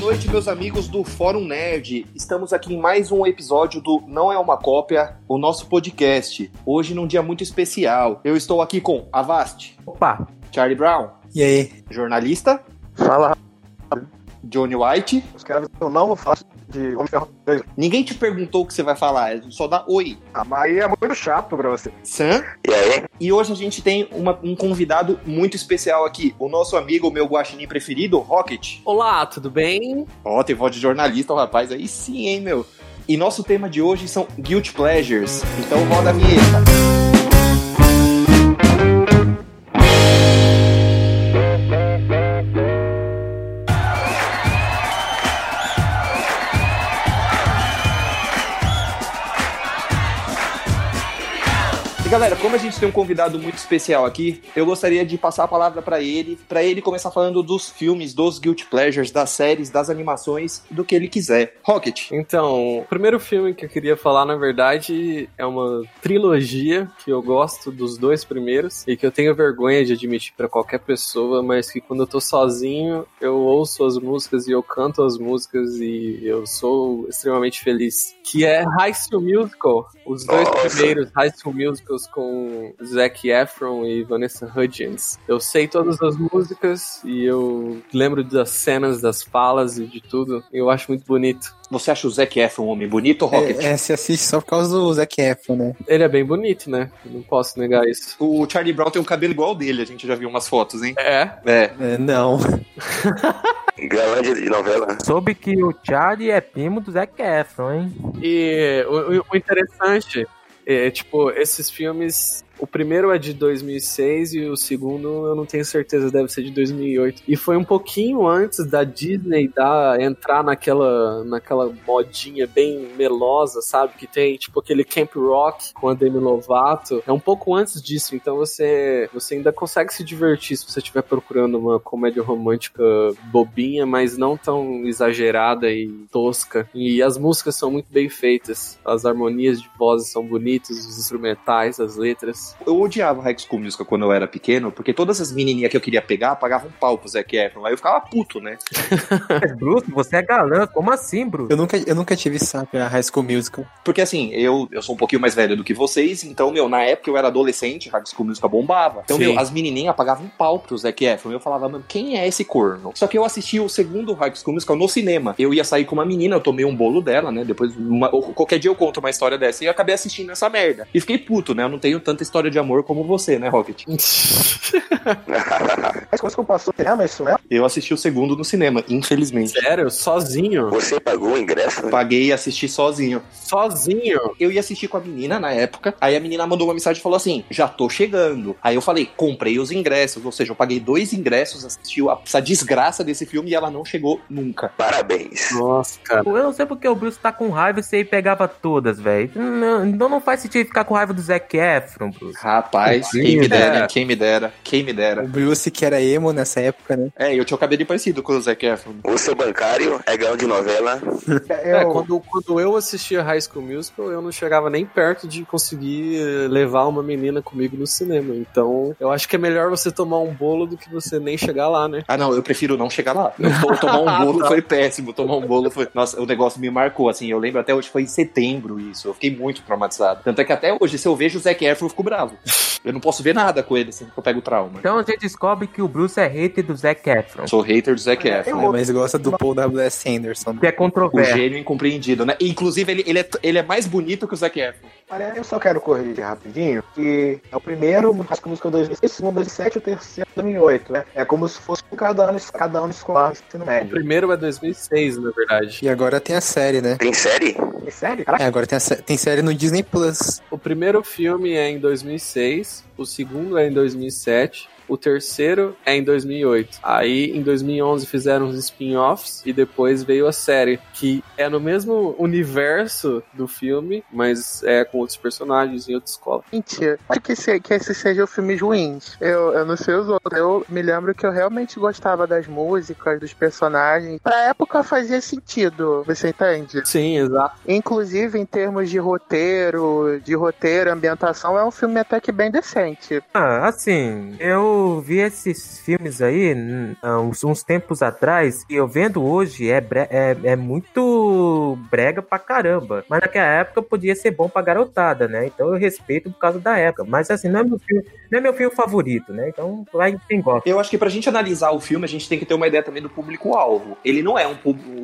noite, meus amigos do Fórum Nerd. Estamos aqui em mais um episódio do Não é uma Cópia, o nosso podcast. Hoje num dia muito especial. Eu estou aqui com Avast, Opa! Charlie Brown, E aí? jornalista, Fala, Johnny White. os caras eu não vou falar de Homem de Ferro 2. Ninguém te perguntou o que você vai falar, é só dá oi. Ah, mas aí é muito chato pra você. Sam. E aí? E hoje a gente tem uma- um convidado muito especial aqui, o nosso amigo, meu guaxinim preferido, Rocket. Olá, tudo bem? Ó, tem voz de jornalista, o rapaz aí sim, hein, meu. E nosso tema de hoje são Guilt Pleasures. Então roda a vinheta. E galera, como a gente tem um convidado muito especial aqui, eu gostaria de passar a palavra pra ele, pra ele começar falando dos filmes, dos guilt pleasures, das séries, das animações, do que ele quiser. Rocket. Então, o primeiro filme que eu queria falar, na verdade, é uma trilogia que eu gosto dos dois primeiros e que eu tenho vergonha de admitir pra qualquer pessoa, mas que quando eu tô sozinho, eu ouço as músicas e eu canto as músicas e eu sou extremamente feliz. Que é High School Musical, os dois Nossa. primeiros High School Musicals com Zac Efron e Vanessa Hudgens. Eu sei todas as músicas e eu lembro das cenas, das falas e de tudo. Eu acho muito bonito. Você acha o Zac Efron um homem bonito, Rocket? É, é, você assiste só por causa do Zac Efron, né? Ele é bem bonito, né? Não posso negar isso. O Charlie Brown tem um cabelo igual ao dele, a gente já viu umas fotos, hein? É. É. É, não. Galã de, novela. Soube que o Charlie é primo do Zac Efron, hein? E o- o interessante é, tipo, esses filmes. O primeiro é de 2006 e o segundo eu não tenho certeza, deve ser de 2008. E foi um pouquinho antes da Disney dar, entrar naquela, naquela modinha bem melosa, sabe? Que tem tipo aquele Camp Rock com a Demi Lovato. É um pouco antes disso, então você, você ainda consegue se divertir se você estiver procurando uma comédia romântica bobinha, mas não tão exagerada e tosca. E as músicas são muito bem feitas. As harmonias de vozes são bonitas, os instrumentais, as letras. Eu odiava High School Musical quando eu era pequeno, porque todas as menininhas que eu queria pegar pagavam pau pro Zac Efron. Aí eu ficava puto, né? Mas, Bruce, você é galã. Como assim, Bruce? Eu nunca, eu nunca tive saco na High School Musical. Porque assim, eu, eu sou um pouquinho mais velho do que vocês, então, meu, na época eu era adolescente, High School Musical bombava. Então, Sim. meu, as menininhas pagavam um pau pro Zac Efron. Eu falava, mano, quem é esse corno? Só que eu assisti o segundo High School Musical no cinema. Eu ia sair com uma menina, eu tomei um bolo dela, né? Depois, uma- ou qualquer dia eu conto uma história dessa. E eu acabei assistindo essa merda. E fiquei puto, né? Eu não tenho tanta história de amor como você, né, Rocket? Mas quando que eu passou cinema, isso mesmo? Eu assisti o segundo no cinema, infelizmente. Sério? Sozinho? Você pagou o ingresso? né? Paguei e assisti sozinho. Sozinho? Eu ia assistir com a menina na época, aí a menina mandou uma mensagem e falou assim: já tô chegando. Aí eu falei, comprei os ingressos, ou seja, eu paguei dois ingressos, assisti a- essa desgraça desse filme e ela não chegou nunca. Parabéns. Nossa, cara. Eu não sei porque o Bruce tá com raiva e você pegava todas, velho. Não, Então não faz sentido ficar com raiva do Zac Efron, Bruce. Rapaz, Sim, quem me dera, é. hein? quem me dera, quem me O dera. Bruce, que era emo nessa época, né? É, eu tinha o cabelo parecido com o Zac Efron. O seu bancário é galã de novela. É, Eu, quando, quando eu assistia High School Musical, eu não chegava nem perto de conseguir levar uma menina comigo no cinema. Então, eu acho que é melhor você tomar um bolo do que você nem chegar lá, né? Ah, não, eu prefiro não chegar lá. Eu to- tomar um bolo foi péssimo. Tomar um bolo foi. Nossa, o negócio me marcou, assim. Eu lembro até hoje, foi em setembro isso. Eu fiquei muito traumatizado. Tanto é que até hoje, se eu vejo o Zac Efron, eu fico bravo. Eu não posso ver nada com ele, assim, que eu pego trauma. Então a gente descobre que o Bruce é hater do Zac Efron. Sou hater do Zac É, Efron. eu- Mas gosta do Paul W.S. Anderson. Que é O controverso. gênio incompreendido, né? Inclusive, ele, ele, é, ele é mais bonito que o Zac Efron. Olha, eu só quero corrigir rapidinho, que é o primeiro, School Musical 2006, o segundo 2007 e o terceiro 2008, né? É como se fosse cada ano, cada ano escolar, ensino O médio. primeiro é 2006, na verdade. E agora tem a série, né? Tem série? É sério? Caraca, É, agora tem, a tem série no Disney Plus. O primeiro filme é em 2006, o segundo é em 2007, o terceiro é em 2008. Aí, em 2011, fizeram os spin-offs e depois veio a série, que é no mesmo universo do filme, mas é com outros personagens em outra escola. Mentira. Acho que esse, que esses sejam filmes ruins. Eu, eu não sei os outros. Eu me lembro que eu realmente gostava das músicas, dos personagens. Pra época fazia sentido, você entende? Sim, exato. Inclusive, em termos de roteiro, de roteiro, ambientação, é um filme até que bem decente. Ah, assim, eu vi esses filmes aí hum, há uns, uns tempos atrás e eu vendo hoje é, bre- é, é muito brega pra caramba. Mas naquela época podia ser bom pra garotada, né? Então eu respeito por causa da época. Mas assim, não é meu filme, não é meu filme favorito, né? Então vai quem gosta. Eu acho que pra gente analisar o filme, a gente tem que ter uma ideia também do público-alvo. Ele não é um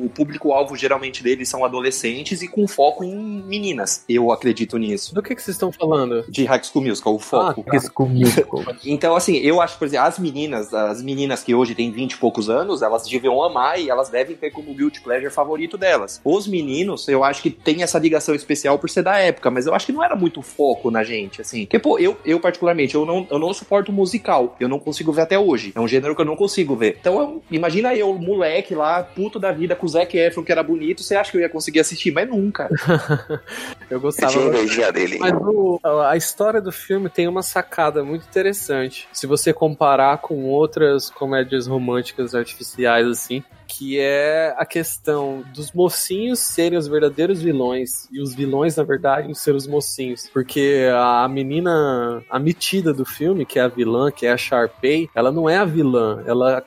o público-alvo geralmente dele são adolescentes e com foco em meninas. Eu acredito nisso. Do que, que vocês estão falando? De High School Musical, o foco. High School Musical. Então, assim, eu acho, por exemplo, as meninas, as meninas que hoje têm 20 e poucos anos, elas deviam amar e elas devem ter como guilty pleasure favorito delas. Os meninos, eu acho que tem essa ligação especial por ser da época, mas eu acho que não era muito foco na gente, assim. Porque, pô, eu, eu particularmente, eu não, eu não suporto musical. Eu não consigo ver até hoje. É um gênero que eu não consigo ver. Então, eu- imagina eu, moleque lá, puto da vida, com o Zac Efron, que era bonito, você acha que eu ia conseguir assistir? Mas nunca. Eu Eu gostava tinha invejinha dele. Mas o- a história do filme tem uma sacada muito interessante. Se você comparar com outras comédias românticas artificiais, assim, que é a questão dos mocinhos serem os verdadeiros vilões e os vilões, na verdade, serem os mocinhos. Porque a menina, a metida do filme, que é a vilã, que é a Sharpay, ela não é a vilã. Ela,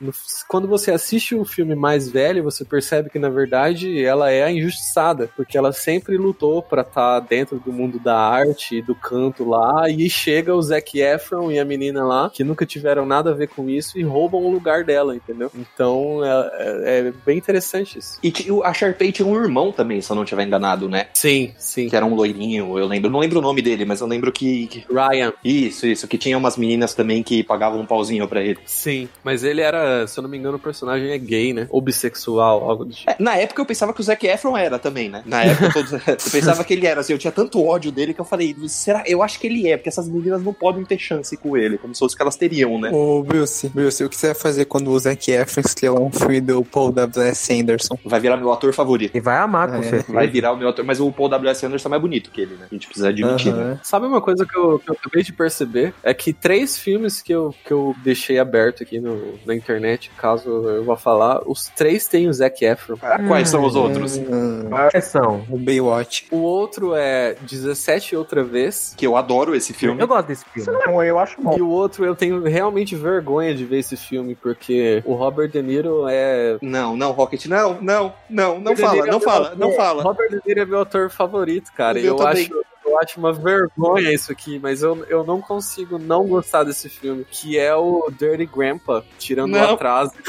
quando você assiste o filme mais velho, você percebe que, na verdade, ela é a injustiçada, porque ela sempre lutou pra estar dentro do mundo da arte e do canto lá, e chega o Zac Efron e a menina lá, que nunca tiveram nada a ver com isso, e roubam o lugar dela, entendeu? Então, é, é bem interessante isso. E a Sharpay tinha um irmão também, se eu não estiver enganado, né? Sim, sim. Que era um loirinho, eu lembro. Não lembro o nome dele, mas eu lembro que- que Ryan. Isso, isso, que tinha umas meninas também que pagavam um pauzinho pra ele. Sim, mas ele era, se eu não me engano, o personagem é gay, né? Ou bissexual, algo do tipo. É, na época eu pensava que o Zac Efron era também, né? Na época todos, eu pensava que ele era, assim, eu tinha tanto ódio dele que eu falei, será? Eu acho que ele é, porque essas meninas não podem ter chance com ele, como se fosse que elas teriam, né? Ô, Bruce, Bruce, o que você vai fazer quando o Zac Efron estrelar um filme do Paul W.S. Anderson? Vai virar meu ator favorito. E vai amar, com É, certeza. Vai virar o meu ator, mas o Paul W.S. Anderson é mais bonito que ele, né? A gente precisa admitir, né? Aham. Sabe uma coisa que eu, que eu acabei de perceber? É que três filmes que eu, que eu deixei aberto aqui no, na internet, caso eu vá falar, os três têm o Zac Efron. Quais são os outros? Hum, Exceção. o Baywatch. O outro é 17 outra vez. Que eu adoro esse filme. Eu gosto desse filme. Não, eu acho bom. E o outro eu tenho realmente vergonha de ver esse filme, porque o Robert De Niro é. Não, não, Rocket, não, não, não, não Robert fala, é não meu fala, não fala. Robert De Niro é meu ator favorito, cara. E eu também. acho, eu acho uma vergonha isso aqui, mas eu, eu não consigo não gostar desse filme, que é o Dirty Grandpa, tirando Não. o atraso.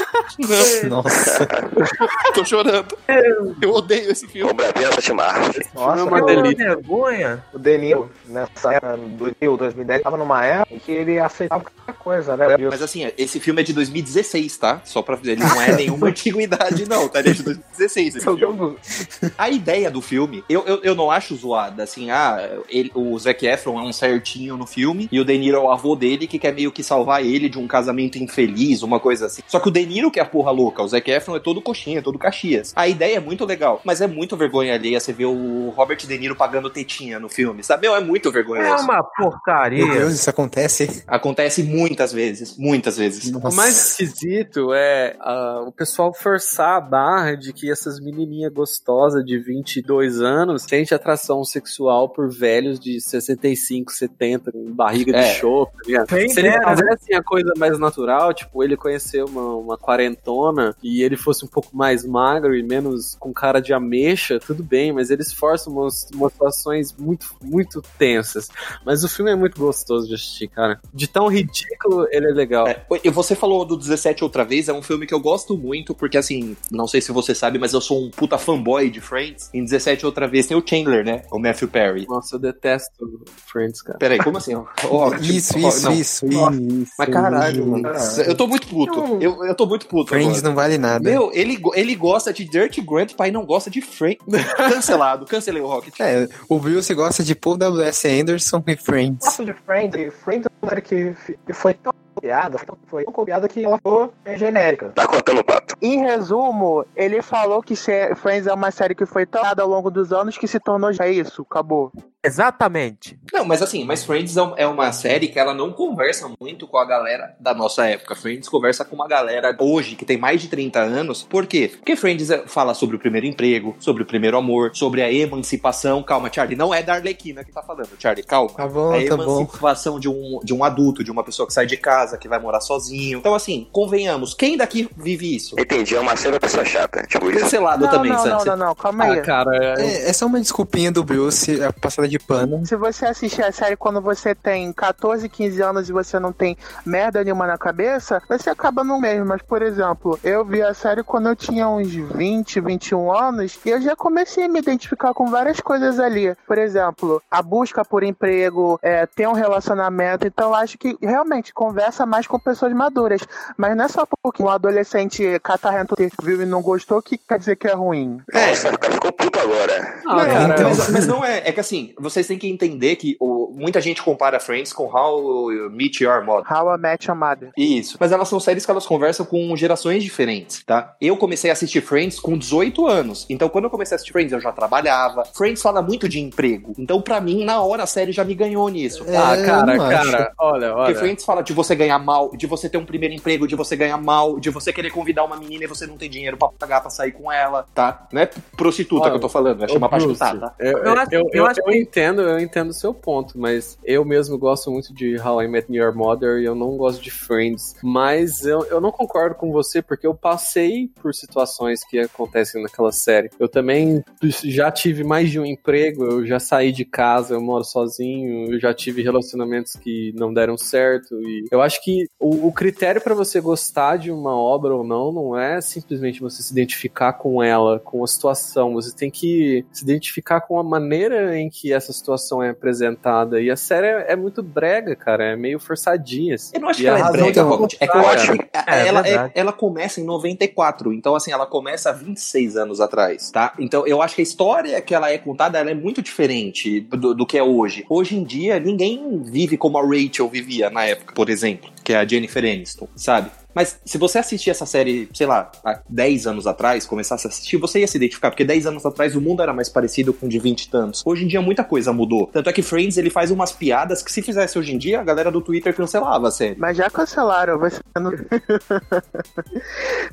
Não, Nossa. tô chorando. Eu odeio esse filme. Cobradinha pra te. Nossa, é uma delícia. vergonha. o Denil, nessa época, 2000, 2010, tava numa época que ele aceitava qualquer coisa, né? Mas assim, esse filme é de 2016, tá? Só pra ele não é nenhuma antiguidade, não, tá? Ele é de 2016. Esse Meu filme. Deus do- A ideia do filme, eu, eu, eu não acho zoada, assim, ah, ele, o Zac Efron é um certinho no filme, e o De Niro é o avô dele que quer meio que salvar ele de um casamento infeliz, uma coisa assim. Só que o De Niro que é a porra louca, o Zac Efron é todo coxinha, todo caxias. A ideia é muito legal, mas é muito vergonha alheia você ver o Robert De Niro pagando tetinha no filme, sabe? Meu, é muito É vergonhoso. uma Meu porcaria. Deus, isso acontece? Acontece muitas vezes, muitas vezes. O mais esquisito é ah, o pessoal forçar a barra de que essas menininhas gostosas de 22 anos sentem atração sexual por velhos de 65, 70, com barriga É. de show, tá ligado? Quem Se ele fizesse a coisa mais natural, tipo, ele conhecer uma, uma quarentona e ele fosse um pouco mais magro e menos com cara de ameixa, tudo bem, mas eles forçam umas, umas situações muito, muito tensas. Mas o filme é muito gostoso de assistir, cara. De tão ridículo, ele é legal. É, e você falou do 17 outra vez, é um filme que eu gosto muito, porque assim, não sei se você sabe, mas eu sou um puta fanboy de Friends. Em 17 outra vez tem o Chandler, né? O Matthew Perry. Nossa, eu detesto Friends, cara. Peraí, como assim? Ó, Isso, tipo, isso, não. isso, Nossa, isso. Mas caralho, mano. Eu tô muito puto. Eu, eu tô muito puto. Friends agora. não vale nada. Meu, ele, ele gosta de Dirty Grandpa e não gosta de Friends. Cancelado, cancelei o Rocket. É, o Bruce gosta de Paul W.S. Anderson e Friends. Gosto de Friends, Friends é uma série que, foi tão copiada, foi tão- copiada que ela ficou é, genérica. Tá contando o pato. Em resumo, ele falou que Friends é uma série que foi tão ao longo dos anos que se tornou já isso, acabou. Exatamente. Não, mas assim, mas Friends é é uma série que ela não conversa muito com a galera da nossa época. Friends conversa com uma galera hoje que tem mais de 30 anos. Por quê? Porque Friends é- fala sobre o primeiro emprego, sobre o primeiro amor, sobre a emancipação. Calma, Charlie, não é da Arlequina que tá falando, Charlie, calma. Tá bom, a tá bom. emancipação de um, de um adulto, de uma pessoa que sai de casa, que vai morar sozinho. Então, assim, convenhamos, quem daqui vive isso? Entendi, é uma cena pessoa chata. Tipo isso. Cancelado Não, também, não, Sam. não, não, não, calma aí. Ah, cara, É, é só uma desculpinha do Bruce, é passada de pano. Se você assistir a série quando você tem 14, 15 anos e você não tem merda nenhuma na cabeça, você acaba no mesmo. Mas, por exemplo, eu vi a série quando eu tinha uns 20, 21 anos e eu já comecei a me identificar com várias coisas ali. Por exemplo, a busca por emprego, é, ter um relacionamento. Então, eu acho que realmente conversa mais com pessoas maduras. Mas não é só porque um adolescente catarrento viu e não gostou que quer dizer que é ruim. Nossa, o cara ficou puto agora. Ah, Não, cara, mas, eu- mas não é. É que assim, vocês têm que entender que o- muita gente compara Friends com How You Meet Your Mother. How I Met Your Mother. Isso. Mas elas são séries que elas conversam com gerações diferentes, tá? Eu comecei a assistir Friends com 18 anos. Então, quando eu comecei a assistir Friends, eu já trabalhava. Friends fala muito de emprego. Então, pra mim, na hora, a série já me ganhou nisso. É, ah, cara, cara, olha, Porque olha. Friends fala de você ganhar mal, de você ter um primeiro emprego, de você ganhar mal, de você querer convidar uma menina e você não ter dinheiro pra pagar pra sair com ela, tá? Não é prostituta Olha, que eu tô falando, é chamar chutar, tá? Eu, eu, eu eu, acho que- entendo, eu entendo o seu ponto, mas eu mesmo gosto muito de How I Met Your Mother e eu não gosto de Friends. Mas eu, eu não concordo com você porque eu passei por situações que acontecem naquela série. Eu também já tive mais de um emprego, eu já saí de casa, eu moro sozinho, eu já tive relacionamentos que não deram certo e eu acho que o, o critério pra você gostar de uma obra ou não não é simplesmente você se identificar com ela, com a situação. Você tem que se identificar com a maneira em que essa situação é apresentada. E a série é, é muito brega, cara. É meio forçadinha. assim. Eu não acho E que ela é brega, Robert. É que eu acho que É, ela, é- ela começa em 94, então assim, ela começa há 26 anos atrás, tá? Então eu acho que a história que ela é contada, ela é muito diferente do, do que é hoje. Hoje em dia, ninguém vive como a Rachel vivia na época, por exemplo, que é a Jennifer Aniston, sabe? Mas se você assistir essa série, sei lá, há 10 anos atrás, começasse a assistir, você ia se identificar, porque 10 anos atrás o mundo era mais parecido com o de 20 e tantos. Hoje em dia muita coisa mudou. Tanto é que Friends ele faz umas piadas que se fizesse hoje em dia, a galera do Twitter cancelava a série. Mas já cancelaram, você não.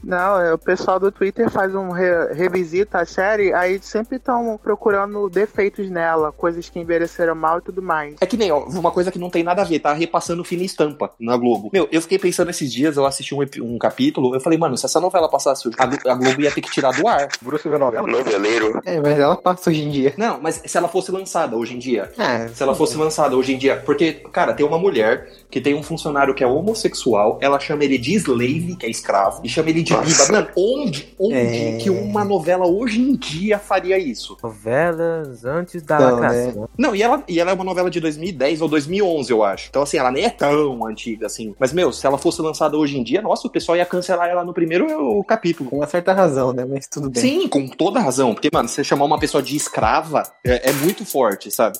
não, é, o pessoal do Twitter faz um re- revisita a série, aí sempre estão procurando defeitos nela, coisas que envelheceram mal e tudo mais. É que nem, ó, uma coisa que não tem nada a ver, tá repassando fina estampa na Globo. Meu, eu fiquei pensando esses dias, eu assisti um, epi- um capítulo, eu falei, mano, se essa novela passasse hoje, a, Glo- a Globo ia ter que tirar do ar. Bruce novela? Noveleiro. É, mas ela passa hoje em dia. Não, mas se ela fosse lançada hoje em dia, Ah, se ela fosse lançada hoje em dia, porque, cara, tem uma mulher que tem um funcionário que é homossexual, ela chama ele de slave, que é escravo, e chama ele de biba. Mano, onde, onde É. que uma novela hoje em dia faria isso? Novelas antes da Não, lacração. Não, e ela, e ela é uma novela de 2010 ou 2011, eu acho. Então, assim, ela nem é tão antiga assim. Mas, meu, se ela fosse lançada hoje em dia, nossa, o pessoal ia cancelar ela no primeiro capítulo. com uma certa razão, né? Mas tudo bem. Sim, com toda razão. Porque, mano, você chamar uma pessoa de escrava é, é muito forte, sabe?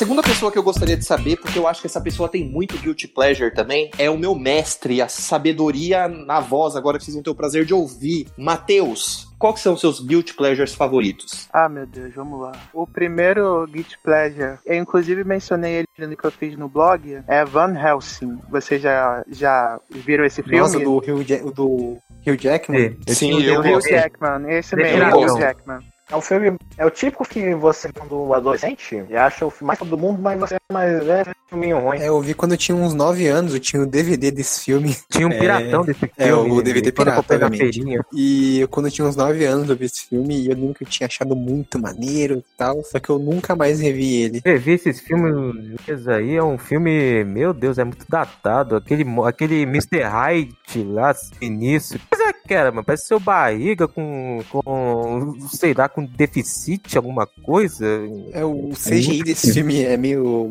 Segunda pessoa que eu gostaria de saber, porque eu acho que essa pessoa tem muito guilty pleasure também, é o meu mestre, a sabedoria na voz, agora que vocês vão ter o prazer de ouvir. Matheus, qual que são os seus guilty pleasures favoritos? Ah, meu Deus, vamos lá. O primeiro Git Pleasure, eu inclusive mencionei ele no que eu fiz no blog, é Van Helsing. Vocês já, já viram esse filme? Nossa, do Hugh, Ja- do Hugh Jackman. Eu Sim, tinha- eu O Hugh gosto. Jackman, esse Deixa mesmo, eu Hugh. Jackman. É um filme. É o típico que você, quando adolescente, e acha o mais todo mundo, mas você é mais velho, é filminho ruim. É, eu vi quando eu tinha uns 9 anos, eu tinha o DVD desse filme. Tinha um É, piratão desse filme. é, o DVD pirata, obviamente. E eu, quando eu tinha uns 9 anos, eu vi esse filme e eu lembro que eu tinha achado muito maneiro e tal, só que eu nunca mais revi ele. Revi esses filmes aí, é um filme, meu Deus, é muito datado. Aquele, aquele Mr. Hyde lá, sinistro. Mas é que era, mano, parece seu barriga com, com, sei lá, com deficit, alguma coisa. É, o CGI desse filme é meio,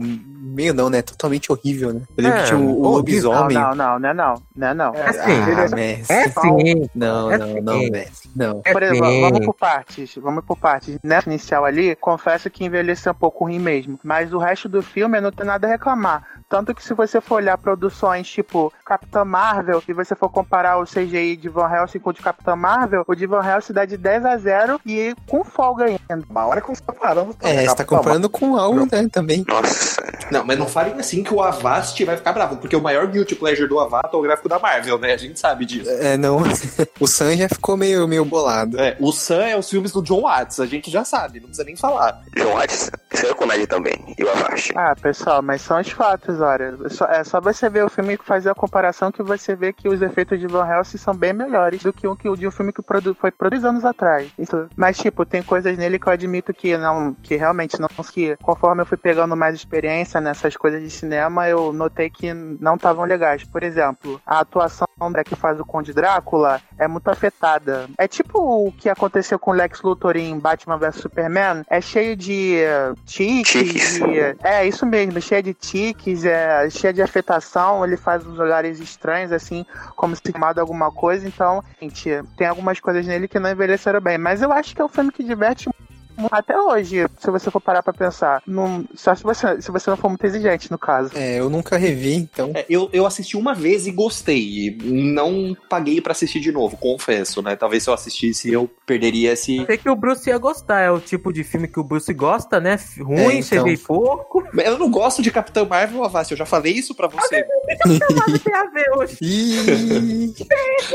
Meio não, né? Totalmente horrível, né? Eu lembro É, que tinha o, o. Não, lobisomem. não, não, não é não, não é não. É, assim, Ah, Messi. É sim. Não, É não, não, sim. Messi. Não. É Por exemplo, sim. vamos por partes, vamos por partes. Nessa inicial ali, confesso que envelheceu um pouco ruim mesmo. Mas o resto do filme não tem nada a reclamar. Tanto que se você for olhar produções tipo Capitã Marvel e você for comparar o CGI de Van Helsing com o de Capitã Marvel, o de Van Helsing dá de 10 a 0 e com folga ainda. Uma hora que você tá parando. É, você tá comparando com algo, né, também. Nossa. Não, mas não falem assim que o Avast vai ficar bravo, porque o maior guilty pleasure do Avast é o gráfico da Marvel, né? A gente sabe disso. É, não. o Sam já ficou meio, meio bolado. É, o Sam é os filmes do John Watts, a gente já sabe, não precisa nem falar. John Watts, isso é comédia também. E o Avast. Ah, pessoal, mas são os fatos, É só, é só você ver o filme e fazer a comparação que você vê que os efeitos de Van Helsing são bem melhores do que o que o de um filme que produ foi produzido anos atrás. Isso. Mas, tipo, tem coisas nele que eu admito que não, que realmente não, que conforme eu fui pegando mais experiência nessas coisas de cinema, eu notei que não estavam legais. Por exemplo, a atuação da que faz o Conde Drácula é muito afetada. É tipo o que aconteceu com Lex Luthor em Batman vs Superman, é cheio de eh, tiques, Tiques. de- é isso mesmo, cheio de tiques, é cheio de afetação, ele faz uns olhares estranhos assim, como se queimado alguma coisa, então, gente, tem algumas coisas nele que não envelheceram bem, mas eu acho que é um filme que diverte muito até hoje, se você for parar pra pensar. Não, só se você, se você não for muito exigente, no caso. É, eu nunca revi, então. É, eu, eu assisti uma vez e gostei. Não paguei pra assistir de novo, confesso, né? Talvez se eu assistisse eu perderia esse. Sei que o Bruce ia gostar, é o tipo de filme que o Bruce gosta, né? Ruim, É, você então. vê pouco. Eu não gosto de Capitão Marvel, Avast, eu já falei isso pra você. Nada tem a ver hoje. Ih,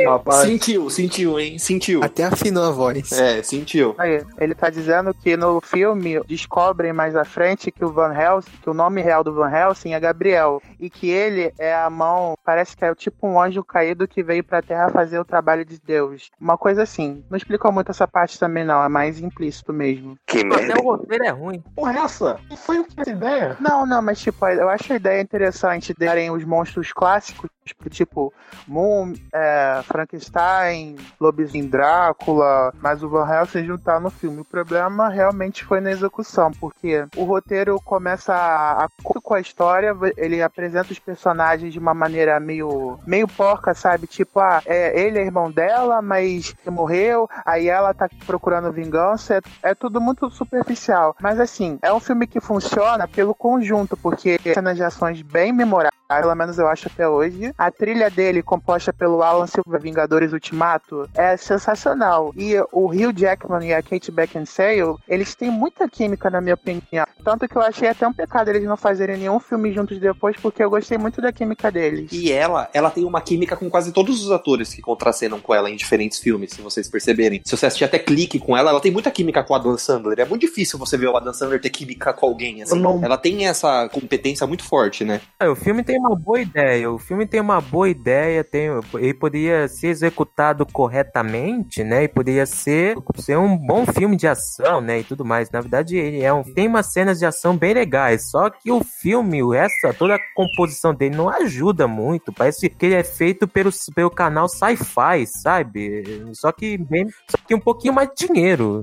Rapaz, Sentiu, sentiu, hein? Sentiu. até afinou a voz. É, sentiu. Aí, ele tá dizendo que no filme descobrem mais à frente que o Van Helsing, que o nome real do Van Helsing é Gabriel e que ele é a mão, parece que é tipo um anjo caído que veio pra Terra fazer o trabalho de Deus. Uma coisa assim. Não explicou muito essa parte também não, é mais implícito mesmo. Que Até merda. o roteiro é ruim. porra, essa? Não foi o que essa ideia? Não, não, mas tipo, eu acho a ideia interessante de darem os monstros clássicos, tipo Moon, é, Frankenstein, Lobisomem Drácula, mas o Van Helsing juntar no filme. O problema realmente foi na execução, porque o roteiro começa a, a com a história, ele apresenta os personagens de uma maneira meio, meio porca, sabe? Tipo, ah, é, ele é irmão dela, mas morreu, aí ela tá procurando vingança, é, é tudo muito superficial. Mas assim, é um filme que funciona pelo conjunto, porque cenas de ações bem memoráveis, pelo menos eu acho até hoje. A trilha dele, composta pelo Alan Silva Vingadores Ultimato, é sensacional. E o Hugh Jackman e a Kate Beckinsale, eles têm muita química, na minha opinião. Tanto que eu achei até um pecado eles não fazerem nenhum filme juntos depois, porque eu gostei muito da química deles. E ela, ela tem uma química com quase todos os atores que contracenam com ela em diferentes filmes, se vocês perceberem. Se você assistir até clique com ela, ela tem muita química com o Adam Sandler. É muito difícil você ver o Adam Sandler ter química com alguém, assim. Ela tem essa competência muito forte, né? Ah, O filme tem uma boa ideia. O filme tem uma boa ideia. Tem, ele poderia ser executado corretamente, né? E poderia ser, ser um bom filme de ação, né? E tudo mais. Na verdade, ele é um, tem umas cenas de ação bem legais. Só que o filme, o resto, toda a composição dele não ajuda muito. Parece que ele é feito pelo, pelo canal Sci-Fi, sabe? Só que bem, só que um pouquinho mais de dinheiro.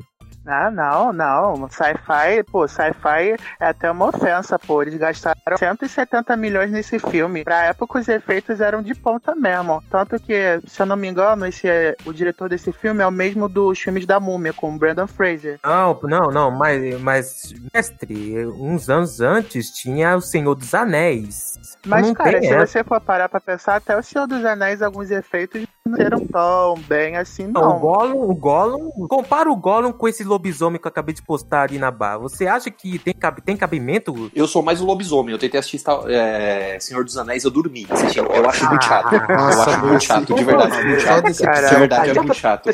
Ah, não, não. Sci-fi, pô, sci-fi é até uma ofensa, pô. Eles gastaram 170 milhões nesse filme. Pra época, os efeitos eram de ponta mesmo. Tanto que, se eu não me engano, esse, o diretor desse filme é o mesmo dos filmes da Múmia, com o Brandon Fraser. Não, não, não, mas, mas, mestre, uns anos antes tinha o Senhor dos Anéis. Mas, Não cara, se essa. você for parar pra pensar, até o Senhor dos Anéis, alguns efeitos não eram tão bem assim, Não, o não. Gollum, o Gollum, compara o Gollum com esse lobisomem que eu acabei de postar ali na barra. Você acha que tem, cabe- tem cabimento? Eu sou mais o lobisomem. Eu tentei assistir é, Senhor dos Anéis, eu dormi assistindo. Eu acho muito chato. eu Nossa, acho muito chato, de verdade, muito chato. De verdade, é muito chato.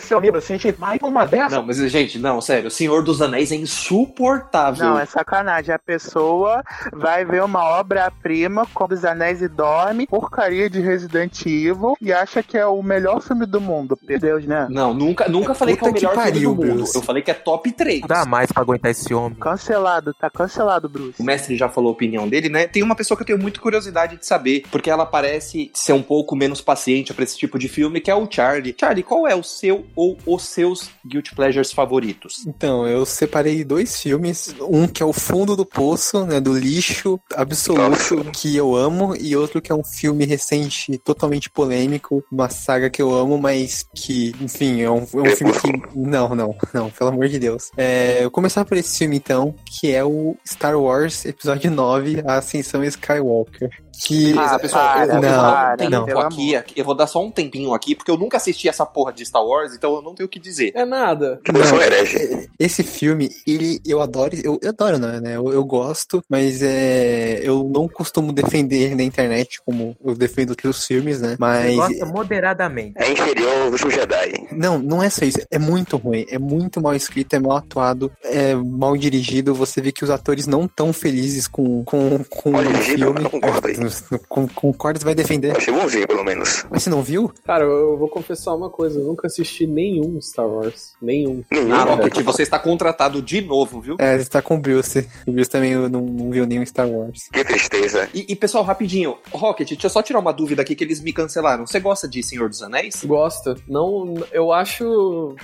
Não, mas, gente, não, sério. O Senhor dos Anéis é insuportável. Não, é sacanagem. A pessoa vai ver uma obra-prima como Os Anéis e dorme, porcaria de Resident Evil, e acha que é o melhor filme do mundo. Meu Deus, né? Não, nunca, nunca falei que é o Puta que melhor filme pariu, do mundo. Bruce. Eu falei que é top 3. Não dá mais pra aguentar esse homem. Cancelado, tá cancelado, Bruce. O mestre já falou a opinião dele, né? Tem uma pessoa que eu tenho muita curiosidade de saber, porque ela parece ser um pouco menos paciente pra esse tipo de filme, que é o Charlie. Charlie, qual é o seu ou os seus Guilty Pleasures favoritos? Então, eu separei dois filmes. Um que é o Fundo do Poço, né? Do lixo absoluto, que eu amo, e outro que é um filme recente, totalmente polêmico, uma saga que eu amo, mas que, enfim, é um, é um filme que. Não, não, não, pelo amor de Deus. É, eu começar por esse filme então, que é o Star Wars Episódio 9, A Ascensão Skywalker. Que. Beleza, Ah, pessoal, eu, para, eu vou não, dar um pelo aqui, eu vou dar só um tempinho aqui, porque eu nunca assisti essa porra de Star Wars, então eu não tenho o que dizer. É nada. Não. Esse filme, ele, eu adoro, eu, eu adoro, não, né? Eu, eu gosto, mas é, eu não costumo defender ele na internet como eu defendo outros filmes, né? Você Mas gosta moderadamente. É inferior ao último Jedi. não, não é só isso. É muito ruim, é muito mal escrito, é mal atuado, é mal dirigido. Você vê que os atores não estão felizes com, com, com o filme. eu concordo Com, concorda, você vai defender. Eu achei bonzinho, pelo menos. Mas você não viu? Cara, eu vou confessar uma coisa. Eu nunca assisti nenhum Star Wars. Nenhum. Nenhum. Ah. Rocket, você está contratado de novo, viu? É, você tá com o Bruce. O Bruce também não, não viu nenhum Star Wars. Que tristeza. E, e, pessoal, rapidinho, Rocket, deixa eu só tirar uma dúvida aqui que eles me cancelaram. Você gosta de Senhor dos Anéis? Gosta. Não, eu acho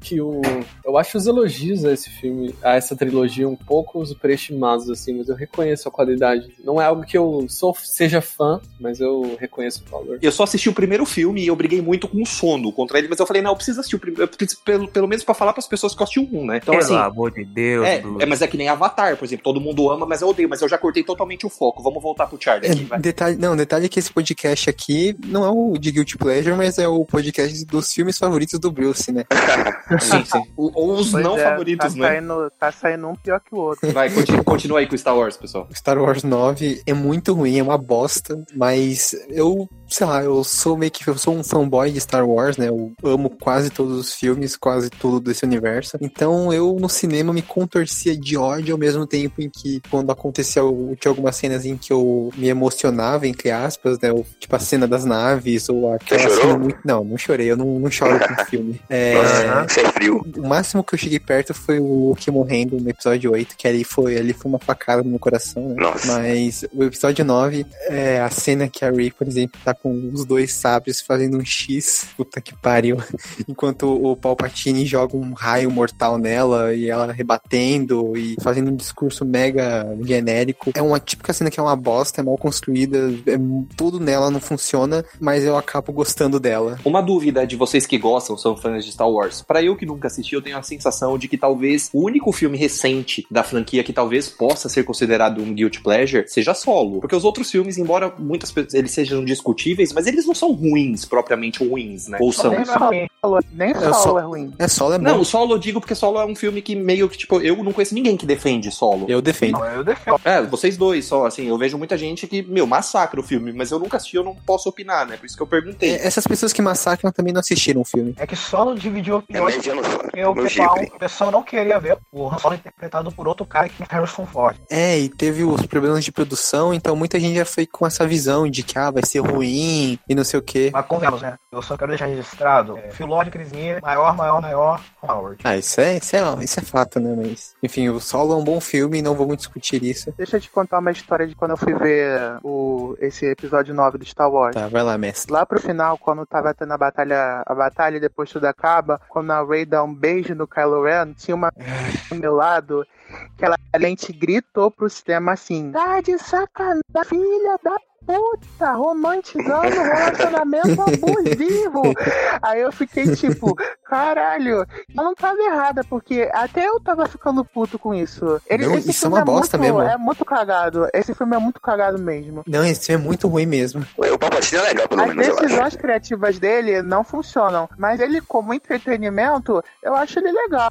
que o. Eu acho os elogios a esse filme, a essa trilogia, um pouco superestimados, assim, mas eu reconheço a qualidade. Não é algo que eu sou, seja fã, mas eu reconheço o valor. Eu só assisti o primeiro filme e eu briguei muito com o sono contra ele, mas eu falei, não, eu preciso assistir o primeiro, pelo, pelo menos pra falar pras pessoas que eu assisti o um, né? Então, Pelo assim, amor de Deus, é, é, mas é que nem Avatar, por exemplo, todo mundo ama, mas eu odeio, mas eu já cortei totalmente o foco. Vamos voltar pro Charlie aqui, vai. É, detalhe, não, detalhe que esse podcast aqui não é o de Guilty Pleasure, mas é o podcast dos filmes favoritos do Bruce, né? Sim, sim. O- Ou os Pois não é, favoritos, tá né? Saindo, tá saindo um pior que o outro. Vai, continua, continua aí com o Star Wars, pessoal. Star Wars 9 é muito ruim, é uma bosta, mas eu, sei lá, eu sou meio que eu sou um fanboy de Star Wars, né? Eu amo quase todos os filmes, quase tudo desse universo. Então eu no cinema me contorcia de ódio ao mesmo tempo em que quando aconteceu tinha algumas cenas em que eu me emocionava, entre aspas, né? O- tipo a cena das naves ou aquela cena muito. Não, não chorei, eu não, não choro com filme. É, Nossa, é frio. o máximo que eu cheguei perto foi o Luke morrendo no episódio 8, que ali foi, ali foi uma facada no meu coração, né? Nossa. Mas o episódio 9 é a cena que a Ray, por exemplo, tá com os dois sabres fazendo um X, puta que pariu, enquanto o Palpatine joga um raio mortal nela e ela rebatendo e fazendo um discurso mega genérico. É uma típica cena que é uma bosta, é mal construída, é, tudo nela não funciona, mas eu acabo gostando dela. Uma dúvida de vocês que gostam, são fãs de Star Wars. Pra eu que nunca assisti, eu tenho a sensação de que talvez o único filme recente da franquia que talvez possa ser considerado um guilty pleasure seja Solo. Porque os outros filmes, embora muitas pessoas eles sejam discutíveis, mas eles não são ruins, propriamente ruins, né? Ou são. Nem solo, nem Eu solo só- é ruim. É solo, é bom. Não, o Solo eu digo porque Solo é um filme que meio que, tipo, eu não conheço ninguém que defende Solo. Eu defendo. Não, eu defendo. É, vocês dois só, assim, eu vejo muita gente que, meu, massacra o filme, mas eu nunca assisti, eu não posso opinar, né? Por isso que eu perguntei. É, Essas pessoas que massacram também não assistiram o filme. É que solo dividiu É opiniões. Porque o pessoal, o pessoal não queria ver o Han Solo interpretado por outro cara que é Harrison Ford. É, e teve os problemas de produção, então muita gente já foi com essa visão de que ah, vai ser ruim e não sei o quê. Mas convenhamos, né? Eu só quero deixar registrado. É, Phil Lord, Chris maior, maior, maior, Howard. Ah, isso é, isso é, isso é fato, né? Mas, enfim, o Solo é um bom filme e não vamos discutir isso. Deixa eu te contar uma história de quando eu fui ver o, esse episódio 9 do Star Wars. Tá, vai lá, mestre. Lá pro final, quando tava tendo a batalha, a batalha e depois tudo acaba, quando a Rey dá um beijo no Kylo Ren, tinha uma do meu lado que ela a gente gritou pro sistema assim: Tá de sacanagem, filha da puta, romantizando o relacionamento abusivo. Aí eu fiquei tipo, caralho, ela não tava errada, porque até eu tava ficando puto com isso. Ele, Não, esse isso é filme uma bosta muito, mesmo. É muito cagado. Esse filme é muito cagado mesmo. Não, esse filme é muito ruim mesmo. O Palpatine é legal, pelo As menos, eu acho. decisões criativas dele não funcionam, mas ele, como entretenimento, eu acho ele legal.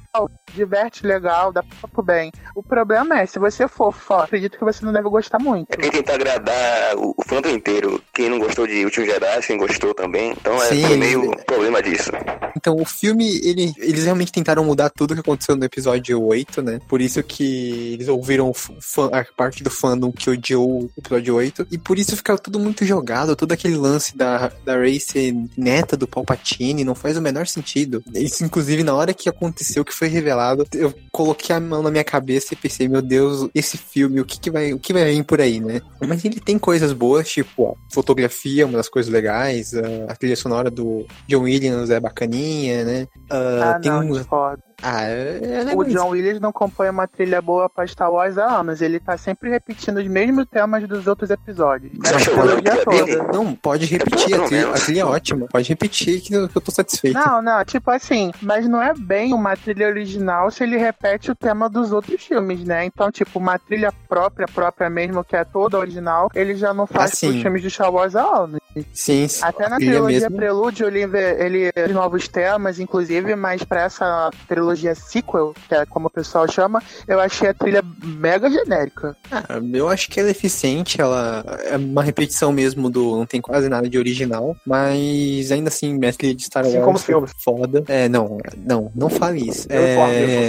Diverte legal, dá papo bem. O problema é, se você for fã, acredito que você não deve gostar muito. É quem tentar agradar o, o fandom inteiro. Quem não gostou de Último Jedi, quem gostou também. Então é Sim, foi meio ele- problema disso. Então, o filme, ele, eles realmente tentaram mudar tudo que aconteceu no episódio 8, né? Por isso que eles ouviram fã- a parte do fandom que odiou o episódio 8. E por isso ficava tudo muito jogado, todo aquele lance da, da Rey ser neta do Palpatine, não faz o menor sentido. Isso, inclusive, na hora que aconteceu, que foi revelado, eu coloquei a mão na minha cabeça e pensei, meu Deus, esse filme, o que, que vai, o que vai vir por aí, né? Mas ele tem coisas boas, tipo, a fotografia, uma das coisas legais, a, trilha sonora do John Williams é bacaninha, né? Ah, Ah, tem não, discordo. Ah, é, é O. John Williams não compõe uma trilha boa pra Star Wars há anos. Ele tá sempre repetindo os mesmos temas dos outros episódios. É? Não, pode repetir, a trilha, a trilha é ótima. Pode repetir que eu, que eu tô satisfeito. Não, não, tipo assim, mas não é bem uma trilha original se ele repete o tema dos outros filmes, né? Então, tipo, uma trilha própria, própria mesmo, que é toda original, ele já não faz Ah, sim. pros filmes de Star Wars há anos. Sim, sim. Até na trilogia mesmo. Prelúdio, ele, ele ele novos temas, inclusive, mas pra essa trilogia sequel, que é como o pessoal chama, eu achei a trilha mega genérica. Ah, eu acho que ela é eficiente, ela é uma repetição mesmo do. Não tem quase nada de original, mas ainda assim, trilha de Star Wars Assim como filmes. foda. É, não, não, não fale isso. Eu É,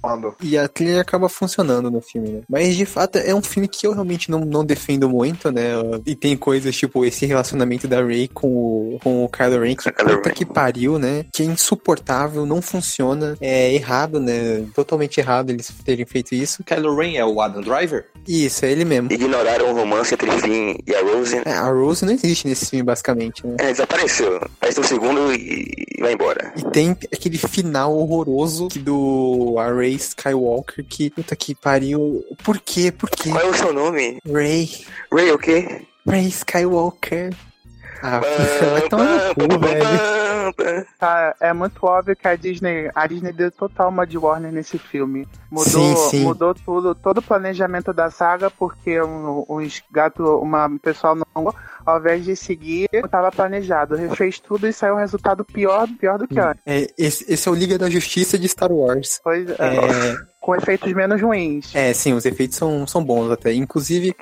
falou. E a trilha acaba funcionando no filme, né? Mas de fato é um filme que eu realmente não, não defendo muito, né? E tem coisas tipo esse relacionamento da Rey com o, com o Kylo Ren, que Kylo puta Ren. que pariu, né? Que é insuportável, não funciona, é errado, né? Totalmente errado eles terem feito isso. Kylo Ren é o Adam Driver? Isso, é ele mesmo. Ignoraram o romance entre Finn e a Rose. É, a Rose não existe nesse filme, basicamente, né? É, desapareceu. Aparece um segundo e vai embora. E tem aquele final horroroso que do a Rey Skywalker que, puta que pariu. Por quê? Por quê? Qual é o seu nome? Rey. Ray o quê? Rey Skywalker. Ah, vai tomar no cu, velho. Tá, é muito óbvio que a Disney, a Disney deu total uma de Warner nesse filme. Mudou, Sim, sim. mudou tudo, todo o planejamento da saga, porque um, uns gato, uma um pessoal não, ao invés de seguir, estava planejado. Refez tudo e saiu um resultado pior, pior do que antes. É, esse, esse é o Liga da Justiça de Star Wars. Pois é, É, com efeitos menos ruins. é, sim, os efeitos são, são bons até. Inclusive,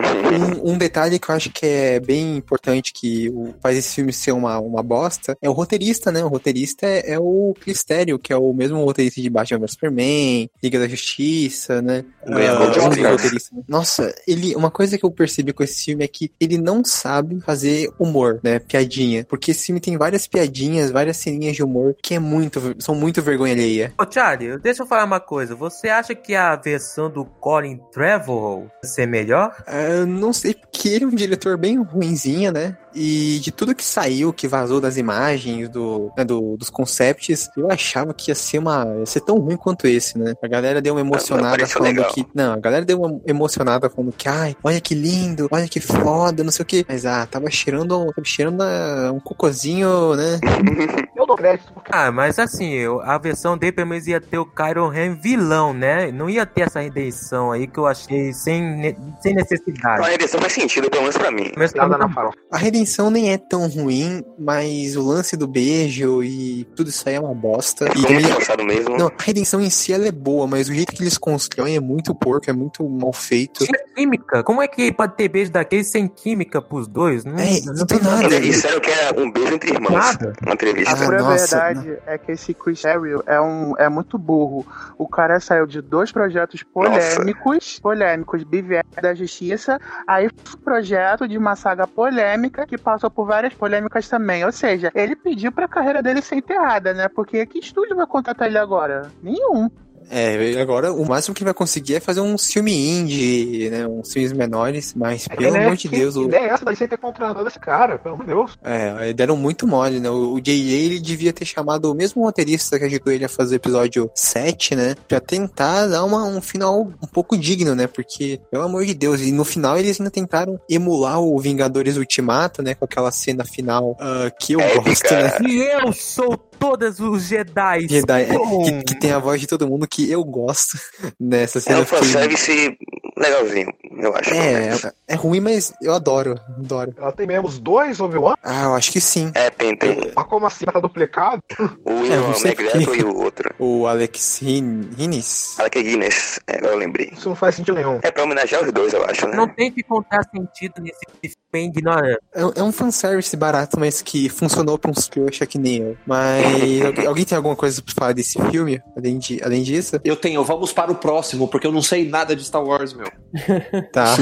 um, um detalhe que eu acho que é bem importante que o- faz esse filme ser uma, uma bosta é o roteirista, né? O roteirista é, é o Cristério, que é o mesmo roteirista de Batman vs Superman, Liga da Justiça, né? Dos Oscar. roteiristas. Nossa, ele, uma coisa que eu percebi com esse filme é que ele não sabe fazer humor, né? Piadinha. Porque esse filme tem várias piadinhas, várias ceninhas de humor que é muito, são muito vergonha alheia. Ô, Charlie, deixa eu falar uma coisa. Você acha que a versão do Colin Trevorrow ser melhor? Eu não sei, porque ele é um diretor bem ruinzinho, né? E de tudo que saiu, que vazou das imagens, do, né, do- dos concepts, eu achava que ia ser uma. ia ser tão ruim quanto esse, né? A galera deu uma emocionada pareceu falando legal. que. Não, a galera deu uma emocionada falando que, ai, olha que lindo, olha que foda, não sei o que. Mas ah, tava cheirando, tava cheirando a- um cocôzinho, né? Eu dou crédito porque Ah, mas assim, eu- a versão dele pelo menos ia ter o Kylo Ren vilão, né? Não ia ter essa redenção aí que eu achei sem, sem A necessidade. redenção faz sentido, pelo menos pra mim. Mas tá nada muito na farofa. A redenção nem é tão ruim, mas o lance do beijo e tudo isso aí é uma bosta. E também muito forçado mesmo. Não, a redenção em si ela é boa, mas o jeito que eles constroem é muito porco, é muito mal feito. Tinha química. Como é que pode ter beijo daquele sem química pros dois? Não, É, não tem nada. Eles disseram que era um beijo entre irmãos. Nada. Na entrevista. A Ah, pura nossa, verdade é que esse Chris Terrio é, um, é muito burro. O cara saiu de dois projetos polêmicos, polêmicos, BVS da Justiça, aí foi um projeto de uma saga polêmica que passou por várias polêmicas também. Ou seja, ele pediu pra carreira dele ser enterrada, né? Porque que estúdio vai contratar ele agora? Nenhum. É, agora o máximo que vai conseguir é fazer um filme indie, né? Uns filmes menores, mas É que, pelo né, amor de que Deus, o, ideia é essa daí sem ter contratado esse cara, pelo amor de Deus. é, deram muito mole, né? O, o J.A. ele devia ter chamado o mesmo roteirista que ajudou ele a fazer o episódio 7, né? Pra tentar dar uma, um final um pouco digno, né? Porque, pelo amor de Deus, e no final eles ainda tentaram emular o Vingadores Ultimato, né? Com aquela cena final ah, que eu Épica. gosto, né? E eu sou todos os Jedi. Jedi, é, que, que tem a voz de todo mundo que eu gosto nessa É cena. um fanservice legalzinho, eu acho. é, é ruim, mas eu adoro, adoro. Ela tem mesmo os dois Obi-Wan, Ah, eu acho que sim. É, tem, tem mas como assim tá duplicado? o É, não sei McGregor porque- e o outro. O Alex Hin- Hines. Alec Guinness, é, agora eu lembrei. Isso não faz sentido nenhum. É pra homenagear os dois, eu acho, né? Não tem que contar sentido nesse filme ignorante. É, é um fanservice barato, mas que funcionou pra uns trouxa que nem eu. Mas alguém- alguém tem alguma coisa pra falar desse filme? Além, de, além disso? Eu tenho, vamos para o próximo, porque eu não sei nada de Star Wars, meu. Tá.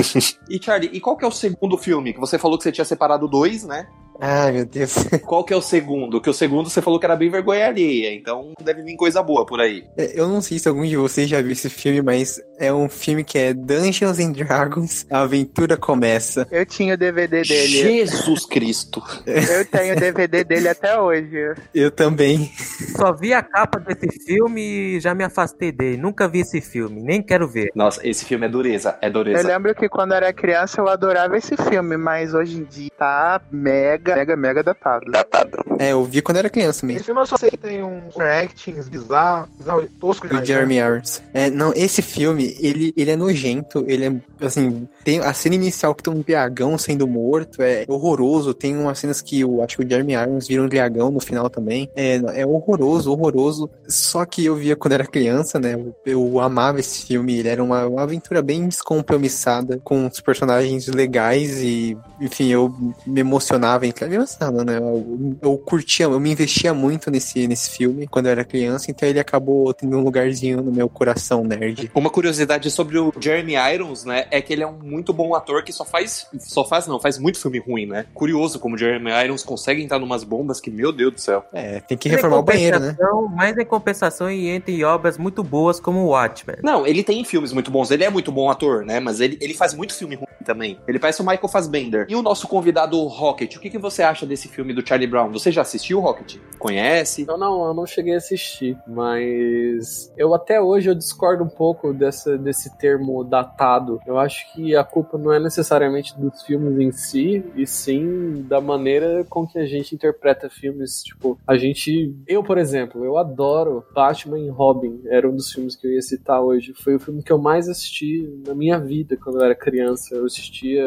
E Charlie, e qual que é o segundo filme? Que você falou que você tinha separado dois, né? Ai, meu Deus. Qual que é o segundo? Que o segundo você falou que era bem vergonha alheia, então deve vir coisa boa por aí. É, Eu não sei se algum de vocês já viu esse filme, mas é um filme que é Dungeons and Dragons, a aventura começa. Eu tinha o DVD dele. Jesus Cristo. Eu tenho o DVD dele até hoje. Eu também. Só vi a capa desse filme e já me afastei dele. Nunca vi esse filme, nem quero ver. Nossa, esse filme é dureza, é Eu dureza. lembro que quando eu era criança eu adorava esse filme, mas hoje em dia tá mega, mega, mega datado. Datado. É, eu vi quando era criança mesmo. Esse filme eu só sei que tem uns actings bizarros, bizarro, tosco Do Jeremy Irons. É, não, esse filme, ele, ele é nojento, ele é, assim, tem a cena inicial que tem um dragão sendo morto, é horroroso, tem umas cenas que eu acho que o Jeremy Irons vira um dragão no final também, é, é horroroso, horroroso, só que eu via quando era criança, né, eu, eu amava esse filme, ele era uma, uma aventura bem descompromissada, com os personagens legais e, enfim, eu me emocionava, em- me emocionava, né, eu, eu curtia, eu me investia muito nesse, nesse filme quando eu era criança, então ele acabou tendo um lugarzinho no meu coração nerd. Uma curiosidade sobre o Jeremy Irons, né, é que ele é um muito bom ator que só faz, só faz não, faz muito filme ruim, né? Curioso como o Jeremy Irons consegue entrar numas bombas que, meu Deus do céu. É, tem que em reformar o banheiro, né? Mas em compensação e entre obras muito boas como o Watchmen. Não, ele tem filmes muito bons, ele é muito bom ator, né? Mas ele, ele faz muito filme ruim também. Ele parece o Michael Fassbender. E o nosso convidado Rocket, o que, que você acha desse filme do Charlie Brown? Você já assistiu, Rocket? Conhece? Eu não, eu não cheguei a assistir, mas eu até hoje eu discordo um pouco dessa, desse termo datado. Eu acho que a culpa não é necessariamente dos filmes em si, e sim da maneira com que a gente interpreta filmes. Tipo, a gente. Eu, por exemplo, eu adoro Batman e Robin. Era um dos filmes que eu ia citar hoje. Foi o filme que eu mais assisti na minha vida quando eu era criança. Eu assistia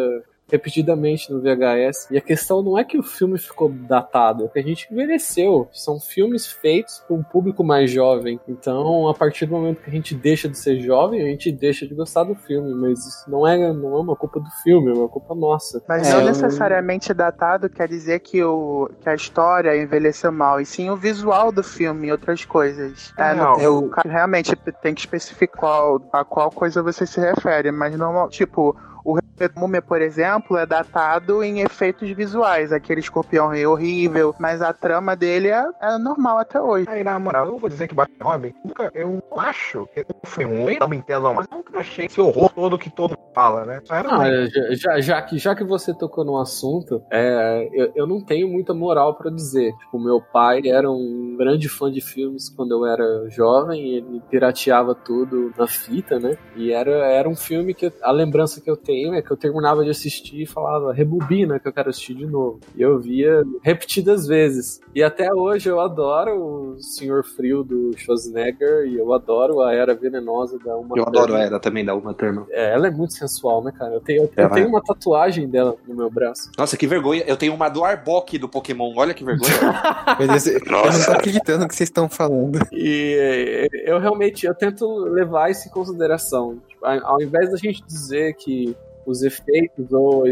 repetidamente no VHS. E a questão não é que o filme ficou datado, é que a gente envelheceu. São filmes feitos para um público mais jovem. Então, a partir do momento que a gente deixa de ser jovem, a gente deixa de gostar do filme. Mas isso não é, não é uma culpa do filme, é uma culpa nossa. Mas É, não eu- necessariamente datado quer dizer que, o, que a história envelheceu mal, e sim o visual do filme e outras coisas. É, Não, eu- caso, realmente tem que especificar a qual coisa você se refere, mas normal, tipo. O Múmia, por exemplo, é datado em efeitos visuais. Aquele escorpião rei horrível, mas a trama dele é, é normal até hoje. Aí, na moral, eu não vou dizer que Batman Robin, nunca, eu acho que foi ruim, não me entendam, mas nunca achei esse horror todo que todo mundo fala, né? Só era Ah, já, já, já que, já que você tocou no assunto, é, eu, eu não tenho muita moral pra dizer. Tipo, meu pai era um grande fã de filmes quando eu era jovem, ele pirateava tudo na fita, né? E era, era um filme que a lembrança que eu tenho é que eu terminava de assistir e falava, rebobina que eu quero assistir de novo. E eu via repetidas vezes. E até hoje eu adoro o Senhor Frio do Schwarzenegger e eu adoro a Era Venenosa da Uma Eu adoro Thurman. ela também, da Uma Thurman. É, ela é muito sensual, né, cara? Eu tenho, eu, Ela tenho é. uma tatuagem dela no meu braço. Nossa, que vergonha. Eu tenho uma do Arbok do Pokémon. Olha que vergonha. Deus, eu não Nossa. tô acreditando no que vocês estão falando. E eh, eu realmente eu tento levar isso em consideração. Ao invés da gente dizer que os efeitos ou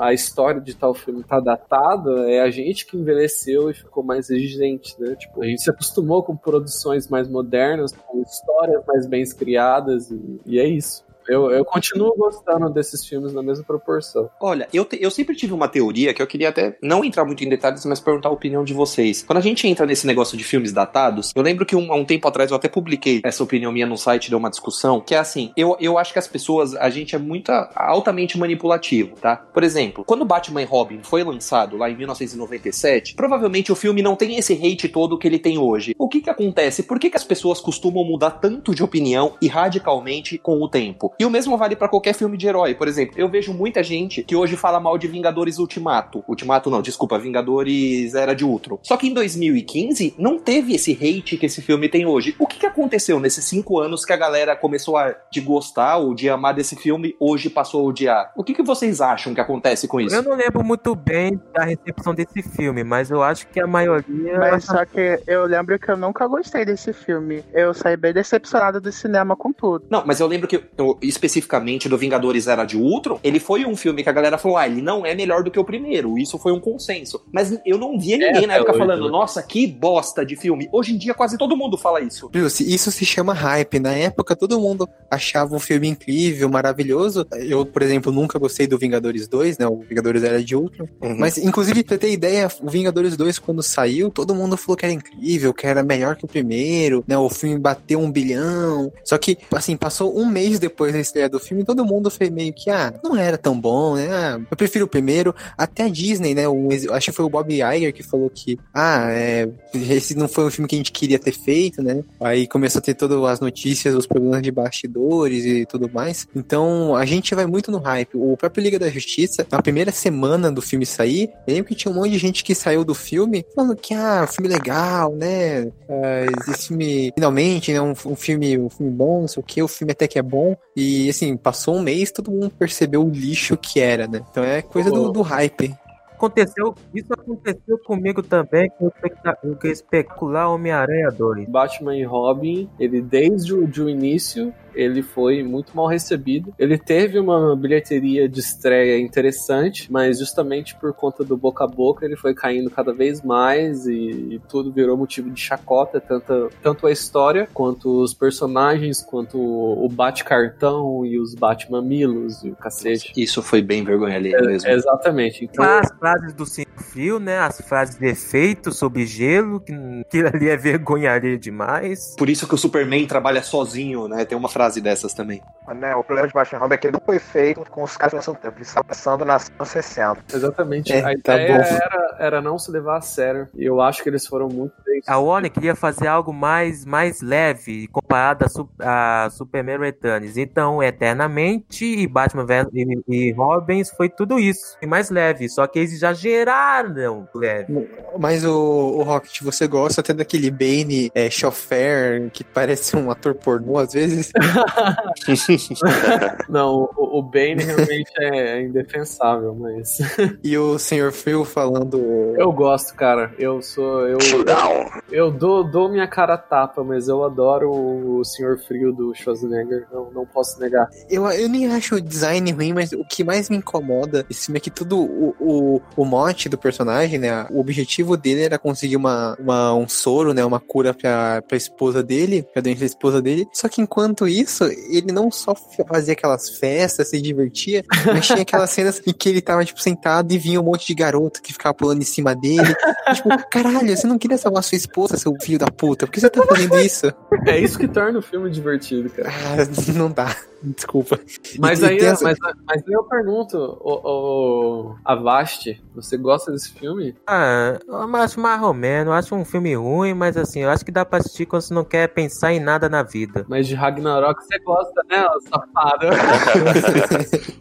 a história de tal filme tá datada, é a gente que envelheceu e ficou mais exigente, né? Tipo, a gente se acostumou com produções mais modernas, com histórias mais bem criadas e, e é isso. Eu, eu continuo gostando desses filmes na mesma proporção. Olha, eu, te- eu sempre tive uma teoria que eu queria até não entrar muito em detalhes, mas perguntar a opinião de vocês. Quando a gente entra nesse negócio de filmes datados, eu lembro que um- um tempo atrás eu até publiquei essa opinião minha no site, deu uma discussão, que é assim, eu, eu acho que as pessoas, a gente é muito altamente manipulativo, tá? Por exemplo, quando Batman e Robin foi lançado lá em 1997, provavelmente o filme não tem esse hate todo que ele tem hoje. O que que acontece? Por que, que as pessoas costumam mudar tanto de opinião e radicalmente com o tempo? E o mesmo vale pra qualquer filme de herói. Por exemplo, eu vejo muita gente que hoje fala mal de Vingadores Ultimato. Ultimato não, desculpa, Vingadores Era de Ultron. Só que em 2015 não teve esse hate que esse filme tem hoje. O que, que aconteceu nesses cinco anos que a galera começou a de gostar ou de amar desse filme, hoje passou a odiar? O que, que vocês acham que acontece com isso? Eu não lembro muito bem da recepção desse filme, mas eu acho que a maioria. Mas só que eu lembro que eu nunca gostei desse filme. Eu saí bem decepcionado do cinema com tudo. Não, mas eu lembro que eu, especificamente do Vingadores Era de Ultron, ele foi um filme que a galera falou, ah, ele não é melhor do que o primeiro. Isso foi um consenso. Mas eu não via ninguém É, na época hoje, falando, né? nossa, que bosta de filme. Hoje em dia quase todo mundo fala isso. Isso se chama hype. Na época, todo mundo achava um filme incrível, maravilhoso. Eu, por exemplo, nunca gostei do Vingadores 2, né? O Vingadores Era de Ultron. Uhum. Mas, inclusive, pra ter ideia, o Vingadores 2, quando saiu, todo mundo falou que era incrível, que era melhor que o primeiro, né? O filme bateu um bilhão. Só que, assim, passou um mês depois da estreia do filme, todo mundo foi meio que, ah, não era tão bom, né? Ah, eu prefiro o primeiro. Até a Disney, né? Um, acho que foi o Bob Iger que falou que, ah, é, esse não foi um filme que a gente queria ter feito, né? Aí começou a ter todas as notícias, os problemas de bastidores e tudo mais. Então, a gente vai muito no hype. O próprio Liga da Justiça, na primeira semana do filme sair, eu lembro que tinha um monte de gente que saiu do filme falando que, ah, filme legal, né? Ah, esse filme, finalmente, né? Um, um filme, um filme bom, não sei o que, o filme até que é bom. E, assim, passou um mês, todo mundo percebeu o lixo que era, né? Então é coisa do, do hype. Aconteceu, isso aconteceu comigo também com o especta- com o especular Homem-Aranha 2. Batman e Robin, ele desde o, de o início, ele foi muito mal recebido. Ele teve uma bilheteria de estreia interessante, mas justamente por conta do boca a boca, ele foi caindo cada vez mais e, e tudo virou motivo de chacota, tanto, tanto a história, quanto os personagens, quanto o, o bate-cartão e os bate-mamilos e o cacete. Isso foi bem vergonha ali mesmo. É, exatamente. Então, As frases do Sem Fio, né? As frases de efeito sobre gelo, que aquilo ali é vergonharia demais. Por isso que o Superman trabalha sozinho, né? Tem uma frase dessas também. Né, o problema de Batman Robin é que ele não foi feito com os caras pensando tempo. Ele estava pensando nas anos 60. Exatamente. É, a tá ideia era, era não se levar a sério. E eu acho que eles foram muito bem. A Warner queria fazer algo mais, mais leve comparado a, a Superman Returns. Então, Eternamente e Batman e, e Robins foi tudo isso. E mais leve. Só que eles exageraram leve. Mas o, o Rocket, você gosta até daquele Bane é, chofer que parece um ator pornô às vezes? Não, o, o Bane realmente é indefensável, mas. E o Sr. Phil falando. Eu gosto, cara. Eu sou. Eu, Showdown. eu dou, dou minha cara tapa, mas eu adoro o Senhor Frio do Schwarzenegger. Não, não posso negar. Eu, eu nem acho o design ruim, mas o que mais me incomoda esse filme é que tudo o, o, o mote do personagem, né? O objetivo dele era conseguir uma, uma, um soro, né? Uma cura pra, pra esposa dele, pra doença da esposa dele. Só que enquanto isso, ele não só fazia aquelas festas, se divertia, mas tinha aquelas cenas em que ele tava, tipo, sentado e vinha um monte de garoto que ficava pulando em cima dele. tipo, caralho, você não queria salvar sua esposa, seu filho da puta? Por que você tá fazendo isso? É isso que torna o filme divertido, cara. Ah, não dá. Desculpa. Mas E- aí, essa- mas, mas aí eu pergunto, o, o Avast, você gosta desse filme? Ah, eu acho mais ou menos. Eu acho um filme ruim, mas assim, eu acho que dá pra assistir quando você não quer pensar em nada na vida. Mas de Ragnarok você gosta, né, safado?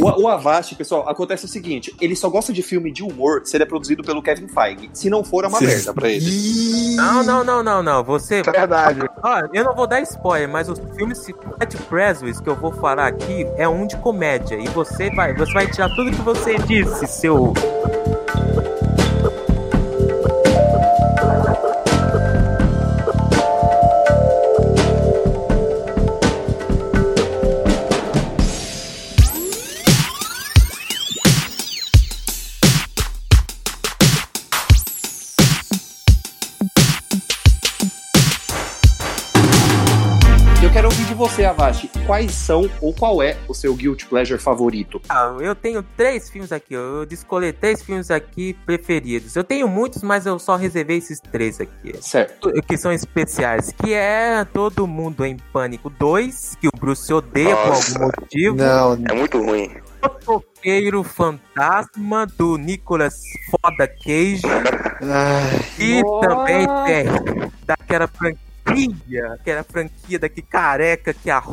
O, o Avast, pessoal, acontece o seguinte: ele só gosta de filme de humor se ele é produzido pelo Kevin Feige. Se não for, é uma merda pra ele. Não, não, não, não, não. Você. É verdade. Ó, eu não vou dar spoiler, mas os filmes Ed Presley que eu vou falar aqui é um de comédia. E você vai, você vai tirar tudo que você disse, seu. Quais são ou qual é o seu Guilty Pleasure favorito? Ah, eu tenho três filmes aqui. Eu descolei três filmes aqui preferidos. Eu tenho muitos, mas eu só reservei esses três aqui. Certo. Que são especiais. Que é Todo Mundo em Pânico 2, que o Bruce odeia Nossa. por algum motivo. Não, É muito ruim. Motoqueiro Fantasma, do Nicolas Foda Cage. ai, E Nossa. também tem daquela franquia, aquela franquia daqui careca que é a.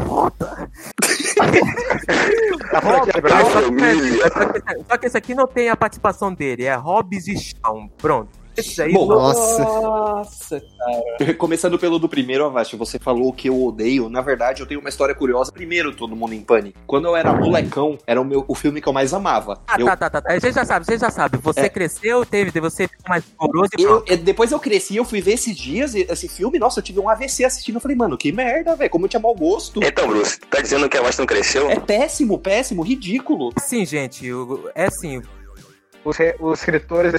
A franquia Só Brown, que, só que- só que esse aqui não tem a participação dele, é Hobbs e Shawn. Pronto. Esse aí, Bom, Nossa. Nossa, cara. Começando pelo do primeiro, Avast, você falou que eu odeio. Na verdade, eu tenho uma história curiosa. Primeiro, Todo Mundo em Pânico. Quando eu era molecão, era o, meu, o filme que eu mais amava. Ah, eu, tá, tá, tá, tá. Você já sabe, você já sabe. Você É. cresceu, teve, você ficou mais rigoroso e eu- eu- depois eu cresci, eu fui ver esses dias esse filme. Nossa, eu tive um AVC assistindo. Eu falei, mano, que merda, velho. Como eu tinha mau gosto. Então, Bruce, tá dizendo que a voz não cresceu? É péssimo, péssimo, ridículo. Sim, gente, é assim, Os, re- os escritores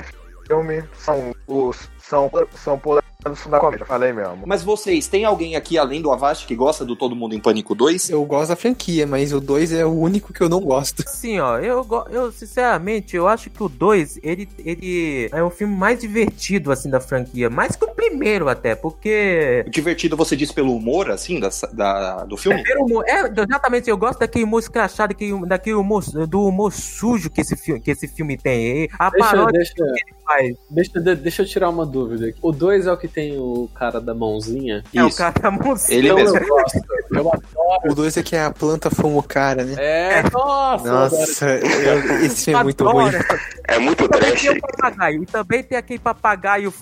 filme são os. São, são polanos da comédia, falei mesmo. Mas vocês, tem alguém aqui além do Avast que gosta do Todo Mundo em Pânico 2? Eu gosto da franquia, mas o 2 é o único que eu não gosto. Assim, ó, eu, eu sinceramente, eu acho que o 2, ele, ele é o filme mais divertido, assim, da franquia. Mais que o primeiro, até, porque... Divertido você diz pelo humor, assim, da, da- do filme? Primeiro humor, é, exatamente, eu gosto daquele humor escrachado, daquele, daquele humor, do humor sujo que esse filme, que esse filme tem. A Deixa, paródia deixa, que ele faz deixa, de- deixa eu tirar uma dúvida aqui. O 2 é o que tem o cara da mãozinha? é o Isso. cara da mãozinha. Ele Então mesmo. eu gosto. Eu adoro. O 2 é que a planta fuma o cara, né? É, nossa, eu adoro. Nossa, eu- esse filme é muito ruim. É muito Também trash, tem o papagaio. E também tem aquele papagaio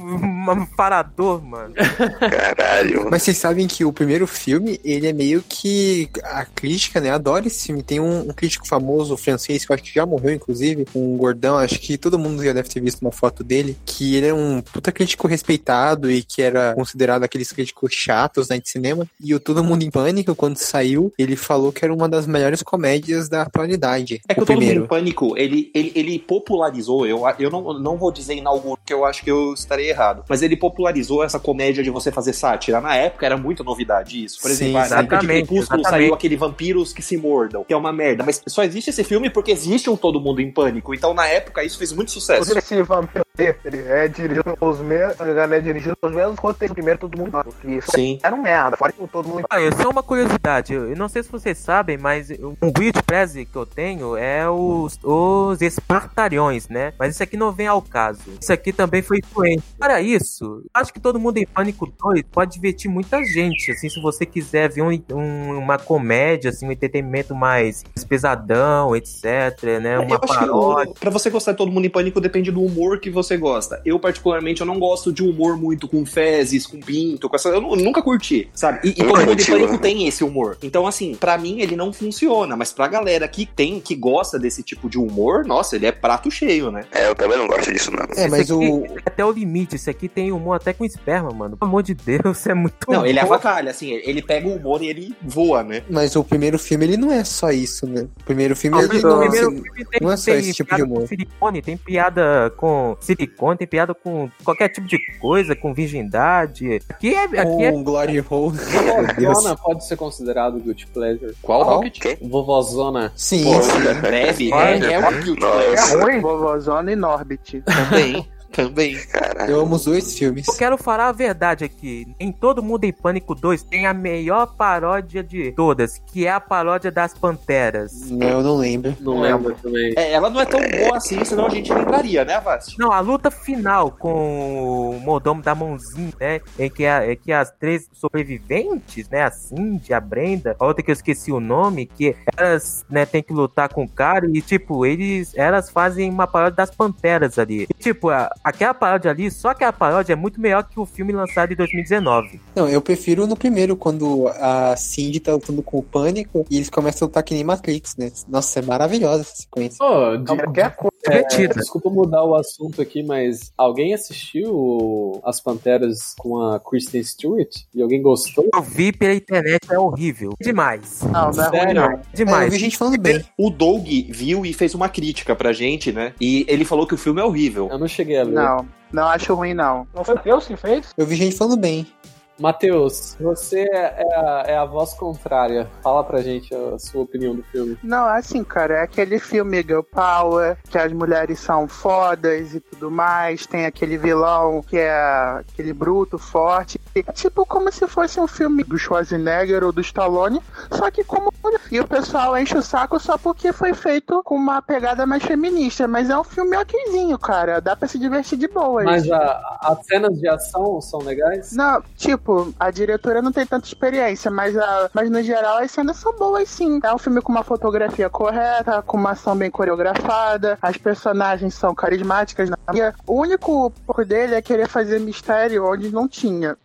farador, mano. caralho. Mas vocês sabem que o primeiro filme, ele é meio que. A crítica, né? Adora esse filme. Tem um, um crítico famoso francês, que eu acho que já morreu, inclusive, um gordão, acho que todo mundo já deve ter visto uma foto dele, que ele é um puta crítico respeitado e que era considerado aqueles críticos chatos né, de cinema. E o Todo Mundo em Pânico, quando saiu, ele falou que era uma das melhores comédias da atualidade. É que o o Todo Mundo em. Pânico, ele, ele, ele popularizou, eu, eu não, não vou dizer inaugurou, porque eu acho que eu estarei errado, mas ele popularizou essa comédia de você fazer sátira. Na época era muita novidade isso. Por Sim, exemplo, na época de Crepúsculo saiu aquele Vampiros que se mordam, que é uma merda. Mas só existe esse filme porque existe um Todo Mundo em Pânico. Então na época isso fez muito sucesso. Esse vampiro ele é dirigido pelos mesmos. É dirigido pelos mesmos roteiros primeiro todo mundo. Isso Sim. era um merda, fora que todo mundo. Ah, eu só uma curiosidade, eu não sei se vocês sabem, mas um pleasure que eu tenho é os, os espartariões, né? Mas isso aqui não vem ao caso. Isso aqui também foi influente. Para isso, acho que todo mundo em Pânico 2 pode divertir muita gente, assim, se você quiser ver um- um- uma comédia, assim, um entretenimento mais pesadão, etc, né? Uma paródia. pra você gostar de Todo Mundo em Pânico depende do humor que você gosta. Eu, particularmente, eu não gosto de humor muito com fezes, com pinto, com essa. Eu nu- nunca curti, sabe? E, e Não Todo é Mundo motivo, Pânico né? tem esse humor. Então, assim, pra mim ele não funciona, mas pra galera que tem, que gosta desse tipo de humor, nossa, ele é prato cheio, né? É, eu também não gosto disso, não. É, mas aqui o. é até o limite, esse aqui tem humor até com esperma, mano. Pelo amor de Deus, é muito Não, ele bom. avacalha, assim, ele pega o humor e ele voa, né? Mas o primeiro filme, ele não é só isso, né? O primeiro filme, Não, ele o não, primeiro assim, filme tem, não é só tem esse tipo piada de humor. com silicone, tem piada com silicone, tem piada com qualquer tipo de coisa, com virgindade. Aqui é. Aqui é com Glory Hole. Vovozona pode ser considerado guilty pleasure. Qual? Qual? Vovozona. Sim, Pô, sim. breve, é, é um guilty Nossa. É pleasure. ruim. Vovozona e Norbit. Também, também. Caralho. Eu amo os dois filmes. Eu quero falar a verdade aqui. Em Todo Mundo em Pânico 2 tem a melhor paródia de todas, que é a paródia das Panteras. Não, eu não lembro. Não lembro também. É, ela não é tão boa assim, senão a gente lembraria, né, Vast? Não, a luta final com o mordomo da mãozinha, né? Em que, a, em que as três sobreviventes, né? A Cindy, a Brenda, a outra que eu esqueci o nome, que elas, né, tem que lutar com o cara e, tipo, eles, elas fazem uma paródia das Panteras ali. E, tipo, a- aquela paródia ali, só que a paródia é muito melhor que o filme lançado em 2019. Não, eu prefiro no primeiro, quando a Cindy tá lutando com o Pânico e eles começam a lutar que nem Matrix, né? Nossa, é maravilhosa essa sequência. Pô, de- Qualquer coisa. Divertida. desculpa mudar o assunto aqui, mas alguém assistiu As Panteras com a Kristen Stewart? E alguém gostou? Eu vi pela internet, é horrível. Demais. Não, não é ruim, Sério? não. É, eu Demais. vi gente falando bem. O Doug viu e fez uma crítica pra gente, né? E ele falou que o filme é horrível. Eu não cheguei a ver. Não, não acho ruim, não. Não foi Deus que fez? Eu vi gente falando bem. Matheus, você é a, é a voz contrária. Fala pra gente a sua opinião do filme. Não, assim, cara, é aquele filme Girl Power, que as mulheres são fodas e tudo mais. Tem aquele vilão que é aquele bruto, forte. É tipo como se fosse um filme do Schwarzenegger ou do Stallone, só que como. E o pessoal enche o saco só porque foi feito com uma pegada mais feminista. Mas é um filme okzinho, cara. Dá pra se divertir de boa. Mas a, as cenas de ação são legais? Não, tipo, a diretora não tem tanta experiência, mas, a, mas no geral as cenas são boas sim. É um filme com uma fotografia correta, com uma ação bem coreografada, as personagens são carismáticas. Na... O único por dele é querer fazer mistério onde não tinha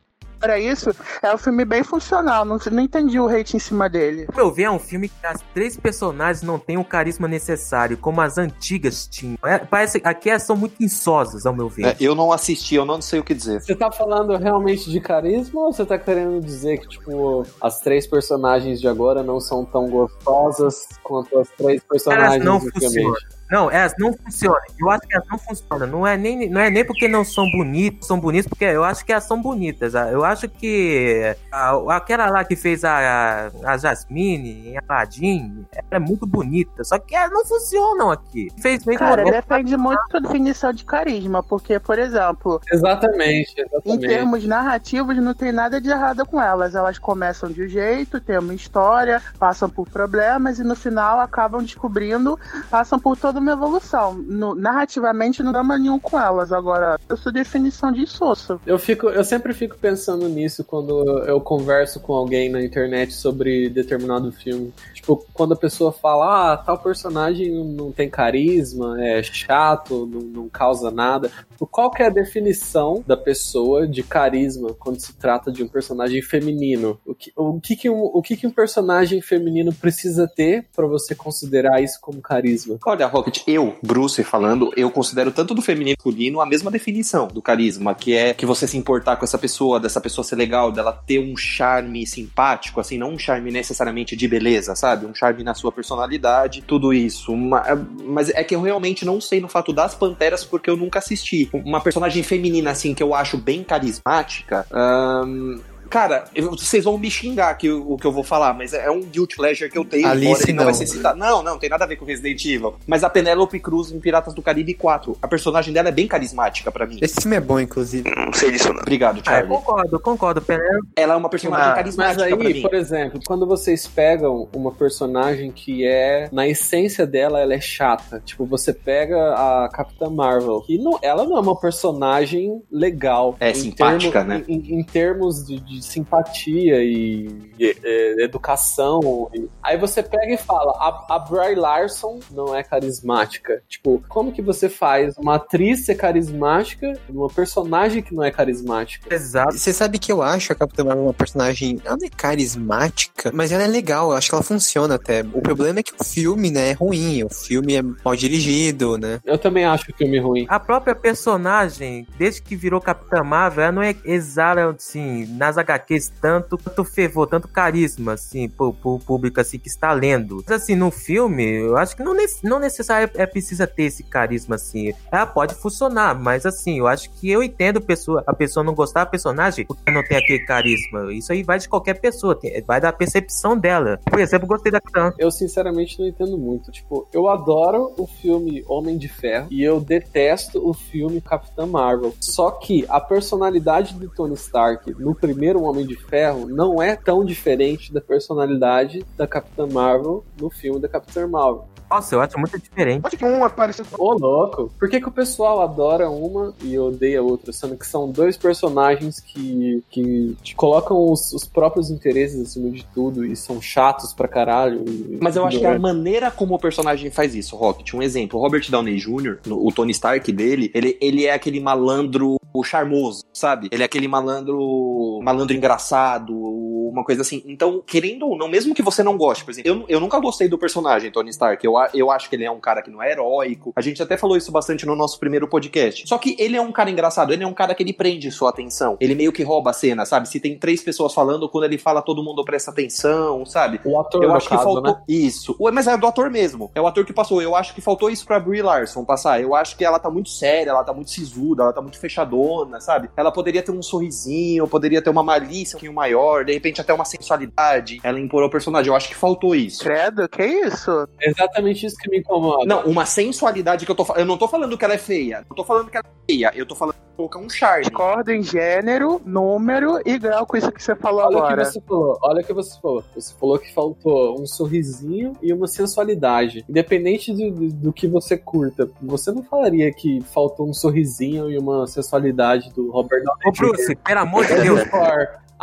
para isso, é um filme bem funcional. Não, não entendi o hate em cima dele. Pra eu ver, é um filme que as três personagens não têm o carisma necessário, como as antigas tinham. É, parece aqui elas são muito insosas, ao meu ver. É, eu não assisti, eu não sei o que dizer. Você tá falando realmente de carisma ou você tá querendo dizer que, tipo, as três personagens de agora não são tão gostosas quanto as três personagens elas não funcionam. Não, elas não funcionam. Eu acho que elas não funcionam. Não é nem, não é nem porque não são bonitas, são bonitas, porque eu acho que elas são bonitas. Eu acho que a, aquela lá que fez a, a Jasmine em Aladdin, ela é muito bonita. Só que elas não funcionam aqui. Fez bem Cara, depende muito da definição de carisma, porque, por exemplo. Exatamente, exatamente. Em termos narrativos, não tem nada de errado com elas. Elas começam de um jeito, tem uma história, passam por problemas e no final acabam descobrindo, passam por todo uma evolução. No, narrativamente não dá mais nenhum com elas. Agora, eu sou definição de insosso. Eu, fico, eu sempre fico pensando nisso quando eu converso com alguém na internet sobre determinado filme. Tipo, quando a pessoa fala, ah, tal personagem não tem carisma, é chato, não, não causa nada. Qual que é a definição da pessoa de carisma quando se trata de um personagem feminino? O que, o que, que, um, o que, que um personagem feminino precisa ter para você considerar isso como carisma? Olha, Rocket, eu, Bruce, falando, eu considero tanto do feminino e masculino a mesma definição do carisma, que é que você se importar com essa pessoa, dessa pessoa ser legal, dela ter um charme simpático, assim, não um charme necessariamente de beleza, sabe? Sabe? Um charme na sua personalidade, tudo isso. Uma, mas é que eu realmente não sei no fato das Panteras porque eu nunca assisti. Uma personagem feminina, assim, que eu acho bem carismática. Um, Cara, eu, vocês vão me xingar que o, que eu vou falar, mas é um guilt pleasure que eu tenho. Alice não. não vai ser citado. Não, não, tem nada a ver com Resident Evil. Mas a Penelope Cruz em Piratas do Caribe 4, a personagem dela é bem carismática para mim. Esse filme é bom, inclusive. Não sei disso, não. Obrigado, ah, Thiago. É, concordo, concordo. Penelope... Ela é uma personagem ah, carismática Mas aí, por exemplo, quando vocês pegam uma personagem que é, na essência dela, ela é chata. Tipo, você pega a Capitã Marvel, que não, ela não é uma personagem legal. É, simpática, termo, né? Em, em termos de, de simpatia e, e, e educação. E... Aí você pega e fala, a, a Bry Larson não é carismática. Tipo, como que você faz uma atriz ser carismática uma personagem que não é carismática? Exato. Você sabe que eu acho a Capitã Marvel uma personagem, ela não é carismática, mas ela é legal, eu acho que ela funciona até. O problema é que o filme, né, é ruim, o filme é mal dirigido, né? Eu também acho o filme ruim. A própria personagem, desde que virou Capitã Marvel, ela não é exala, assim, nas HQs tanto tanto, fervor, tanto carisma, assim, pro, pro público, assim, que está lendo. Mas, assim, no filme, eu acho que não, não necessariamente é, precisa ter esse carisma, assim. Ela pode funcionar, mas, assim, eu acho que eu entendo a pessoa, a pessoa não gostar da personagem porque não tem aquele carisma. Isso aí vai de qualquer pessoa, vai da percepção dela. Por exemplo, gostei da Capitã. Eu, sinceramente, não entendo muito. Tipo, eu adoro o filme Homem de Ferro e eu detesto o filme Capitã Marvel. Só que a personalidade de Tony Stark no primeiro Homem de Ferro não é tão diferente da personalidade da Capitã Marvel no filme da Capitã Marvel. Nossa, eu acho muito diferente. Acho que um parecido Ô, louco. Por que, que o pessoal adora uma e odeia outra? Sendo que são dois personagens que, que colocam os, os próprios interesses acima de tudo e são chatos pra caralho. Mas eu acho que é a maneira como o personagem faz isso, Rocket. Um exemplo, o Robert Downey Jr., o Tony Stark dele, ele, ele é aquele malandro charmoso, sabe? Ele é aquele malandro malandro engraçado, uma coisa assim. Então, querendo ou não, mesmo que você não goste, por exemplo, eu, eu nunca gostei do personagem Tony Stark. Eu, eu acho que ele é um cara que não é heróico. A gente até falou isso bastante no nosso primeiro podcast. Só que ele é um cara engraçado, ele é um cara que ele prende sua atenção. Ele meio que rouba a cena, sabe? Se tem três pessoas falando, quando ele fala, todo mundo presta atenção, sabe? O ator, eu acho caso, que faltou né? isso. Mas é do ator mesmo. É o ator que passou. Eu acho que faltou isso pra Brie Larson passar. Eu acho que ela tá muito séria, ela tá muito sisuda, ela tá muito fechadona, sabe? Ela poderia ter um sorrisinho, poderia ter uma malícia um pouquinho maior, de repente até uma sensualidade. Ela impor ao personagem. Eu acho que faltou isso. Credo, que isso? É exatamente isso que me incomoda. Não, uma sensualidade que eu tô falando. Eu não tô falando que ela é feia. Eu tô falando que ela é feia. Eu tô falando que colocar um charme. Discordo em gênero, número e grau com isso que você falou Olha o agora. que você falou, olha o que você falou. Você falou que faltou um sorrisinho e uma sensualidade. Independente do, do, do que você curta, você não falaria que faltou um sorrisinho e uma sensualidade do Robert Downey Ô, Bruce, pelo amor de Deus.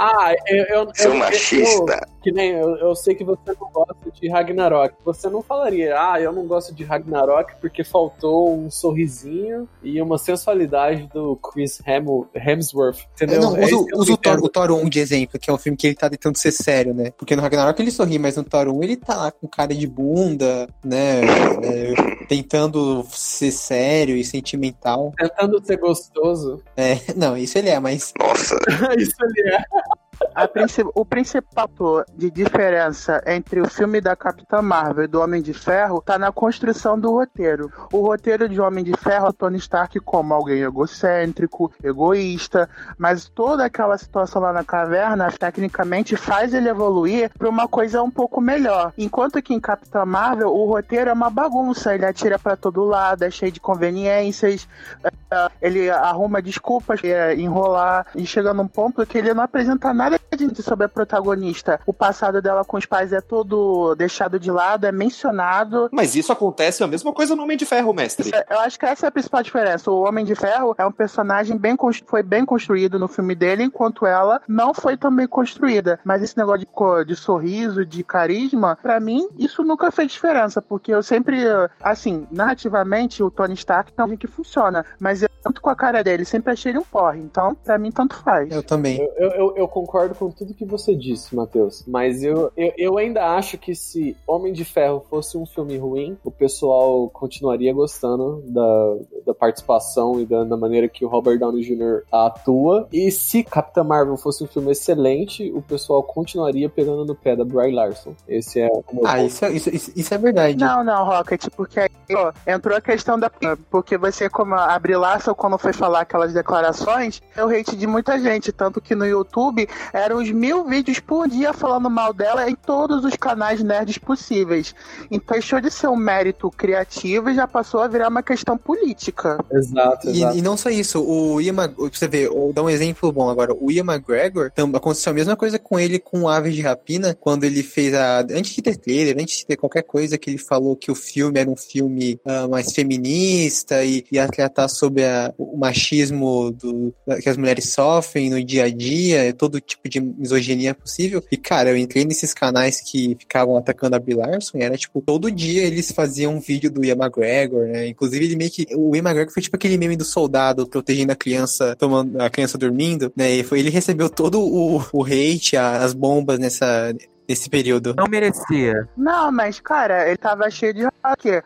Ah, eu, eu, Seu eu- machista. eu- que nem eu, eu sei que você não gosta de Ragnarok. Você não falaria, ah, eu não gosto de Ragnarok porque faltou um sorrisinho e uma sensualidade do Chris Hem- Hemsworth. Entendeu? Não, É usa, eu usa o, Thor, o Thor 1 de exemplo, que é um filme que ele tá tentando ser sério, né? Porque no Ragnarok ele sorri, mas no Thor 1 ele tá lá com cara de bunda, né? É, tentando ser sério e sentimental. Tentando ser gostoso. É, não, isso ele é, mas Nossa, isso ali é. Princi- o principal de diferença entre o filme da Capitã Marvel e do Homem de Ferro tá na construção do roteiro. O roteiro de Homem de Ferro, Tony Stark como alguém egocêntrico, egoísta, mas toda aquela situação lá na caverna, tecnicamente, faz ele evoluir pra uma coisa um pouco melhor. Enquanto que em Capitã Marvel, o roteiro é uma bagunça, ele atira pra todo lado, é cheio de conveniências, é, ele arruma desculpas, enrolar, e chega num ponto que ele não apresenta nada de sobre a protagonista. O passado dela com os pais é todo deixado de lado, é mencionado. Mas isso acontece a mesma coisa no Homem de Ferro, mestre. Eu acho que essa é a principal diferença. O Homem de Ferro é um personagem bem foi bem construído no filme dele, enquanto ela não foi tão bem construída. Mas esse negócio de, de sorriso, de carisma, pra mim, isso nunca fez diferença, porque eu sempre, assim, narrativamente, o Tony Stark é alguém que funciona, mas eu tanto com a cara dele, sempre achei ele um porre. Então, pra mim, tanto faz. eu também. Eu- eu, eu concordo com tudo que você disse, Matheus. Mas eu, eu, eu ainda acho que se Homem de Ferro fosse um filme ruim, o pessoal continuaria gostando da, da participação e da, da maneira que o Robert Downey Jr. atua. E se Capitã Marvel fosse um filme excelente, o pessoal continuaria pegando no pé da Bry Larson. Esse é o meu Ah, ponto. isso, é- isso, isso, é verdade. Não, não, Rocket, porque aí ó, entrou a questão da. Porque você, como a Brie Larson, quando foi falar aquelas declarações, é o hate de muita gente. Tanto que no YouTube eram uns mil vídeos por dia falando mal dela em todos os canais nerds possíveis. Então deixou de ser um mérito criativo e já passou a virar uma questão política. Exato, E, exato. e não só isso, o Ian você ver, vou dar um exemplo bom agora. O Ian McGregor, aconteceu a mesma coisa com ele com Aves de Rapina, quando ele fez a. Antes de ter trailer, antes de ter qualquer coisa, que ele falou que o filme era um filme ah, mais feminista e ia tratar sobre a- o machismo do, que as mulheres sofrem no dia a dia, todo tipo de misoginia possível. E, cara, eu entrei nesses canais que ficavam atacando a Brie Larson e era tipo, todo dia eles faziam um vídeo do Ian McGregor, né? Inclusive, ele meio que. O Ian McGregor foi tipo aquele meme do soldado protegendo a criança, tomando a criança dormindo, né? E foi, ele recebeu todo o, o hate, a- as bombas nessa. Nesse período. Não merecia. Não, mas, cara, ele tava cheio de.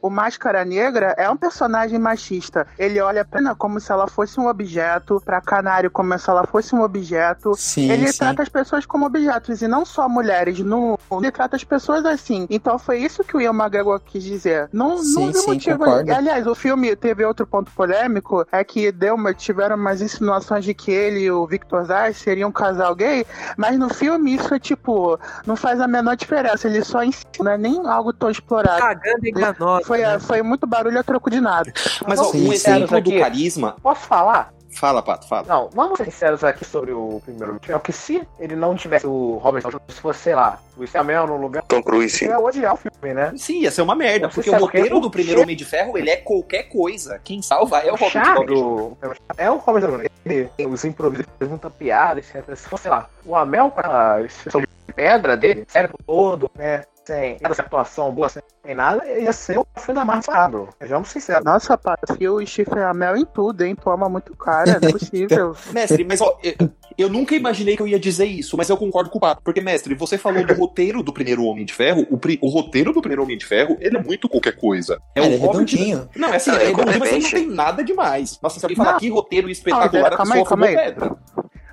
O Máscara Negra é um personagem machista. Ele olha a pena como se ela fosse um objeto, pra Canário como se ela fosse um objeto. Sim, ele sim. trata as pessoas como objetos e não só mulheres. No, ele trata as pessoas assim. Então foi isso que o Ian McGregor quis dizer. Não, Sim, não sim, motivo. concordo. Aliás, o filme teve outro ponto polêmico, é que deu uma, tiveram umas insinuações de que ele e o Victor Zay seriam um casal gay, mas no filme isso é tipo, não faz a menor diferença. Ele só ensina, é nem algo tão explorado. Cagando enganosa. Foi, né? foi muito barulho a troco de nada. Mas ó, Sim, um sim. exemplo do carisma. Posso falar? Fala, Pato, fala. Não, vamos ser sinceros aqui sobre o primeiro filme. Porque se ele não tivesse o Robert Downey se fosse, sei lá, o Samuel no lugar, Tom Cruise. eu ia odiar o filme, né? Sim, ia ser uma merda, porque o é roteiro o do primeiro Homem de Ferro, ele é qualquer coisa. Quem salva é o Robert chato Downey É o Robert Downey Jr. Ele tem os improvisos, muita piada, etc. Se fosse, sei lá, o Amel com a expressão de pedra dele, cérebro todo, né? Sem essa atuação boa, sem nada, ia ser o filme da Marvel Fábio. Sejamos sinceros. Nossa, Paty, o chifre a mel em tudo, hein? Toma muito cara, não é possível. Mestre, mas ó, eu, eu nunca imaginei que eu ia dizer isso, mas eu concordo com o Pato. Porque, mestre, você falou do roteiro do primeiro Homem de Ferro. O, pri- o roteiro do primeiro Homem de Ferro, ele é muito qualquer coisa. É, ele é Robert- redondinho. Não, é assim, Não, é é redondinho, mas ele não tem nada demais. Nossa, se alguém falar que roteiro espetacular, Não, a calma aí, pessoa fumou calma aí. pedra.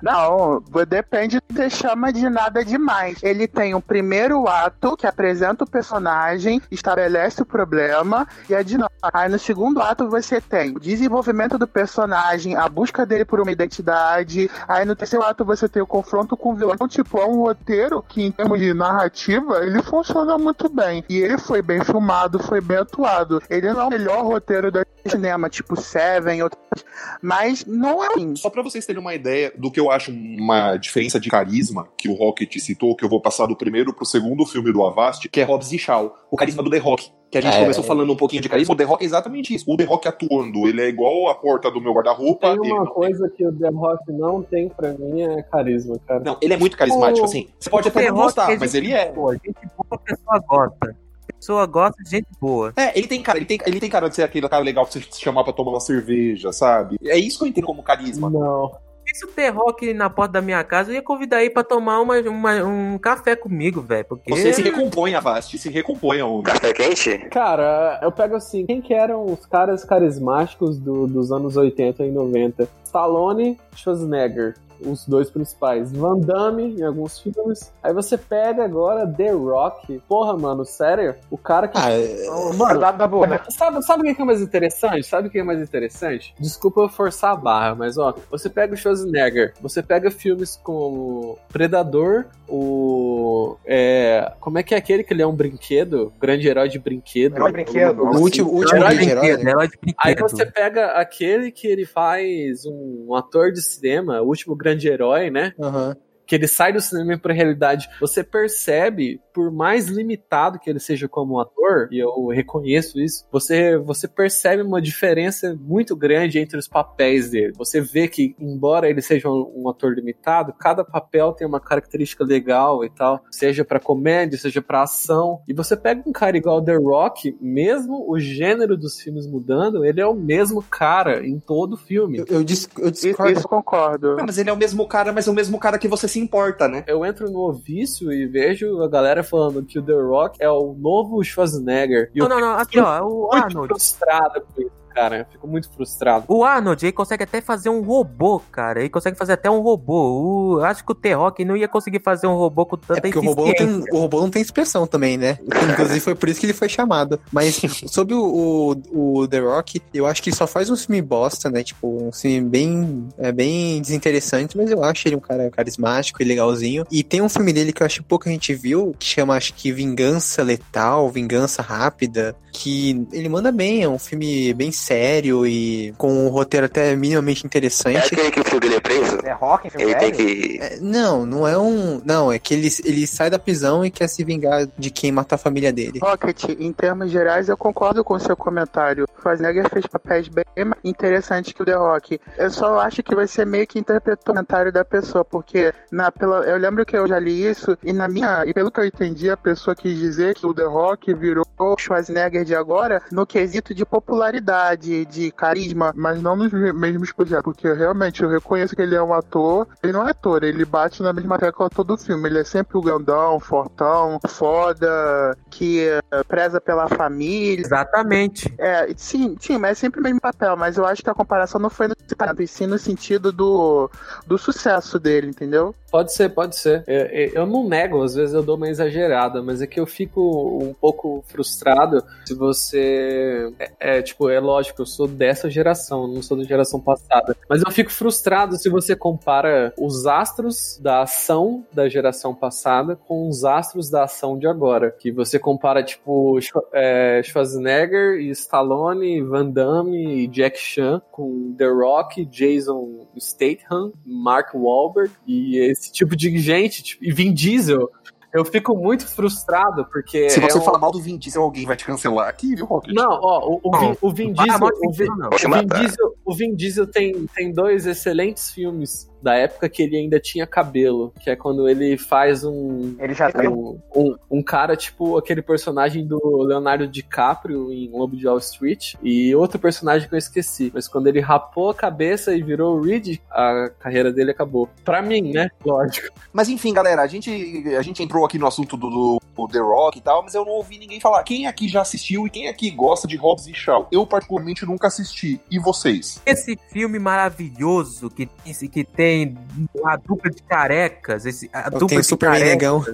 Não, depende de chama de nada demais. Ele tem o primeiro ato que apresenta o personagem, estabelece o problema e a dinâmica. Aí no segundo ato você tem o desenvolvimento do personagem, a busca dele por uma identidade. Aí no terceiro ato você tem o confronto com o vilão. Então, tipo, é um roteiro que, em termos de narrativa, ele funciona muito bem. E ele foi bem filmado, foi bem atuado. Ele não é o melhor roteiro do cinema, tipo Seven, outros, mas não é ruim. Só pra vocês terem uma ideia do que eu acho uma diferença de carisma que o Rocket citou, que eu vou passar do primeiro pro segundo filme do Avast, que é Hobbs e Shaw, o carisma do The Rock. Que a gente É. começou falando um pouquinho de carisma, o The Rock é exatamente isso. O The Rock atuando, ele é igual a porta do meu guarda-roupa. Tem uma coisa que o The Rock não tem pra mim é carisma, cara. Não, ele é muito carismático, O- assim. Você pode até não gostar, é mas ele é. Boa, gente boa, a pessoa gosta. A pessoa gosta de gente boa. É, ele tem cara, ele tem, ele tem cara de ser aquele cara legal pra você chamar pra tomar uma cerveja, sabe? É isso que eu entendo como carisma. Não. Se o The Rock na porta da minha casa, eu ia convidar ele pra tomar uma, uma- um café comigo, velho. Porque. Você se recompõe, Avast, se recompõe aonde? Café quente? Cara, eu pego assim, quem que eram os caras carismáticos do- dos anos 80 e 90? Stallone, Schwarzenegger. Os dois principais. Van Damme em alguns filmes. Aí você pega agora The Rock. Porra, mano, sério? O cara que. Ah, é- mano, da boa, né? Sabe, sabe o que é mais interessante? Sabe o que é mais interessante? Desculpa eu forçar a barra, mas ó, você pega o Schwarzenegger, você pega filmes como Predador, o. É, como é que é aquele que ele é um brinquedo? Grande herói de brinquedo. Herói de brinquedo. o último, o último Herói de grande herói, brinquedo, né? herói de Aí brinquedo. você pega aquele que ele faz um ator de cinema, o último grande herói, né? Aham. Que ele sai do cinema para realidade, você percebe, por mais limitado que ele seja como ator, e eu reconheço isso, você, você percebe uma diferença muito grande entre os papéis dele. Você vê que, embora ele seja um, um ator limitado, cada papel tem uma característica legal e tal, seja para comédia, seja para ação. E você pega um cara igual The Rock, mesmo o gênero dos filmes mudando, ele é o mesmo cara em todo o filme. Eu, eu, dis- eu Isso, discordo. isso eu concordo. Ah, mas ele é o mesmo cara, mas é o mesmo cara que você se importa, né? eu entro no vício e vejo a galera falando que o The Rock é o novo Schwarzenegger. E Não, não, não. Aqui, ó. O fico muito Arnold. frustrado com isso, cara. Eu fico muito frustrado. O Arnold, ele consegue até fazer um robô, cara. Ele consegue fazer até um robô. O, acho que o T-Rock não ia conseguir fazer um robô com tanta É porque o robô, não eficiência. tem, o robô não tem expressão também, né? Inclusive foi por isso que ele foi chamado. Mas sobre o, o, o The Rock, eu acho que ele só faz um filme bosta, né? Tipo, um filme bem, é, bem desinteressante, mas eu acho ele um cara carismático e legalzinho. E tem um filme dele que eu acho que pouca gente viu, que chama, acho que Vingança Letal, Vingança Rápida, que ele manda bem, é um filme bem sério e com um roteiro até minimamente É interessante. aquele que o filho dele é preso? É rock, em filme Ele tem que. É, não, não é um. Não, é que ele, ele sai da prisão e quer se vingar de quem matou a família dele. Rocket, em termos gerais, eu concordo com o seu comentário. O Schwarzenegger fez papéis bem mais interessantes que o The Rock. Eu só acho que vai ser meio que interpretar o comentário da pessoa, porque na, pela, eu lembro que eu já li isso, e na minha. E pelo que eu entendi, a pessoa quis dizer que o The Rock virou o Schwarzenegger de agora no quesito de popularidade, de carisma, mas não nos mesmos projetos. Porque realmente eu reconheço que ele é um ator. Ele não é ator, ele bate na mesma tecla todo filme. Ele é sempre o grandão, fortão, foda, que eh, preza pela família. Exatamente. É, sim, sim, mas é sempre o mesmo papel, mas eu acho que a comparação não foi no e sim no sentido do, do sucesso dele, entendeu? Pode ser, pode ser. Eu, eu- eu não nego, às vezes eu dou uma exagerada, mas é que eu fico um pouco frustrado se você. É, é, tipo, é lógico, eu sou dessa geração, não sou da geração passada. Mas eu fico frustrado se você compara os astros da ação da geração passada com os astros da ação de agora. Que você compara, tipo, é, Schwarzenegger e Stallone, Van Damme e Jack Chan com The Rock, Jason Statham, Mark Wahlberg e esse tipo de gente, tipo, e Vin Diesel. Eu fico muito frustrado porque Se você é um- falar mal do Vin Diesel, alguém vai te cancelar aqui, viu, Rocket? não, ó, o, o, Vin, o Vin fala Diesel, o Vin, o. Diesel, o Vin Diesel tem, tem dois excelentes filmes da época que ele ainda tinha cabelo, que é quando ele faz um Ele já tá. um, um, um cara tipo aquele personagem do Leonardo DiCaprio em Lobo de Wall Street e outro personagem que eu esqueci, mas quando ele rapou a cabeça e virou o Reed, a carreira dele acabou. Pra mim, né? Lógico. Mas enfim, galera, a gente, a gente entrou aqui no assunto do, do o The Rock e tal, mas eu não ouvi ninguém falar. Quem aqui já assistiu e quem aqui gosta de Hobbs e Shaw? Eu, particularmente, nunca assisti. E vocês? Esse filme maravilhoso que, que tem a dupla de carecas, esse, a dupla tenho de Super carecas. Negão.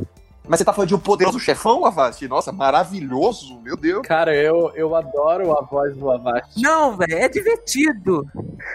Mas você tá falando de um poderoso chefão, Avast? Nossa, maravilhoso, meu Deus. Cara, eu, eu adoro a voz do Avast. Não, velho, é divertido.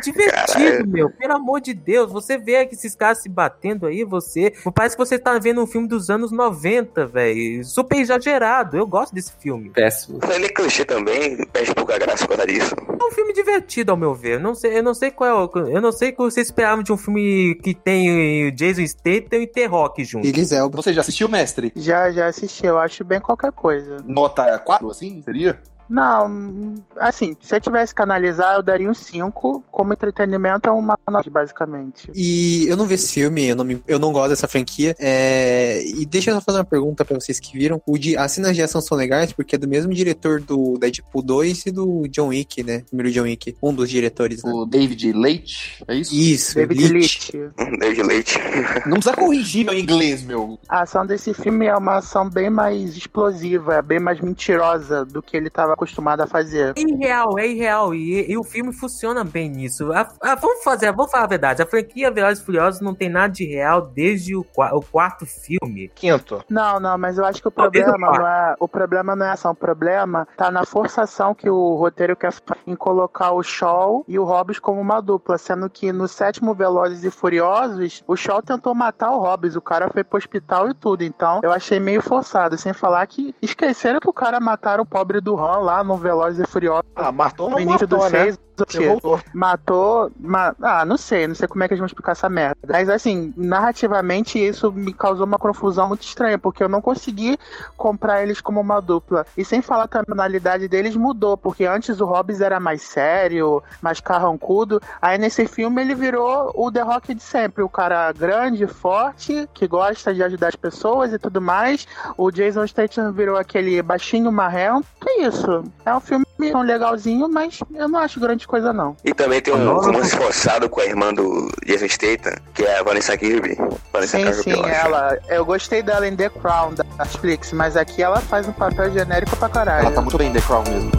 Divertido, meu. Pelo amor de Deus. Você vê que esses caras se batendo aí, você. Parece que você tá vendo um filme dos anos 90, velho. Super exagerado. Eu gosto desse filme. Péssimo. Ele é clichê também, perde pouca graça por causa disso. É um filme divertido, ao meu ver. Eu não sei, eu não sei qual é o, Eu não sei o que você esperava de um filme que tem o Jason Statham e T-Rock junto. Idris Elba. Você já assistiu, mestre? Já, já assisti, eu acho bem qualquer coisa. Nota 4, assim, seria? Não, assim, se eu tivesse que analisar, eu daria um 5. Como entretenimento, é uma nota, basicamente. E eu não vi esse filme, eu não, me- eu não gosto dessa franquia. É, E deixa eu só fazer uma pergunta pra vocês que viram. O de... As cenas de ação são legais porque é do mesmo diretor do Deadpool 2 e do John Wick, né? Primeiro John Wick. Um dos diretores, né? O David Leite, é isso? Isso, David Leitch. Leitch. David Leite. Não precisa corrigir meu inglês, meu. A ação desse filme é uma ação bem mais explosiva, é bem mais mentirosa do que ele estava acostumado a fazer. É irreal, é irreal. E, e o filme funciona bem nisso. A- a- vamos fazer, vamos falar a verdade. A franquia Velozes e Furiosos não tem nada de real desde o, o quarto filme. Quinto. Não, não, mas eu acho que o problema não é, o problema não é ação, o problema tá na forçação que o roteiro quer em colocar o Shaw e o Hobbs como uma dupla, sendo que no sétimo Velozes e Furiosos, o Shaw tentou matar o Hobbs, o cara foi pro hospital e tudo, então eu achei meio forçado, sem falar que esqueceram que o cara mataram o pobre do Han lá no Velozes e Furiosos Ah, matou no início do matou, né? 6. Você voltou. Matou. ma- Ah, não sei, não sei como é que eles vão explicar essa merda. Mas assim, narrativamente isso me causou uma confusão muito estranha, porque eu não consegui comprar eles como uma dupla. E sem falar que a personalidade deles mudou, porque antes o Hobbs era mais sério, mais carrancudo. Aí nesse filme ele virou o The Rock de sempre, o cara grande, forte, que gosta de ajudar as pessoas e tudo mais. O Jason Statham virou aquele baixinho marrento. Que isso? É um filme legalzinho, mas eu não acho grande coisa não. E também tem um romance forçado com a irmã do Jason Statham, que é a Vanessa Kirby. Vanessa Sim, Kirby, sim, eu ela. Eu gostei dela em The Crown da Netflix, mas aqui ela faz um papel genérico pra caralho. Ela tá muito bem em The Crown mesmo.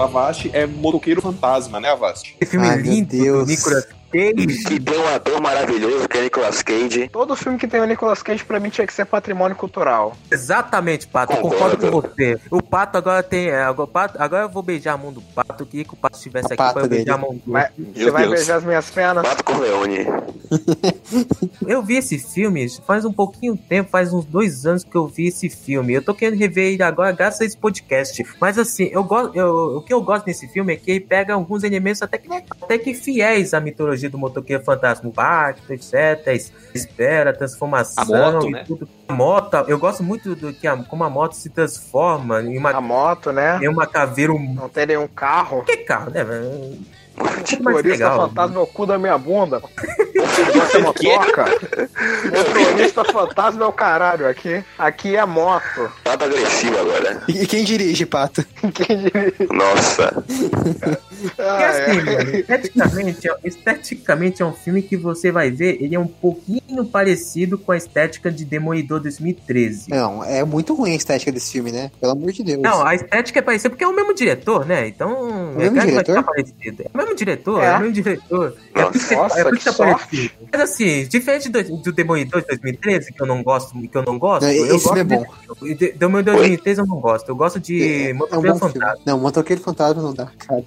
Avast é Motoqueiro Fantasma, né, Avast? Esse filme Ai, meu lindo do Deus. Nicolas Cage. Que tem um ator maravilhoso, que é Nicolas Cage. Todo filme que tem o Nicolas Cage pra mim tinha que ser patrimônio cultural. Exatamente, Pato. Eu Concordo. concordo com você. O Pato agora tem. é, Agora, Pato- agora eu vou beijar a mão do Pato. Eu queria que o Pato estivesse aqui pra eu beijar a mão dele. Mas você vai Deus. beijar as minhas pernas? Pato Corleone. Eu vi esse filme faz um pouquinho tempo, faz uns dois anos que eu vi esse filme. Eu tô querendo rever ele agora graças a esse podcast. Mas assim, eu gosto, eu- o que eu gosto nesse filme é que ele pega alguns elementos até que, até que fiéis à mitologia do motoqueiro fantasma, o etc. a Espera, a transformação A moto, e né? tudo. A moto, eu gosto muito do que a, como a moto se transforma em uma, A moto, né? em uma caveira. Um... Não tem nenhum carro. Que carro, né? velho? Mais Motorista fantasma é o cu da minha bunda. Você motoca. Motorista fantasma é o caralho. Aqui, aqui é moto. Pato agressivo agora. E quem dirige, Pato? Quem diria? Nossa. Porque Ah, assim, é. mano, esteticamente, é- esteticamente é um filme que você vai ver, ele é um pouquinho parecido com a estética de Demolidor 2013. Não, é muito ruim a estética desse filme, né? Pelo amor de Deus. Não, a estética é parecida porque é o mesmo diretor, né? Então. mesmo claro que vai diretor? ficar parecido. É o mesmo diretor, é, É? o mesmo diretor. É por que, Nossa, é por que que tá sorte. parecido. Mas assim, diferente do, do Demolidor de 2013, que eu não gosto, que eu não gosto. Não, eu esse gosto filme é bom. De, de, Demolidor de 2013 eu não gosto. Eu gosto de É, é Motoqueiro filme. Fantasma. Não, Motoqueiro Fantasma não dá, cara.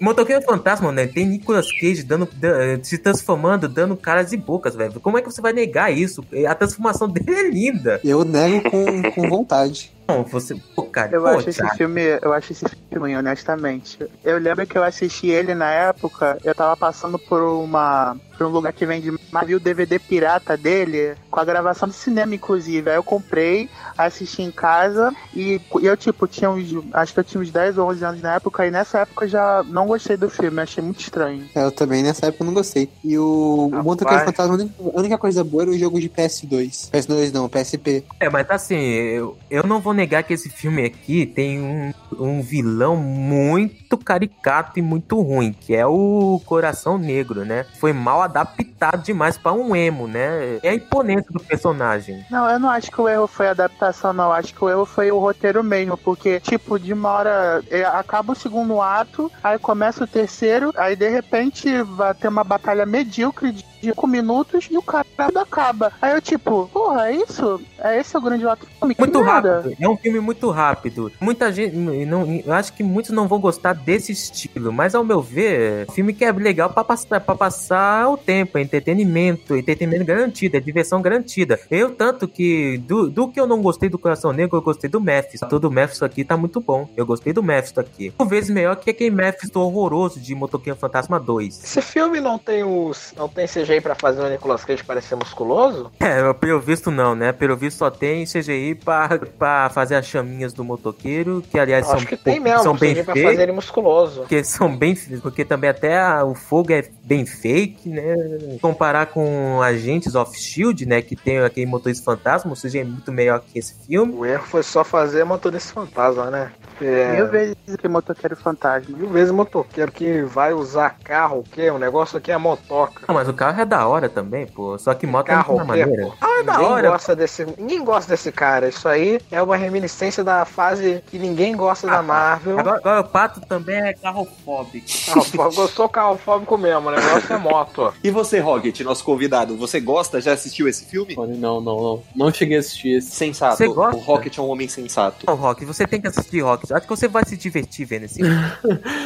Motoqueiro Fantasma, né? Tem Nicolas Cage dando, da- se transformando, dando caras e bocas, velho. Como é que você vai negar isso? A transformação dele é linda. Eu nego com, com vontade. Não, você. Pô, cara, Eu pô, acho esse filme, eu acho esse filme ruim, honestamente. Eu lembro que eu assisti ele na época, eu tava passando por uma por um lugar que vende vi o DVD pirata dele, com a gravação do cinema, inclusive. Aí eu comprei, assisti em casa e eu, tipo, tinha uns. Acho que eu tinha uns 10 ou 11 anos na época, e nessa época eu já não gostei do filme, achei muito estranho. Eu também nessa época não gostei. E o, o Rapaz. Motoqueiro Fantasma, a única- a única coisa boa era o jogo de PS2. PS2 não, PSP. É, mas assim, eu, eu não vou negar que esse filme aqui tem um, um vilão muito caricato e muito ruim, que é o Coração Negro, né? Foi mal adaptado demais pra um emo, né? É a imponência do personagem. Não, eu não acho que o erro foi a adaptação, não. Acho que o erro foi o roteiro mesmo. Porque, tipo, de uma hora é, acaba o segundo ato, aí começa o terceiro, aí de repente vai ter uma batalha medíocre de 5 minutos e o cara acaba. Aí eu, tipo, porra, é isso? É esse o grande ato do filme? Que Muito rápido. É um filme muito rápido. Muita gente. Não, eu acho que muitos não vão gostar desse estilo. Mas ao meu ver, é um filme que é legal pra passar, pra passar o tempo. É entretenimento. Entretenimento garantido. É diversão garantida. Eu, tanto que. Do, do que eu não gostei do Coração Negro, eu gostei do Mephisto. Todo o Mephisto aqui tá muito bom. Eu gostei do Mephisto aqui. Por vezes melhor que aquele Mephisto horroroso de Motoquinho Fantasma 2. Esse filme não tem os. não tem CGI pra fazer o Nicolas Cage parecer musculoso? É, pelo visto não, né? Pelo visto só tem CGI pra, pra fazer as chaminhas do motoqueiro, que aliás Eu são, acho que tem mesmo, são bem CGI pra fazer ele musculoso. Porque são bem. Porque também até a- o fogo é bem fake, né? Comparar com Agentes of Shield, né? Que tem aquele motorista fantasma, ou seja, é muito melhor que esse filme. O erro foi só fazer motorista fantasma, né? É, Mil vezes que motoqueiro fantasma. mil vezes motoqueiro que vai usar carro, o quê? O negócio aqui é motoca. Não, mas o carro é da hora também, pô. Só que moto Carro é quê, maneira. pô? Ah, é da Ninguém hora. gosta desse, ninguém gosta desse cara. Isso aí é uma reminiscência da fase que ninguém gosta da Marvel. Agora, agora o pato também é carrofóbico. Carrofóbico, eu sou carrofóbico mesmo, o negócio é moto. E você, Rocket, nosso convidado, você gosta? Já assistiu esse filme? Não, não, não. Não cheguei a assistir esse. Sensato. Você gosta? O Rocket é um homem sensato. Não, Rock, você tem que assistir Rock. Acho que você vai se divertir vendo esse filme.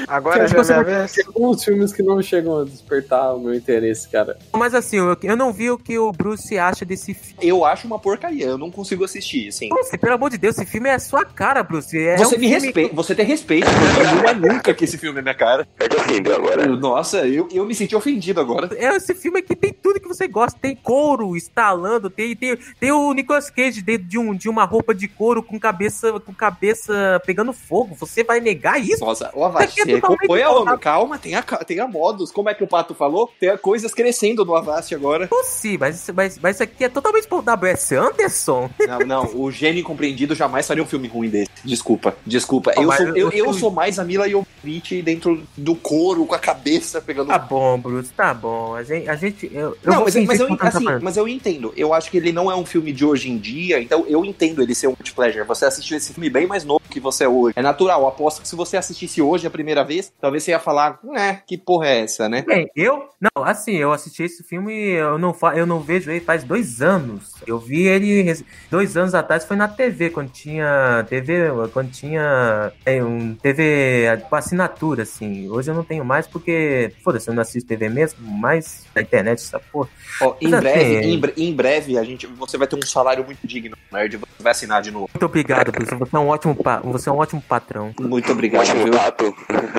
Agora já é minha vez. Tem alguns filmes que não chegam a despertar o meu interesse, cara. Mas assim, eu, eu não vi o que o Bruce acha desse filme. Eu acho uma porcaria, eu não consigo assistir, assim. Bruce, pelo amor de Deus, esse filme é a sua cara, Bruce. É Você um me filme- respeita, você tem respeito, porque não é nunca que esse filme é minha cara. Ofender agora. Nossa, eu, eu me senti ofendido agora. É esse filme aqui tem tudo que você gosta. Tem couro estalando, tem, tem, tem o Nicolas Cage dentro de, um, de uma roupa de couro com cabeça com cabeça pegando fogo. Você vai negar isso? Nossa, o é compõe a. Calma, tenha, tenha modos. Como é que o Pato falou? Tem coisas crescendo no Avast agora. Sim, mas, isso- mas, mas isso aqui é totalmente por W.S. Anderson. Não, não, o gênio incompreendido jamais faria um filme ruim desse. Desculpa, desculpa. Não, eu, sou, eu, eu sou mais a Mila Jovovich dentro do couro, com a cabeça pegando Tá bom, Bruce, tá bom. A gente. A gente eu, eu Não, mas, fingir mas eu, assim, mas eu entendo. Eu acho que ele não é um filme de hoje em dia, então eu entendo ele ser um multiplayer. Você assistiu esse filme bem mais novo que você é hoje. É natural. Aposto que se você assistisse hoje a primeira vez, talvez você ia falar, né, que porra é essa, né? Bem, eu. Não, assim, eu assisti esse filme, eu não, fa- eu não vejo ele faz dois anos. Eu vi ele dois anos atrás, foi na TV, quando tinha. TV. Quando tinha. É, um TV com assinatura, assim. Hoje eu não tenho mais porque. Foda-se, eu não assisto TV mesmo, mas na internet, essa porra. Ó, em Mas breve, assim- em, bre- em breve, a gente, você vai ter um salário muito digno, nerd. Você vai assinar de novo. Muito obrigado, Bruce. Você é um ótimo, pa- você é um ótimo patrão. Muito obrigado, viu?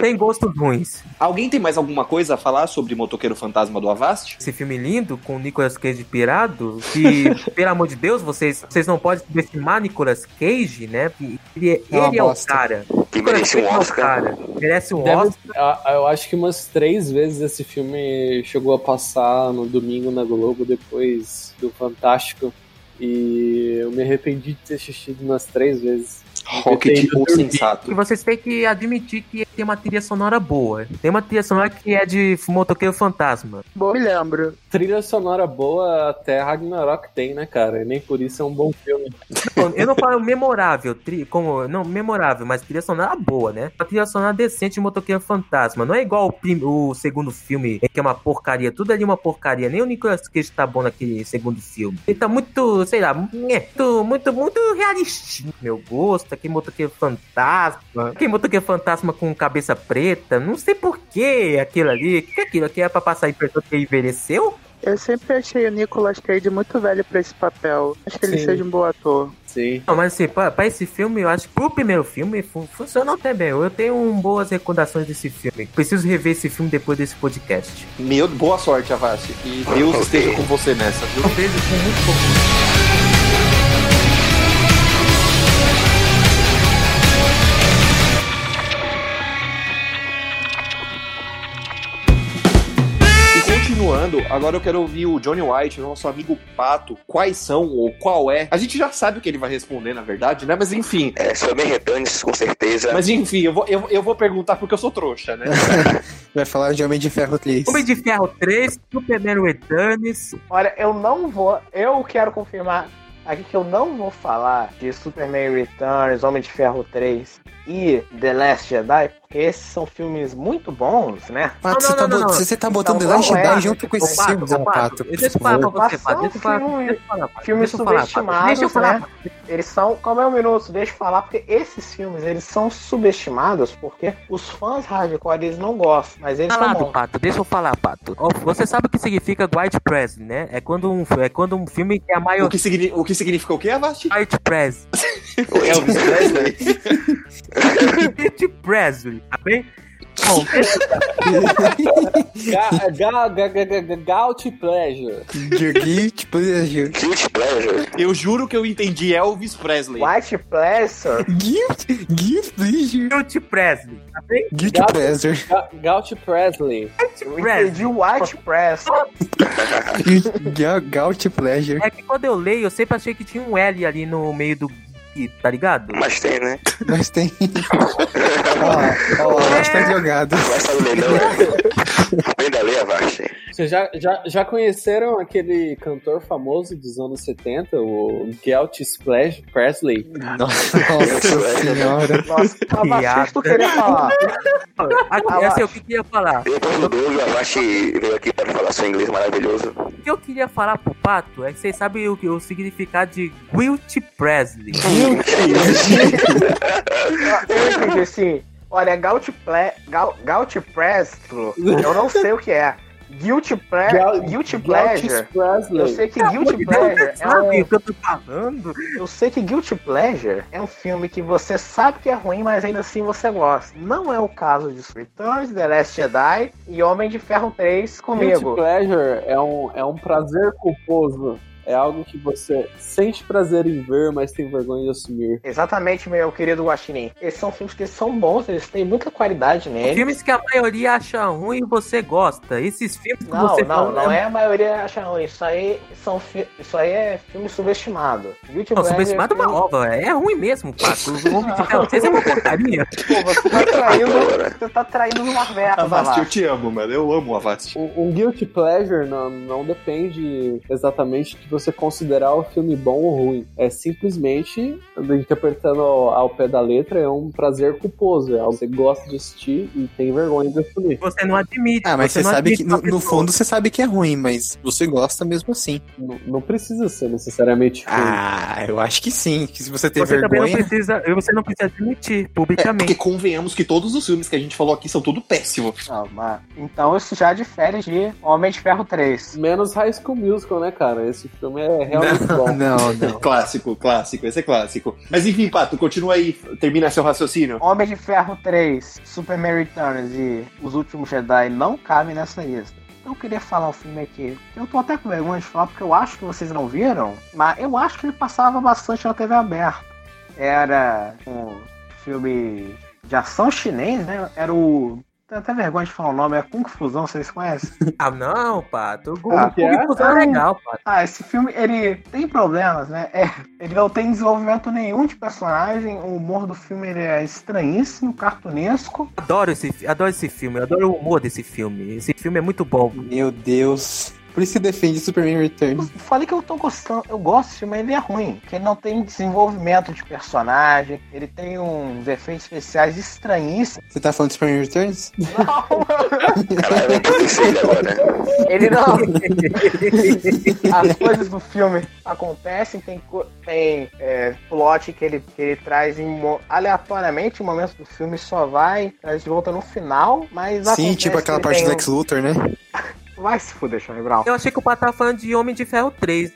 Tem gostos ruins. Alguém tem mais alguma coisa a falar sobre Motoqueiro Fantasma do Avast? Esse filme lindo com o Nicolas Cage pirado, que, pelo amor de Deus, vocês, vocês não podem subestimar Nicolas Cage, né? Que Ele, é- É ele é o cara. Que Nicolas merece um Cage é Oscar. cara. Merece um Deve- Oscar. eu, eu acho que umas três vezes esse filme chegou a passar no domingo na Globo depois do Fantástico. E eu me arrependi de ter assistido umas três vezes. Rocket eu vi. E sensato. vocês têm que admitir que tem uma trilha sonora boa. Tem uma trilha sonora que é de Motoqueiro Fantasma. Bom, me lembro. Trilha sonora boa até Ragnarok tem, né, cara? E nem por isso é um bom filme. Não, Eu não falo memorável, tri, como, não, memorável, mas trilha sonora boa, né? Uma trilha sonora decente de Motoqueiro Fantasma. Não é igual o, prim- o segundo filme, que é uma porcaria. Tudo ali é uma porcaria. Nem o Nicolas Cage tá bom naquele segundo filme. Ele tá muito, sei lá, muito, muito, muito realista. Meu gosto, aquele Motoqueiro Fantasma. Aquele Motoqueiro Fantasma com cabeça preta. Não sei por que aquilo ali. O que é aquilo? Aqui é pra passar a impressão que ele envelheceu? Eu sempre achei o Nicolas Cage muito velho pra esse papel. Acho que ele Sim. seja um bom ator. Sim. Não, mas assim, pra, pra esse filme, eu acho que pro primeiro filme fu- funcionou até bem. Eu tenho um, boas recordações desse filme. Preciso rever esse filme depois desse podcast. Meu, boa sorte, Avast. E Deus esteja com você nessa, viu? Eu vejo com muito pouco. Continuando, agora eu quero ouvir o Johnny White, nosso amigo Pato. Quais são ou qual é? A gente já sabe o que ele vai responder, na verdade, né? Mas enfim. É, Superman Returns, com certeza. Mas enfim, eu vou, eu, eu vou perguntar porque eu sou trouxa, né? Vai falar de Homem de Ferro 3. Homem de Ferro 3, Superman Returns. Olha, eu não vou. Eu quero confirmar aqui que eu não vou falar de Superman Returns, Homem de Ferro 3 e The Last Jedi, porque esses são filmes muito bons, né? Pato, Não, você, não, tá não, bot- não. você tá botando Então, The Last não é. Jedi junto com esses Pato, filmes, Pato, Pato. Deixa eu falar pra favor. você, Pato. Deixa eu falar, Filme- deixa eu falar, Pato. Filmes subestimados, Deixa eu falar, né? Eles são. Calma aí um minuto, deixa eu falar, porque esses filmes eles são subestimados porque os fãs hardcore eles não gostam, mas eles são Calado, bons. Pato, deixa eu falar, Pato. Você sabe o que significa White Press, né? É quando um, é quando um filme que a O maior que, signi- o que significa o quê, Avast? White Press. Elvis Presley? White Presley, tá bem? Bom, Gaut Pleasure. Guilty Pleasure. Guilty Pleasure. eu juro que eu entendi Elvis Presley. White Pleasure, Guilty, Guilty Pleasure. White Presley, tá bem? Guilty Pleasure. Ga, Gaut Presley. eu Presley. entendi White Press. Ga- Guilty Pleasure. É que quando eu leio, eu sempre achei que tinha um L ali no meio do I, tá ligado? Mas tem, né? Mas tem. ó, ó, ó, acho que tá drogado. Vai sair o leilão, é. Aprenda a ler, Avast. Vocês já, já, já conheceram aquele cantor famoso dos anos 70, o Gelt Splash Presley? Nossa, nossa senhora. Nossa, Abacista, tu queria falar. Aqui, essa é o que eu queria falar. Depois do Doug, Avast veio aqui para falar seu inglês maravilhoso. O que eu queria falar pro Pato é que vocês sabem o, o significado de Wilt Presley. Eu entendi assim. Olha, Gaut Ple... Gal... Gaut Prestro, eu não sei o que é. Guilty, Ple... Gal- Guilty Pleasure. Eu sei que Guilty Pleasure é um... que eu tô falando? Eu sei que Guilty Pleasure é um filme que você sabe que é ruim, mas ainda assim você gosta. Não é o caso de Returns, The Last Jedi e Homem de Ferro 3 Guilty comigo. Pleasure é um, é um prazer culposo. É algo que você sente prazer em ver, mas tem vergonha de assumir. Exatamente, meu querido Guaxinim. Esses são filmes que são bons, eles têm muita qualidade neles. Filmes que a maioria acha ruim e você gosta. Esses filmes que Não, você não, fala, não é a maioria acha ruim. Isso aí, são fi... isso aí é filme subestimado. Guilty Não, Pleasure subestimado é uma filme-. É ruim mesmo, Pato. O Homem de 3 é uma porcaria. Pô, você tá traindo, você tá traindo uma verba, Avast, eu te amo, mano. Eu amo o Avast. Um, um guilty pleasure não, não depende exatamente de você considerar o filme bom ou ruim. É simplesmente, interpretando ao, ao pé da letra, é um prazer culposo. É algo que você gosta de assistir e tem vergonha de assumir. Você não admite. Ah, mas você não sabe que, no, no fundo, você sabe que é ruim, mas você gosta mesmo assim. Não, não precisa ser necessariamente ruim. Ah, eu acho que sim. Que se você ter Você também não vergonha. precisa, você não precisa admitir É, porque publicamente. convenhamos que todos os filmes que a gente falou aqui são tudo péssimos. Não, mas- então isso já difere de Homem de Ferro 3. Menos High School Musical, né, cara? Esse filme é realmente bom. Não, não. Clássico, clássico, esse é clássico. Mas enfim, Pato, continua aí, termina seu raciocínio. Homem de Ferro 3, Superman Returns e Os Últimos Jedi não cabem nessa lista. Eu queria falar um filme aqui. Eu tô até com vergonha de falar porque eu acho que vocês não viram, mas eu acho que ele passava bastante na TV aberta. Era um filme de ação chinês, né? Era o. Tenho até vergonha de falar o nome, é Kung Fusão, vocês conhecem? Ah, não, Pato. O Ah, que é? Kung Fu é legal, Pato. Ah, esse filme, ele tem problemas, né? É, ele não tem desenvolvimento nenhum de personagem, o humor do filme ele é estranhíssimo, cartunesco. Adoro esse, adoro esse filme, eu adoro o humor desse filme. Esse filme é muito bom. Meu Deus. Por isso que defende Superman Returns. Eu falei que eu tô gostando, eu gosto desse filme, mas ele é ruim, porque ele não tem desenvolvimento de personagem, ele tem uns efeitos especiais estranhíssimos. Você tá falando de Superman Returns? Não, Caralho, ele agora. ele não. As coisas do filme acontecem, tem, tem é, plot que ele, que ele traz em aleatoriamente, em momentos do filme só vai, traz de volta no final, mas Sim, tipo aquela que parte do um- Lex Luthor, né? Vai se fuder, Charlie Brown. Eu achei que o Pato tava falando de Homem de Ferro 3.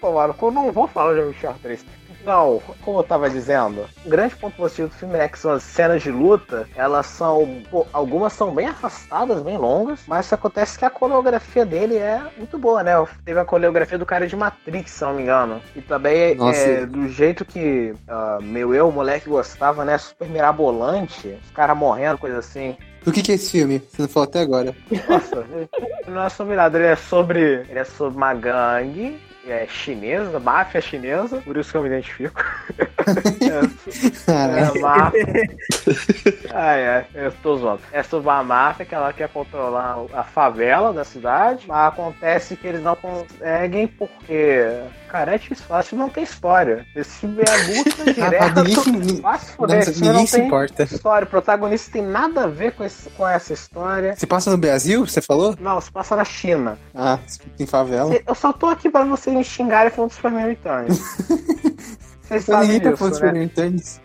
Pô, mano, eu não vou falar de Homem de Ferro 3. Não, como eu tava dizendo, o grande ponto positivo do filme é que as cenas de luta, elas são. pô, algumas são bem afastadas, bem longas, mas acontece que a coreografia dele é muito boa, né? Teve a coreografia do cara de Matrix, se não me engano. E também Nossa. é, do jeito que ah, meu eu, moleque, gostava, né? Super mirabolante, os caras morrendo, coisa assim. Do que, que é esse filme? Você não falou até agora. Nossa, não é sobre nada, ele é sobre. Ele é sobre uma gangue. É chinesa, máfia chinesa, por isso que eu me identifico. é, é máfia. ah, é, eu tô zoando. É sobre uma máfia que ela quer controlar a favela da cidade, mas acontece que eles não conseguem porque. Cara, é fácil não tem história. Esse filme é direta. ninguém, se- ni- Vai se fuder, Nossa, esse filme ninguém não se importa. história. O protagonista tem nada a ver com, esse- com essa história. Se passa no Brasil, você falou? Não, se passa na China. Ah, em favela. Eu só tô aqui pra vocês me xingarem falando do Superman Returns. Vocês sabem tá disso, né? Returns.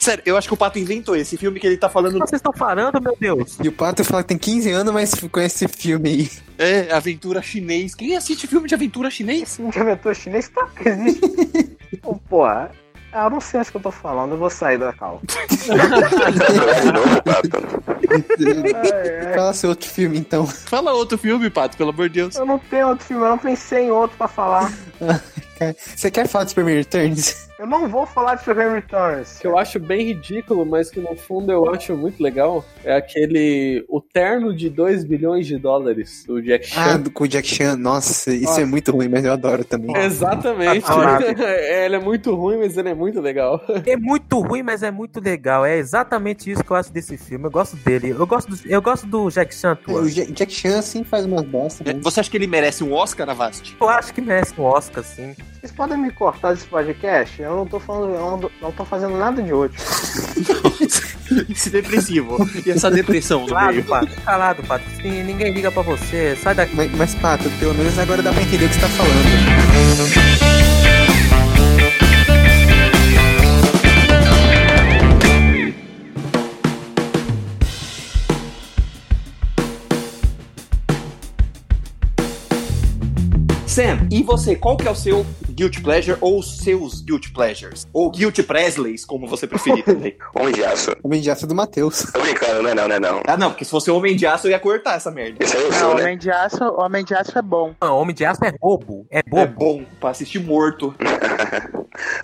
Sério, eu acho que o Pato inventou esse filme que ele tá O falando. que vocês estão falando, meu Deus? E o Pato fala que tem 15 anos, mas conhece esse filme aí. É, aventura chinês. Quem assiste filme de aventura chinês? Esse filme de aventura chinês tá existe. Pô, Porra, eu não sei o que eu tô falando, eu vou sair da cal. De novo, Pato. Fala seu outro filme, então. Fala outro filme, Pato, pelo amor de Deus. Eu não tenho outro filme, eu não pensei em outro pra falar. Você quer falar de Superman Returns? Eu não vou falar de Superman Returns. que eu acho bem ridículo, mas que no fundo eu acho muito legal, é aquele. O terno de 2 bilhões de dólares do Jack Ah, Chan. do, com o Jack Chan. Nossa, isso Nossa. é muito ruim, mas eu adoro também. Exatamente. Ah, É, ele é muito ruim, mas ele é muito legal. É muito ruim, mas é muito legal. É exatamente isso que eu acho desse filme. Eu gosto dele. Eu gosto do, eu gosto do Jack Chan. O atuando. Ja- Jack Chan, assim, faz umas bosta. É, né? Você acha que ele merece um Oscar, Avast? Eu acho que merece um Oscar, sim. Vocês podem me cortar desse podcast? Eu não tô falando, eu não, não tô fazendo nada de útil. Esse depressivo. E essa depressão Calado, meio. Pato. Calado, Pato. Sim, ninguém liga pra você. Sai daqui. Mas, mas, Pato, pelo menos agora dá pra entender o que você tá falando. Sam, e você, qual que é o seu guilty pleasure ou seus guilty pleasures? Ou guilty Presleys, como você preferir também. Homem de aço. Homem de Aço do Matheus. Tô brincando, não é não, não é não. ah, não, porque se fosse Homem de Aço eu ia cortar essa merda. Esse aí eu Não, sou, né? Homem de Aço, Homem de Aço é bom. Não, Homem de Aço é bobo. É É bobo. bom pra assistir morto.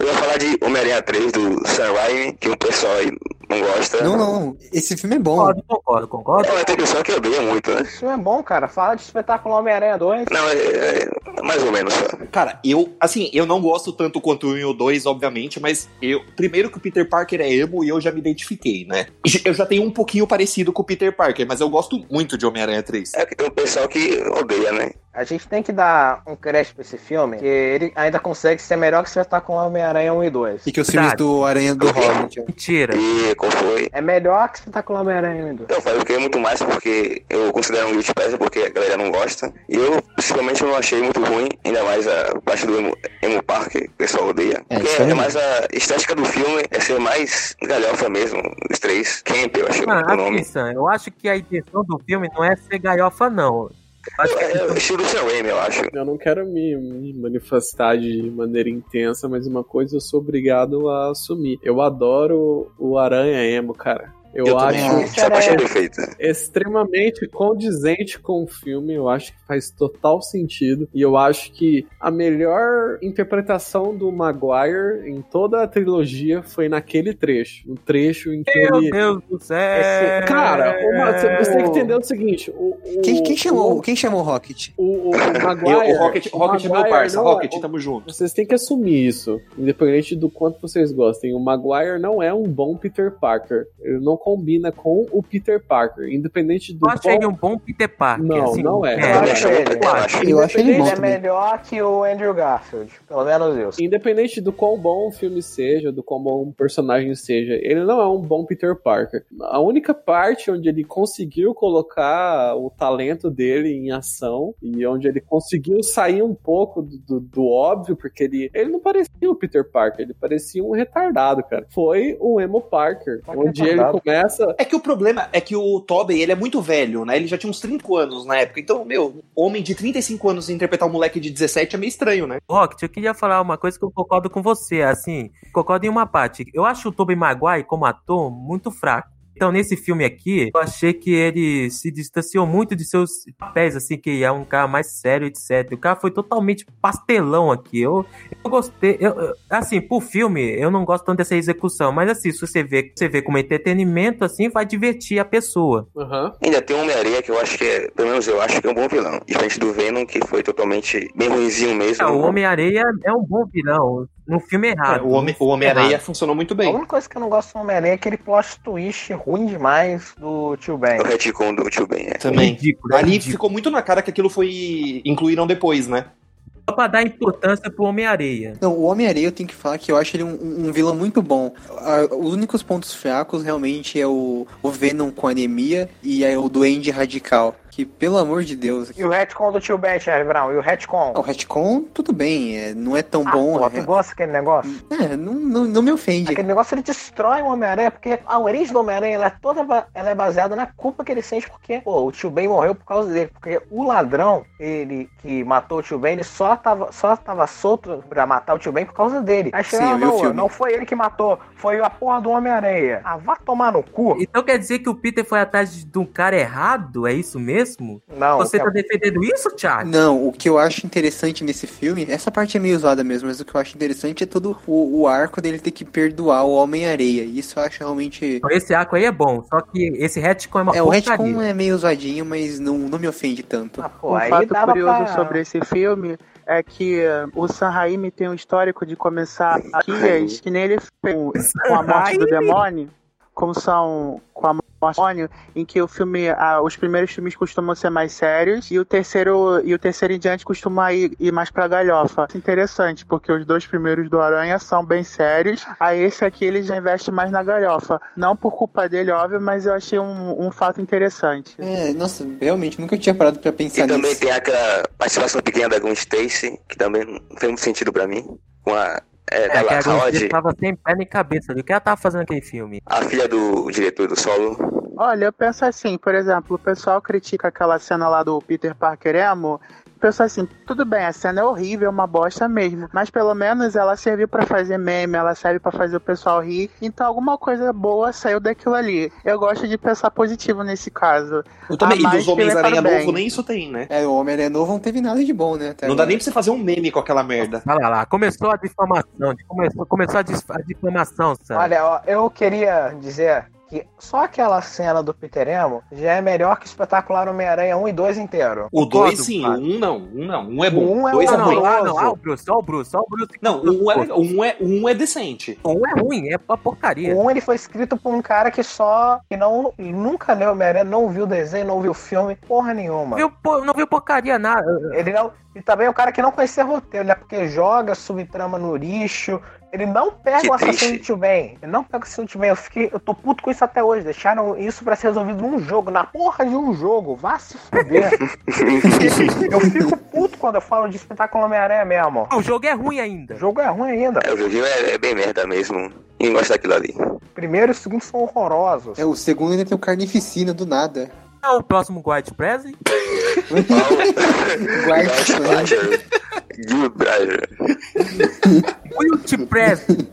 Eu ia falar de Homem-Aranha 3 do Sam Raimi, que o pessoal aí não gosta. Não, não. Esse filme é bom. Concordo, concordo, concordo. É, tem pessoal que odeia muito, né? Isso é bom, cara. Fala de espetáculo Homem-Aranha 2. Não, é, é mais ou menos. Cara, eu, assim, eu não gosto tanto quanto o 1 e o 2, obviamente, mas eu. Primeiro que o Peter Parker é emo e eu já me identifiquei, né? Eu já tenho um pouquinho parecido com o Peter Parker, mas eu gosto muito de Homem-Aranha 3. É um pessoal que odeia, né? A gente tem que dar um crédito pra esse filme, que ele ainda consegue ser melhor que espetáculo Homem-Aranha 1 e 2. E que os filmes do Aranha do Hobbit. Mentira. E qual foi? É melhor que espetáculo Homem-Aranha 1 e 2. Então, eu fiquei muito mais porque eu considero um guilty pleasure porque a galera não gosta. E eu, principalmente, não achei muito ruim, ainda mais a parte do emo, emo park, que o pessoal odeia. É, porque é é mais a estética do filme, é ser mais galhofa mesmo, os três. Camp, eu acho Ah, o nome. Sam, eu acho que a intenção do filme não é ser galhofa, não. É estilo do Sam Raimi, eu acho. Eu não quero me, me manifestar de maneira intensa, mas uma coisa eu sou obrigado a assumir. Eu adoro o Aranha Emo, cara. Eu, Eu acho Essa é perfeita. extremamente condizente com o filme, eu acho que faz total sentido. E eu acho que a melhor interpretação do Maguire em toda a trilogia foi naquele trecho. No trecho em que Meu ele. Deus do céu. Esse- cara, uma- você você tem que entender o seguinte: o, o- Quem, quem chamou, o- quem chamou o Rocket? O, o, o Maguire. Eu, o Rocket, o Rocket é meu Maguire parça. não é- Rocket, tamo junto. Vocês têm que assumir isso, independente do quanto vocês gostem. O Maguire não é um bom Peter Parker. Ele não combina com o Peter Parker, independente do Eu acho qual- ele um bom Peter Parker. Não, assim, não é. Eu Eu acho ele. eu acho. Eu acho ele Ele bom é também. melhor que o Andrew Garfield. Pelo menos isso. Independente do quão bom o filme seja, do quão bom o personagem seja, ele não é um bom Peter Parker. A única parte onde ele conseguiu colocar o talento dele em ação e onde ele conseguiu sair um pouco do, do- do óbvio, porque ele, ele não parecia o Peter Parker, ele parecia um retardado, cara. Foi o Emo Parker, onde ele retardado. Começa. É que o problema é que o Tobey, ele é muito velho, né? Ele já tinha uns 30 anos na época. Então, meu, homem de 35 anos interpretar um moleque de 17 é meio estranho, né? Rocket, eu queria falar uma coisa que eu concordo com você, assim, concordo em uma parte. Eu acho o Tobey Maguire, como ator, muito fraco. Então, nesse filme aqui, eu achei que ele se distanciou muito de seus papéis, assim, que é um cara mais sério, etc. O cara foi totalmente pastelão aqui. Eu, eu gostei. Eu, assim, pro filme, eu não gosto tanto dessa execução, mas assim, se você vê, você vê como entretenimento, assim, vai divertir a pessoa. Aham. Ainda tem o Homem-Areia que eu acho que é, pelo menos eu acho que é um bom vilão. Diferente do Venom, que foi totalmente bem ruimzinho mesmo. Ah, o Homem-Areia é um bom vilão, no filme errado. o Homem- o Homem-Aranha funcionou muito A bem. única coisa que eu não gosto do Homem-Aranha é aquele plot twist ruim demais do tio Ben. O retcon do Tio Ben, é. Também. Ridículo, é Ali ridículo. ficou muito na cara que aquilo foi. incluíram depois, né? Só pra dar importância pro Homem-Areia. Não, o Homem-Areia eu tenho que falar que eu acho ele um, um vilão muito bom. Ah, os únicos pontos fracos realmente é o, o Venom com anemia e é o Duende Radical. Que, pelo amor de Deus. E o retcon do tio Ben, Charlie Brown? E o retcon? O retcon, tudo bem, é, não é tão Ah, bom. pô, tu é, gosta daquele negócio? é, não, não, não me ofende. Aquele negócio ele destrói o Homem-Aranha, porque a origem do Homem-Aranha é toda ela é baseada na culpa que ele sente, porque pô, o tio Ben morreu por causa dele. Porque o ladrão, ele que matou o tio Ben, ele só tava, só tava solto pra matar o tio Ben por causa dele. Aí chega, Sim, ah, não, não foi ele que matou, foi a porra do Homem-Aranha. Ah, vá tomar no cu. Então quer dizer que o Peter foi atrás de um cara errado? É isso mesmo? Não, Você que- tá defendendo isso, Thiago? Não, o que eu acho interessante nesse filme, essa parte é meio zoada mesmo, mas o que eu acho interessante é todo o, o arco dele ter que perdoar o Homem-Areia. Isso eu acho realmente. Esse arco aí é bom, só que esse retcon é uma É, o retcon é meio zoadinho, mas não, não me ofende tanto. Ah, pô, um aí fato dava curioso pra- sobre esse filme é que eh, o Sam Raimi tem um histórico de começar guias que nem ele fez com a morte do demônio, como são com a morte em que o filme, ah, os primeiros filmes costumam ser mais sérios e o terceiro e o terceiro em diante costuma ir, ir mais pra galhofa. Interessante, porque os dois primeiros do Aranha são bem sérios, aí esse aqui ele já investe mais na galhofa. Não por culpa dele, óbvio, mas eu achei um, um fato interessante. É, nossa, realmente, nunca tinha parado pra pensar E também nisso. tem aquela participação pequena da Gwen Stacy, que também não fez muito sentido pra mim. Com a é, É, que a tava sem pé nem cabeça. O que ela tava fazendo naquele filme? a filha do diretor do solo. Olha, eu penso assim, por exemplo, o pessoal critica aquela cena lá do Peter Parker emo. Penso assim, tudo bem, a cena é horrível, é uma bosta mesmo, mas pelo menos ela serviu pra fazer meme, ela serve pra fazer o pessoal rir, então alguma coisa boa saiu daquilo ali. Eu gosto de pensar positivo nesse caso. Eu também, A e dos Homens-Aranha novo, nem isso tem, né? É, o Homem-Aranha novo não teve nada de bom, né? até Não dá agora. nem pra você fazer um meme com aquela merda. Olha lá, começou a difamação. Começou, começou a, a difamação, sabe? Olha, ó, eu queria dizer que só aquela cena do Peter Emo já é melhor que o espetacular Homem-Aranha 1 e 2 inteiro. O Concordo, 2 sim, o 1 um não. Um não. Um é bom. Um é dois é Ah, não, ruim. ah, não, ah, o Bruce, ó o Bruce, ó o Bruce. Não, um é, legal, um é, um é decente. Um é ruim, é uma porcaria. O 1 ele foi escrito por um cara que só. que não nunca leu Homem-Aranha, não viu o desenho, não viu o filme, porra nenhuma. Viu, não viu porcaria nada. Ele não. E também é um cara que não conhecia roteiro, né? Porque joga subtrama no lixo. Ele não pega Que o tio Ben. Ele não pega o tio Ben. Eu, fiquei, eu tô puto com isso até hoje. Deixaram isso pra ser resolvido num jogo, na porra de um jogo. Vá se fuder. eu fico puto quando eu falo de espetáculo Homem-Aranha mesmo. O jogo é ruim ainda. O jogo é ruim ainda. É, o joguinho é, é bem merda mesmo. Ninguém gosta daquilo ali. Primeiro e o segundo são horrorosos. É, o segundo ainda tem o Carnificina do nada. Ah, o próximo Guard Presley. Guard Pleasure. Pleasure. Wilt Presley.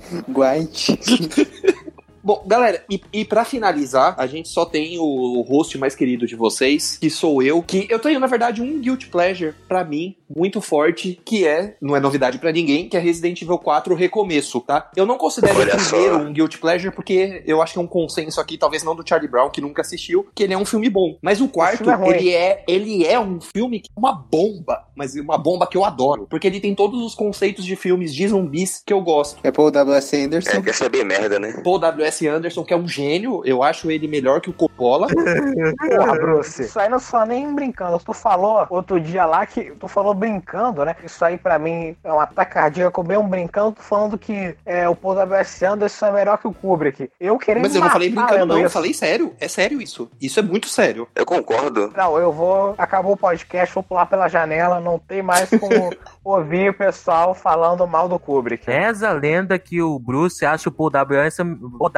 Bom, galera, e, e para finalizar, a gente só tem o, o host mais querido de vocês, que sou eu, que eu tenho, na verdade, um guilt pleasure pra mim, muito forte, que é, não é novidade pra ninguém, que é Resident Evil 4 Recomeço, tá? Eu não considero Olha o primeiro só. um guilt pleasure, porque eu acho que é um consenso aqui, talvez não do Charlie Brown, que nunca assistiu, que ele é um filme bom. Mas o quarto, filme é ele é, ele é um filme que é uma bomba, mas uma bomba que eu adoro, porque ele tem todos os conceitos de filmes de zumbis que eu gosto. É Paul W.S. Anderson. É, que essa é bem merda, né? Paul W.S. Anderson, que é um gênio, eu acho ele melhor que o Coppola. Porra, Bruce. Isso aí não só nem brincando. Tu falou outro dia lá que tu falou brincando, né? Isso aí pra mim é um ataque cardíaco bem um brincando, tu falando que é, o Paul W.S. Anderson é melhor que o Kubrick. Eu querendo Mas eu não falei brincando, não. Eu isso. falei sério. É sério isso. Isso é muito sério. Eu concordo. Não, eu vou. Acabou o podcast, vou pular pela janela, não tem mais como ouvir o pessoal falando mal do Kubrick. Reza a lenda que o Bruce acha o Paul W.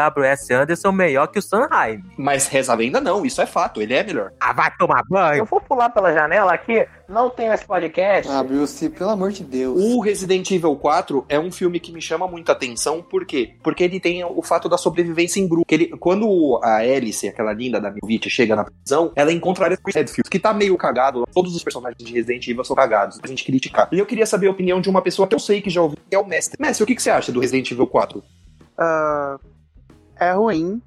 W.S. Anderson melhor que o Sanheim. Mas reza a lenda não, isso é fato, ele é melhor. Ah, vai tomar banho. Eu vou pular pela janela aqui, não tenho esse podcast. Ah, Bruce, pelo amor de Deus. O Resident Evil 4 é um filme que me chama muita atenção, por quê? Porque ele tem o fato da sobrevivência em grupo. Que ele- quando a Alice, aquela linda da Milvich, chega na prisão, ela encontra a Chris Redfield, que tá meio cagado. Todos os personagens de Resident Evil são cagados, pra gente criticar. E eu queria saber a opinião de uma pessoa que eu sei que já ouviu, que é o Mestre. Mestre, o que, que você acha do Resident Evil 4? Ah, é ruim.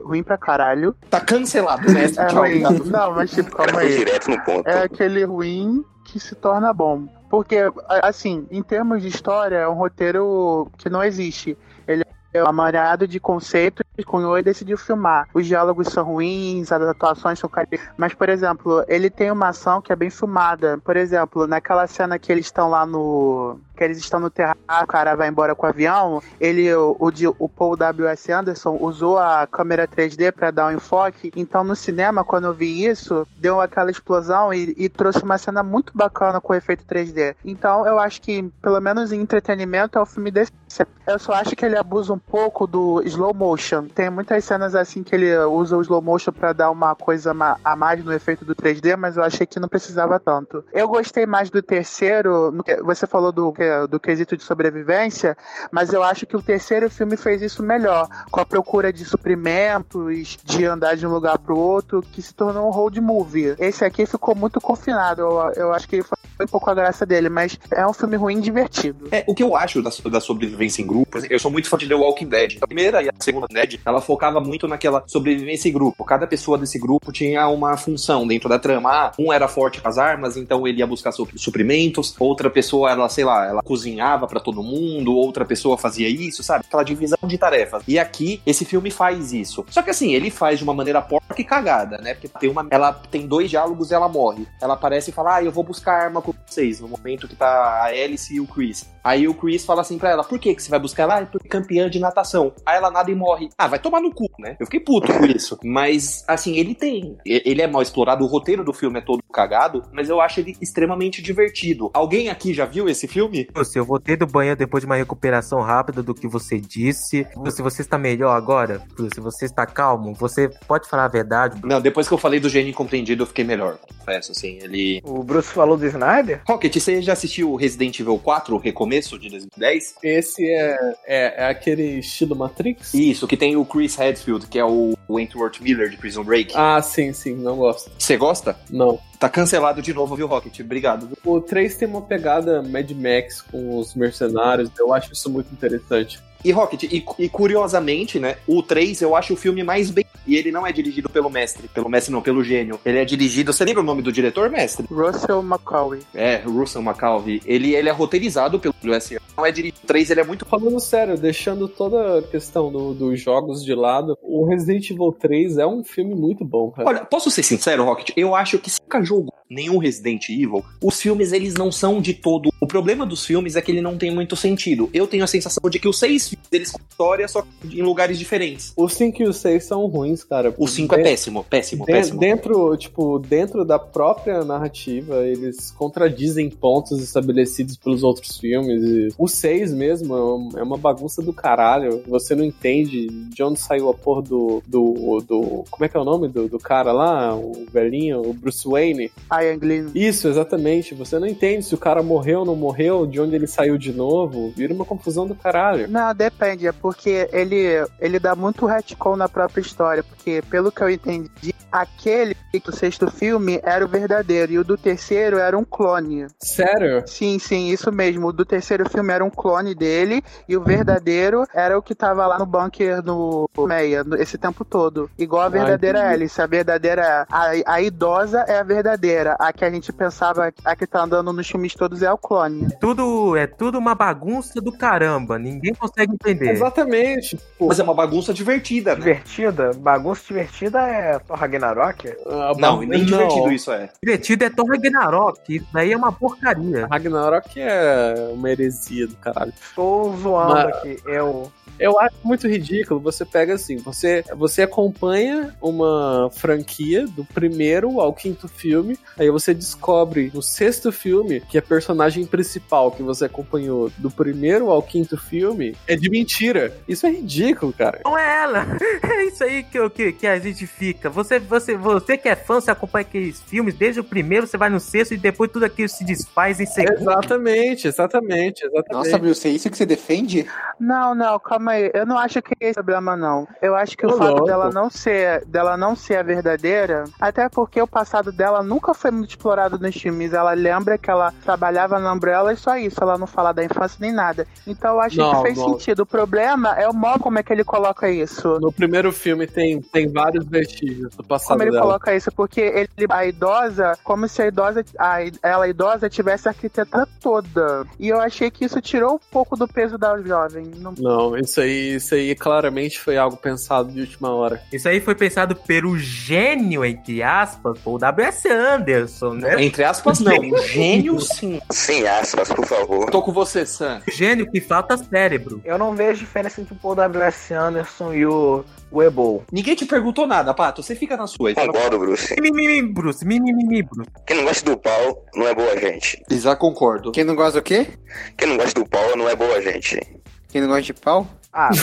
Ruim pra caralho. Tá cancelado, Mestre. É ruim. obrigado. Não, mas tipo, calma foi aí. direto no ponto. É aquele ruim que se torna bom. Porque, assim, em termos de história, é um roteiro que não existe. Ele é amarrado de conceitos cunhou e decidiu filmar. Os diálogos são ruins, as atuações são cari... Mas, por exemplo, ele tem uma ação que é bem filmada. Por exemplo, naquela cena que eles estão lá no. Que eles estão no terraço, o cara vai embora com o avião. Ele, o, o, o Paul W.S. Anderson, usou a câmera 3D para dar um enfoque. Então, no cinema, quando eu vi isso, deu aquela explosão e, e trouxe uma cena muito bacana com efeito 3D. Então, eu acho que, pelo menos em entretenimento, é o filme desse. Eu só acho que ele abusa um pouco do slow motion. Tem muitas cenas assim que ele usa o slow motion pra dar uma coisa a mais no efeito do 3D, mas eu achei que não precisava tanto. Eu gostei mais do terceiro, você falou do, do quesito de sobrevivência, mas eu acho que o terceiro filme fez isso melhor, com a procura de suprimentos, de andar de um lugar pro outro, que se tornou um road movie. Esse aqui ficou muito confinado, eu, eu acho que foi um pouco a graça dele, mas é um filme ruim divertido. É, o que eu acho da, da sobrevivência em grupo, exemplo, eu sou muito fã de The Walking Dead. A primeira e a segunda Dead, ela focava muito naquela sobrevivência em grupo. Cada pessoa desse grupo tinha uma função dentro da trama. Ah, um era forte com as armas, então ele ia buscar su- suprimentos. Outra pessoa, ela, sei lá, ela cozinhava pra todo mundo. Outra pessoa fazia isso, sabe? Aquela divisão de tarefas. E aqui, esse filme faz isso. Só que assim, ele faz de uma maneira porca e cagada, né? Porque tem uma, ela tem dois diálogos e ela morre. Ela aparece e fala, ah, eu vou buscar arma com vocês, no momento que tá a Alice e o Chris. Aí o Chris fala assim pra ela, por que que você vai buscar ela? Ah, porque campeã de natação. Aí ela nada e morre. Ah, vai tomar no cu, né? Eu fiquei puto com isso. Mas, assim, ele tem. Ele é mal explorado, o roteiro do filme é todo cagado, mas eu acho ele extremamente divertido. Alguém aqui já viu esse filme? Se eu voltei do banho depois de uma recuperação rápida do que você disse. Se você está melhor agora, se você está calmo, você pode falar a verdade. Não, depois que eu falei do gênio incompreendido, eu fiquei melhor. Confesso, assim, ele... O Bruce falou do Snyder? Rocket, você já assistiu Resident Evil 4, o recomeço de 2010? Esse é, é, é aquele estilo Matrix? Isso, que tem o Chris Hadfield, que é o Wentworth Miller de Prison Break. Ah, sim, sim, não gosto. Você gosta? Não. Tá cancelado de novo, viu, Rocket? Obrigado. O 3 tem uma pegada Mad Max com os mercenários, eu acho isso muito interessante. E Rocket, e, e curiosamente, né, o 3 eu acho o filme mais bem. E ele não é dirigido pelo mestre. Pelo mestre não, pelo gênio. Ele é dirigido. Você lembra o nome do diretor, mestre? Russell McCauley. É, Russell McCalvey. Ele, ele é roteirizado pelo USA. Não é dirigido. O 3 ele é muito. Falando sério, deixando toda a questão do- dos jogos de lado, o Resident Evil 3 é um filme muito bom, cara. Olha, posso ser sincero, Rocket? Eu acho que se nunca jogou nenhum Resident Evil, os filmes eles não são de todo. O problema dos filmes é que ele não tem muito sentido. Eu tenho a sensação de que os seis filmes eles contam história só em lugares diferentes. Os 5 e os 6 são ruins, cara. O 5 é péssimo, péssimo, Den- péssimo. Dentro, tipo, dentro da própria narrativa, eles contradizem pontos estabelecidos pelos outros filmes. E o 6 mesmo é é uma bagunça do caralho. Você não entende de onde saiu a porra do. do, do como é que é o nome do, do cara lá? O velhinho, o Bruce Wayne. Ian Glenn. Isso, exatamente. Você não entende se o cara morreu ou não morreu, de onde ele saiu de novo. Vira uma confusão do caralho. Não, depende, é porque ele, ele dá muito retcon na própria história, porque pelo que eu entendi, aquele do sexto filme era o verdadeiro, e o do terceiro era um clone. Sério? Sim, sim, isso mesmo. O do terceiro filme era um clone dele, e o verdadeiro era o que tava lá no bunker no Meia, esse tempo todo. Igual a verdadeira entendi. Alice. A verdadeira. A, a idosa é a verdadeira. A que a gente pensava, a que tá andando nos filmes todos é o clone. Tudo é tudo uma bagunça do caramba. Ninguém consegue entender. Exatamente. Pô, Mas é uma bagunça divertida, né? Divertida? Bagunça divertida é Thor Ragnarok? a Não, nem divertido isso é. Divertido é Thor Ragnarok. Isso daí é uma porcaria. Ragnarok é uma heresia do caralho. Tô zoando Mas- aqui. Eu Eu acho muito ridículo. Você pega assim, você, você acompanha uma franquia do primeiro ao quinto filme, aí você descobre no sexto filme que a personagem principal que você acompanhou do primeiro ao quinto filme é de mentira. Isso é ridículo, cara. Não é ela. É isso aí que, que, que a gente fica. Você, você, você que é fã, você acompanha aqueles filmes, desde o primeiro você vai no sexto e depois tudo aquilo se desfaz em segundo. Exatamente, exatamente, exatamente. Nossa, Bruce, é isso que você defende? Não, não, calma aí. Eu não acho que é esse o problema, não. Eu acho que o Ô, fato louco. dela não ser dela não ser a verdadeira, até porque o passado dela nunca foi muito explorado nos filmes. Ela lembra que ela trabalhava na Umbrella e só isso. Ela não fala da infância nem nada. Então eu acho Não, que fez não. sentido. O problema é o modo como é que ele coloca isso. No primeiro filme tem, tem vários vestígios do passado Como ele dela. coloca isso, porque ele, a idosa, como se a idosa, a, ela idosa tivesse a arquitetura toda. E eu achei que isso tirou um pouco do peso da jovem. Não Não, isso aí, isso aí claramente foi algo pensado de última hora. Isso aí foi pensado pelo gênio, entre aspas, o W.S. Anderson, né? Entre aspas, não. Um gênio, sim. Sem aspas, por favor. Tô com você, Sam. O gênio que falta cérebro. Eu não vejo diferença entre o Paul W.S. Anderson e o Webol. Ninguém te perguntou nada, Pato. Você fica na sua. Concordo, Bruce. Mimimi, Bruce, mimimi, Bruce. Quem não gosta do pau não é boa gente. Já concordo. Quem não gosta do quê? Quem não gosta do pau não é boa gente. Quem não gosta de pau? Ah.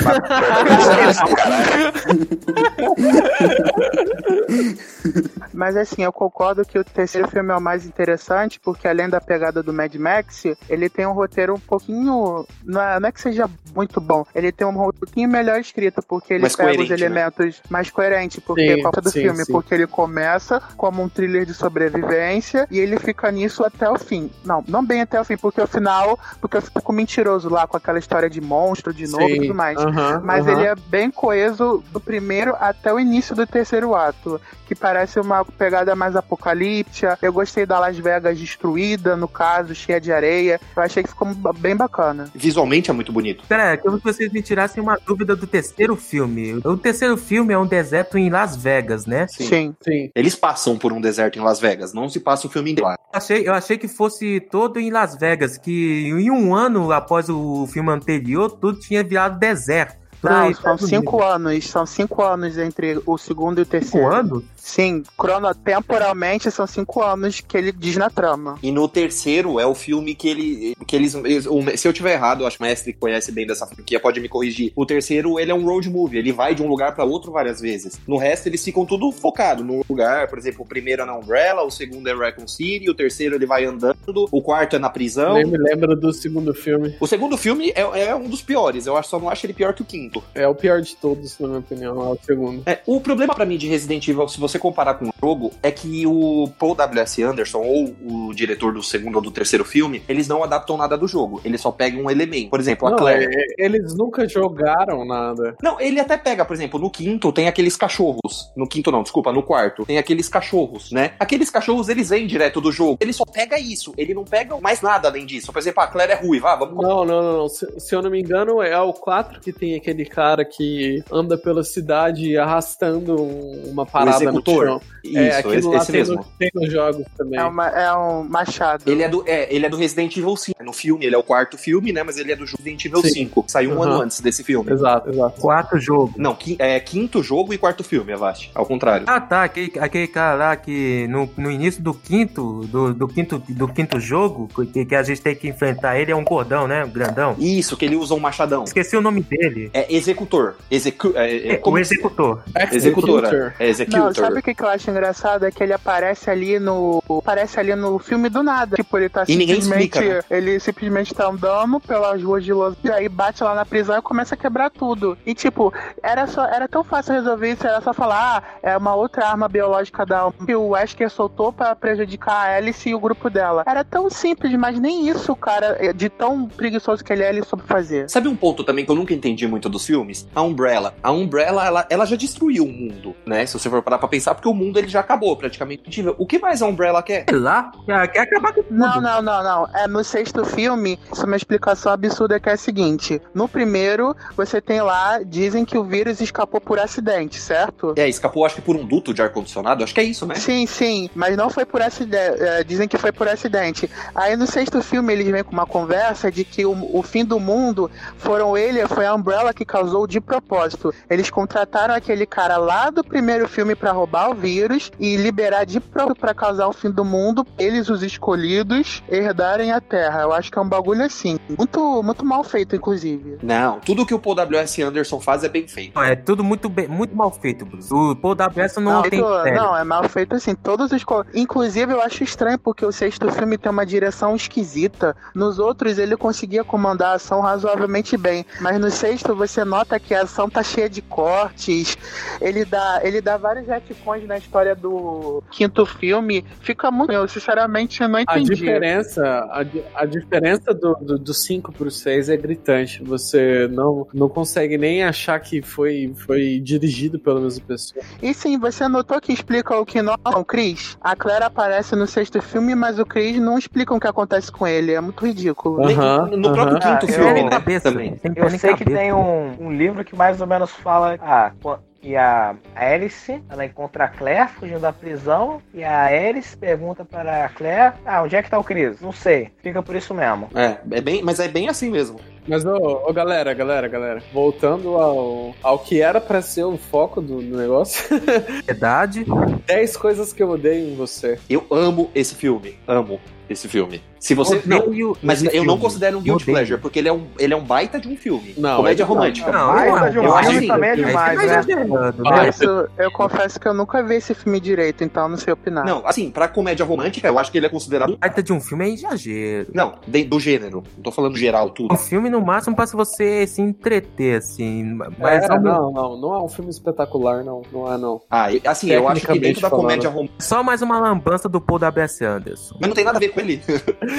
Mas assim, eu concordo que o terceiro filme é o mais interessante, porque além da pegada do Mad Max, ele tem um roteiro um pouquinho. Não é, não é que seja muito bom, ele tem um pouquinho melhor escrito, porque ele Mais pega os né? elementos mais coerentes, porque Sim, qual é do sim, filme, sim. porque ele começa como um thriller de sobrevivência e ele fica nisso até o fim. Não, não bem até o fim, porque o final, porque eu fico mentiroso lá com aquela história de monstro de novo e tudo mais. aham, Mas aham. ele é bem coeso do primeiro até o início do terceiro ato, que parece uma pegada mais apocalíptica. Eu gostei da Las Vegas destruída, no caso, cheia de areia. Eu achei que ficou bem bacana. Visualmente é muito bonito. Pera, que vocês me tirassem uma dúvida do terceiro filme. O terceiro filme é um deserto em Las Vegas, né? Sim. Sim. Eles passam por um deserto em Las Vegas, não se passa o filme inteiro. lá. Eu achei, eu achei que fosse todo em Las Vegas, que em um ano após o filme anterior, tudo tinha virado deserto. Não, aí, são cinco anos. São cinco anos entre o segundo e o terceiro. Cinco anos? Sim, crono, temporalmente são cinco anos que ele diz na trama. E no terceiro é o filme que ele. que eles. se eu tiver errado, eu acho que o mestre que conhece bem dessa franquia pode me corrigir. O terceiro, ele é um road movie. Ele vai de um lugar pra outro várias vezes. No resto, eles ficam tudo focado num lugar. Por exemplo, o primeiro é na Umbrella, o segundo é Raccoon City, o terceiro ele vai andando, o quarto é na prisão. Nem me lembro do segundo filme. O segundo filme é, é um dos piores. Eu acho, só não acho ele pior que o quinto. É o pior de todos, na minha opinião, é o segundo. É, o problema pra mim de Resident Evil, se você comparar com o jogo, é que o Paul W.S. Anderson, ou o diretor do segundo ou do terceiro filme, eles não adaptam nada do jogo. Eles só pegam um elemento. Por exemplo, a Não, Claire. é- eles nunca jogaram nada. Não, ele até pega, por exemplo, no quinto tem aqueles cachorros. No quinto não, desculpa, no quarto. Tem aqueles cachorros, né? Aqueles cachorros, eles vêm direto do jogo. Ele só pega isso. Ele não pega mais nada além disso. Por exemplo, a Claire é ruiva. Ah, vamos Não, não, não, não. Se, se eu não me engano, é o 4 que tem aquele cara que anda pela cidade arrastando um- uma parada executor. no chão. Isso, é, aquilo esse, lá esse tem, mesmo. no- tem nos jogos também. É, uma, é um machado. Ele é, do, é, ele é do Resident Evil 5. No filme, ele é o quarto filme, né? Mas ele é do Resident Evil Sim. 5. Saiu um Uhum. ano antes desse filme. Exato, exato. Quatro jogos. Não, qui- é quinto jogo e quarto filme, Avast. Ao contrário. Ah, tá. Aquele, aquele cara lá que no, no início do quinto, do, do quinto, do quinto jogo, que, que a gente tem que enfrentar ele, é um cordão, né? Um grandão. Isso, que ele usa um machadão. Esqueci o nome dele. É executor. Execu é, é, É, como o se- executor. Executora. É Não, executor. sabe o que, que eu acho engraçado? É que ele aparece ali no. Aparece ali no filme do nada. Tipo, ele tá E ninguém simplesmente. explica, né? Ele simplesmente tá andando pelas ruas de Los Angeles, aí bate lá na prisão e começa a quebrar tudo. E tipo, era só. Era tão fácil resolver isso, era só falar, ah, é uma outra arma biológica da que o Wesker soltou pra prejudicar a Alice e o grupo dela. Era tão simples, mas nem isso, o cara, de tão preguiçoso que ele é, ele soube fazer. Sabe um ponto também que eu nunca entendi muito dos filmes? A Umbrella. A Umbrella, ela, ela já destruiu o mundo, né? Se você for parar pra pensar, porque o mundo ele já acabou praticamente. O que mais a Umbrella quer? Sei lá, quer, quer acabar com tudo. Não, não, não, não. É no sexto filme, isso é uma explicação absurda que é a seguinte: no primeiro, você tem lá, dizem que o vírus escapou por acidente, certo? É, escapou acho que por um duto de ar-condicionado. Acho que é isso, né? Sim, sim, mas não foi por acidente. é, dizem que foi por acidente. Aí no sexto filme eles vêm com uma conversa de que o, o fim do mundo foram ele, foi a Umbrella que que causou de propósito. Eles contrataram aquele cara lá do primeiro filme pra roubar o vírus e liberar de próprio pra causar o fim do mundo, eles, os escolhidos, herdarem a Terra. Eu acho que é um bagulho assim. Muito, muito mal feito, inclusive. Não, tudo que o Paul W.S. Anderson faz é bem feito. Não, É tudo muito, bem, muito mal feito, Bruce. O Paul W.S. não, tem feito- sério. não, é mal feito assim. Todos os. Inclusive, eu acho estranho porque o sexto filme tem uma direção esquisita. Nos outros, ele conseguia comandar a ação razoavelmente bem. Mas no sexto, você nota que a ação tá cheia de cortes. Ele dá, ele dá vários retcons na história do quinto filme. Fica muito. Eu, sinceramente, não A entendi. diferença, a, a diferença do, do, do 5 pro 6 é gritante. Você não, não consegue nem achar que foi, foi dirigido pela mesma pessoa. E sim, você notou que explica o que não o Chris? A Claire aparece no sexto filme, mas o Chris não explica o que acontece com ele. É muito ridículo. Nem- Aham, no próprio aham. quinto Ah, filme, eu- né? cabeça, Também. Tem Eu nem sei que cabeça. tem um, um livro que mais ou menos fala. Ah, e a Alice, ela encontra a Claire fugindo da prisão. E a Alice pergunta para a Claire: Ah, onde é que tá o Chris? Não sei. Fica por isso mesmo. É, é bem, mas é bem assim mesmo. Mas, ô, ô, galera, galera, galera, voltando ao, ao que era pra ser o foco do, do negócio, Verdade. 10 coisas que eu odeio em você. Eu amo esse filme. Amo esse filme. Se você. Não, Odeio mas eu não filme. considero um guilty Odeio. pleasure, porque ele é um, ele é um baita de um filme. Não, Comédia é- romântica. Não, Mas não, tá de um eu acho filme também é demais, tá né? né? Isso, eu confesso que eu nunca vi esse filme direito, então não sei opinar. Não, assim, pra comédia romântica, eu acho que ele é considerado. Baita de um filme é exagero. Não, de- do gênero. Não tô falando geral, tudo. Um filme, no máximo, pra se você se entreter, assim. Mas É, não, não, não é um filme espetacular, não. Não é, não. Ah, assim, eu acho que dentro da falando. comédia romântica. só mais uma lambança do Paul W.S. Anderson. Mas não tem nada a ver com ele.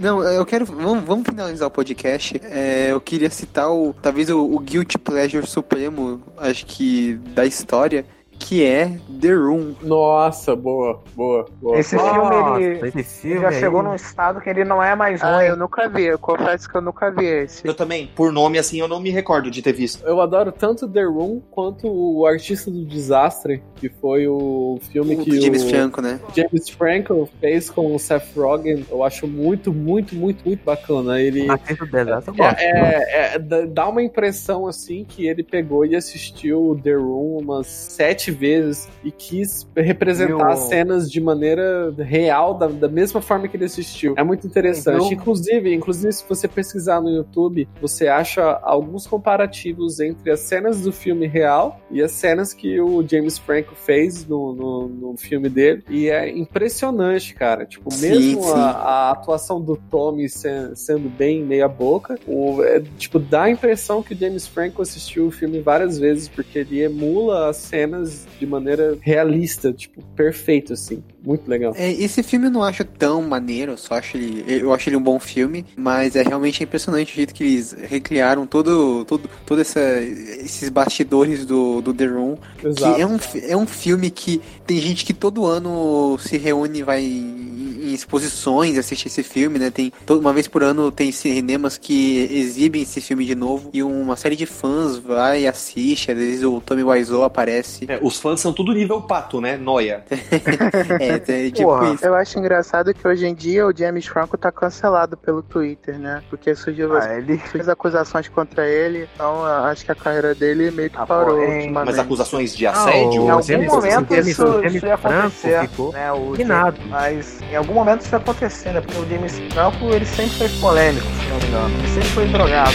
Não, eu quero. Vamos, vamos finalizar o podcast. É, eu queria citar o. Talvez o, o Guilty Pleasure Supremo, acho que da história, que é The Room. Nossa, boa, boa, boa. Esse Nossa, filme, ele, esse ele filme já aí- chegou num estado que ele não é mais Ah, ruim. eu nunca vi, eu confesso que eu nunca vi esse. Eu também, por nome assim, eu não me recordo de ter visto. Eu adoro tanto The Room quanto o Artista do Desastre, que foi o filme O que James o Franco, né? James Franco fez com o Seth Rogen. Eu acho muito, muito, muito, muito bacana. Ele Artista do Desastre, eu gosto. é, é, é, dá- dá uma impressão assim que ele pegou e assistiu The Room umas sete vezes e quis representar o- as cenas de maneira real, da, da mesma forma que ele assistiu. É muito interessante. Então- Inclusive, inclusive, se você pesquisar no YouTube, você acha alguns comparativos entre as cenas do filme real e as cenas que o James Franco fez no, no, no filme dele. E é impressionante, cara. Tipo, Sim, mesmo sim. A, a atuação do Tommy se- sendo bem meia boca, o, é, tipo, dá a impressão que o James Franco assistiu o filme várias vezes, porque ele emula as cenas de maneira realista, tipo, perfeito, assim. Muito legal. É, esse filme eu não acho tão maneiro, só acho ele, eu acho ele um bom filme, mas é realmente impressionante o jeito que eles recriaram todo, todo, todo essa, esses bastidores do, do The Room, Exato. que é um, é um filme que tem gente que todo ano se reúne e vai exposições assistir esse filme, né? Tem toda uma vez por ano tem cinemas que exibem esse filme de novo e uma série de fãs vai e assiste, às vezes o Tommy Wiseau aparece. É, os fãs são tudo nível pato, né? Noia. É, é tipo Porra. isso. Eu acho engraçado que hoje em dia o James Franco tá cancelado pelo Twitter, né? Porque surgiu Ah, ele... fez acusações contra ele, então eu acho que a carreira dele meio que Ah, parou ultimamente. Mas acusações de assédio. Ah, Em algum James- momento James- isso, James isso ia Franco acontecer, ficou né? O mas em algum momento isso acontecer, né? Porque o James Franco, ele sempre foi polêmico, se não me engano. Ele sempre foi drogado.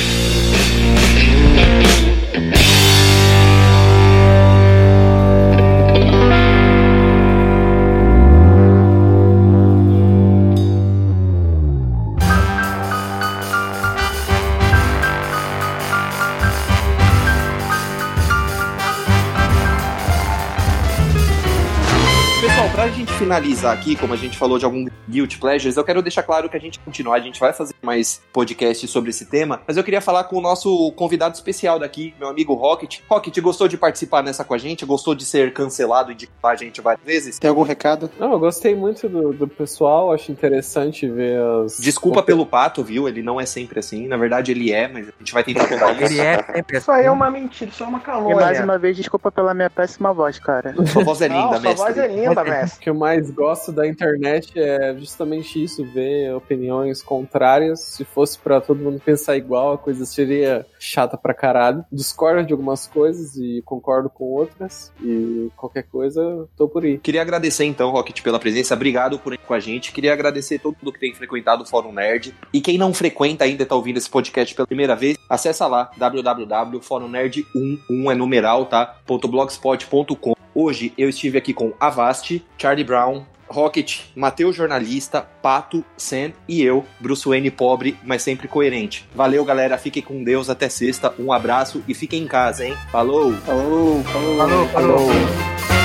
Finalizar aqui, como a gente falou de algum guilty pleasures, eu quero deixar claro que a gente continuar, a gente vai fazer mais podcasts sobre esse tema, mas eu queria falar com o nosso convidado especial daqui, meu amigo Rocket. Rocket, gostou de participar nessa com a gente? Gostou de ser cancelado e de culpar a gente várias vezes? Tem algum recado? Não, eu gostei muito do, do pessoal, acho interessante ver as. Desculpa pelo pato, viu? Ele não é sempre assim. Na verdade, ele é, mas a gente vai tentar contar isso. Ele é sempre Isso aí é assim. uma mentira, isso é uma E calúnia. mais uma vez, desculpa pela minha péssima voz, cara. Sua voz é linda, Não, sua mestre. voz é linda, mestre. O que eu mais gosto da internet é justamente isso, ver opiniões contrárias. Se fosse para todo mundo pensar igual, a coisa seria chata pra caralho. Discordo de algumas coisas e concordo com outras. E qualquer coisa, tô por aí. Queria agradecer então, Rocket, pela presença. Obrigado por ir com a gente. Queria agradecer todo mundo que tem frequentado o Fórum Nerd. E quem não frequenta ainda e tá ouvindo esse podcast pela primeira vez, acessa lá www.forumnerd1, 1 é numeral, tá? .blogspot.com. Hoje eu estive aqui com Avast, Charlie Brown, Rocket, Matheus Jornalista, Pato, Sam e eu, Bruce Wayne pobre, mas sempre coerente. Valeu, galera. Fiquem com Deus até sexta. Um abraço e fiquem em casa, hein? Falou! Falou, falou. Falou, falou. Este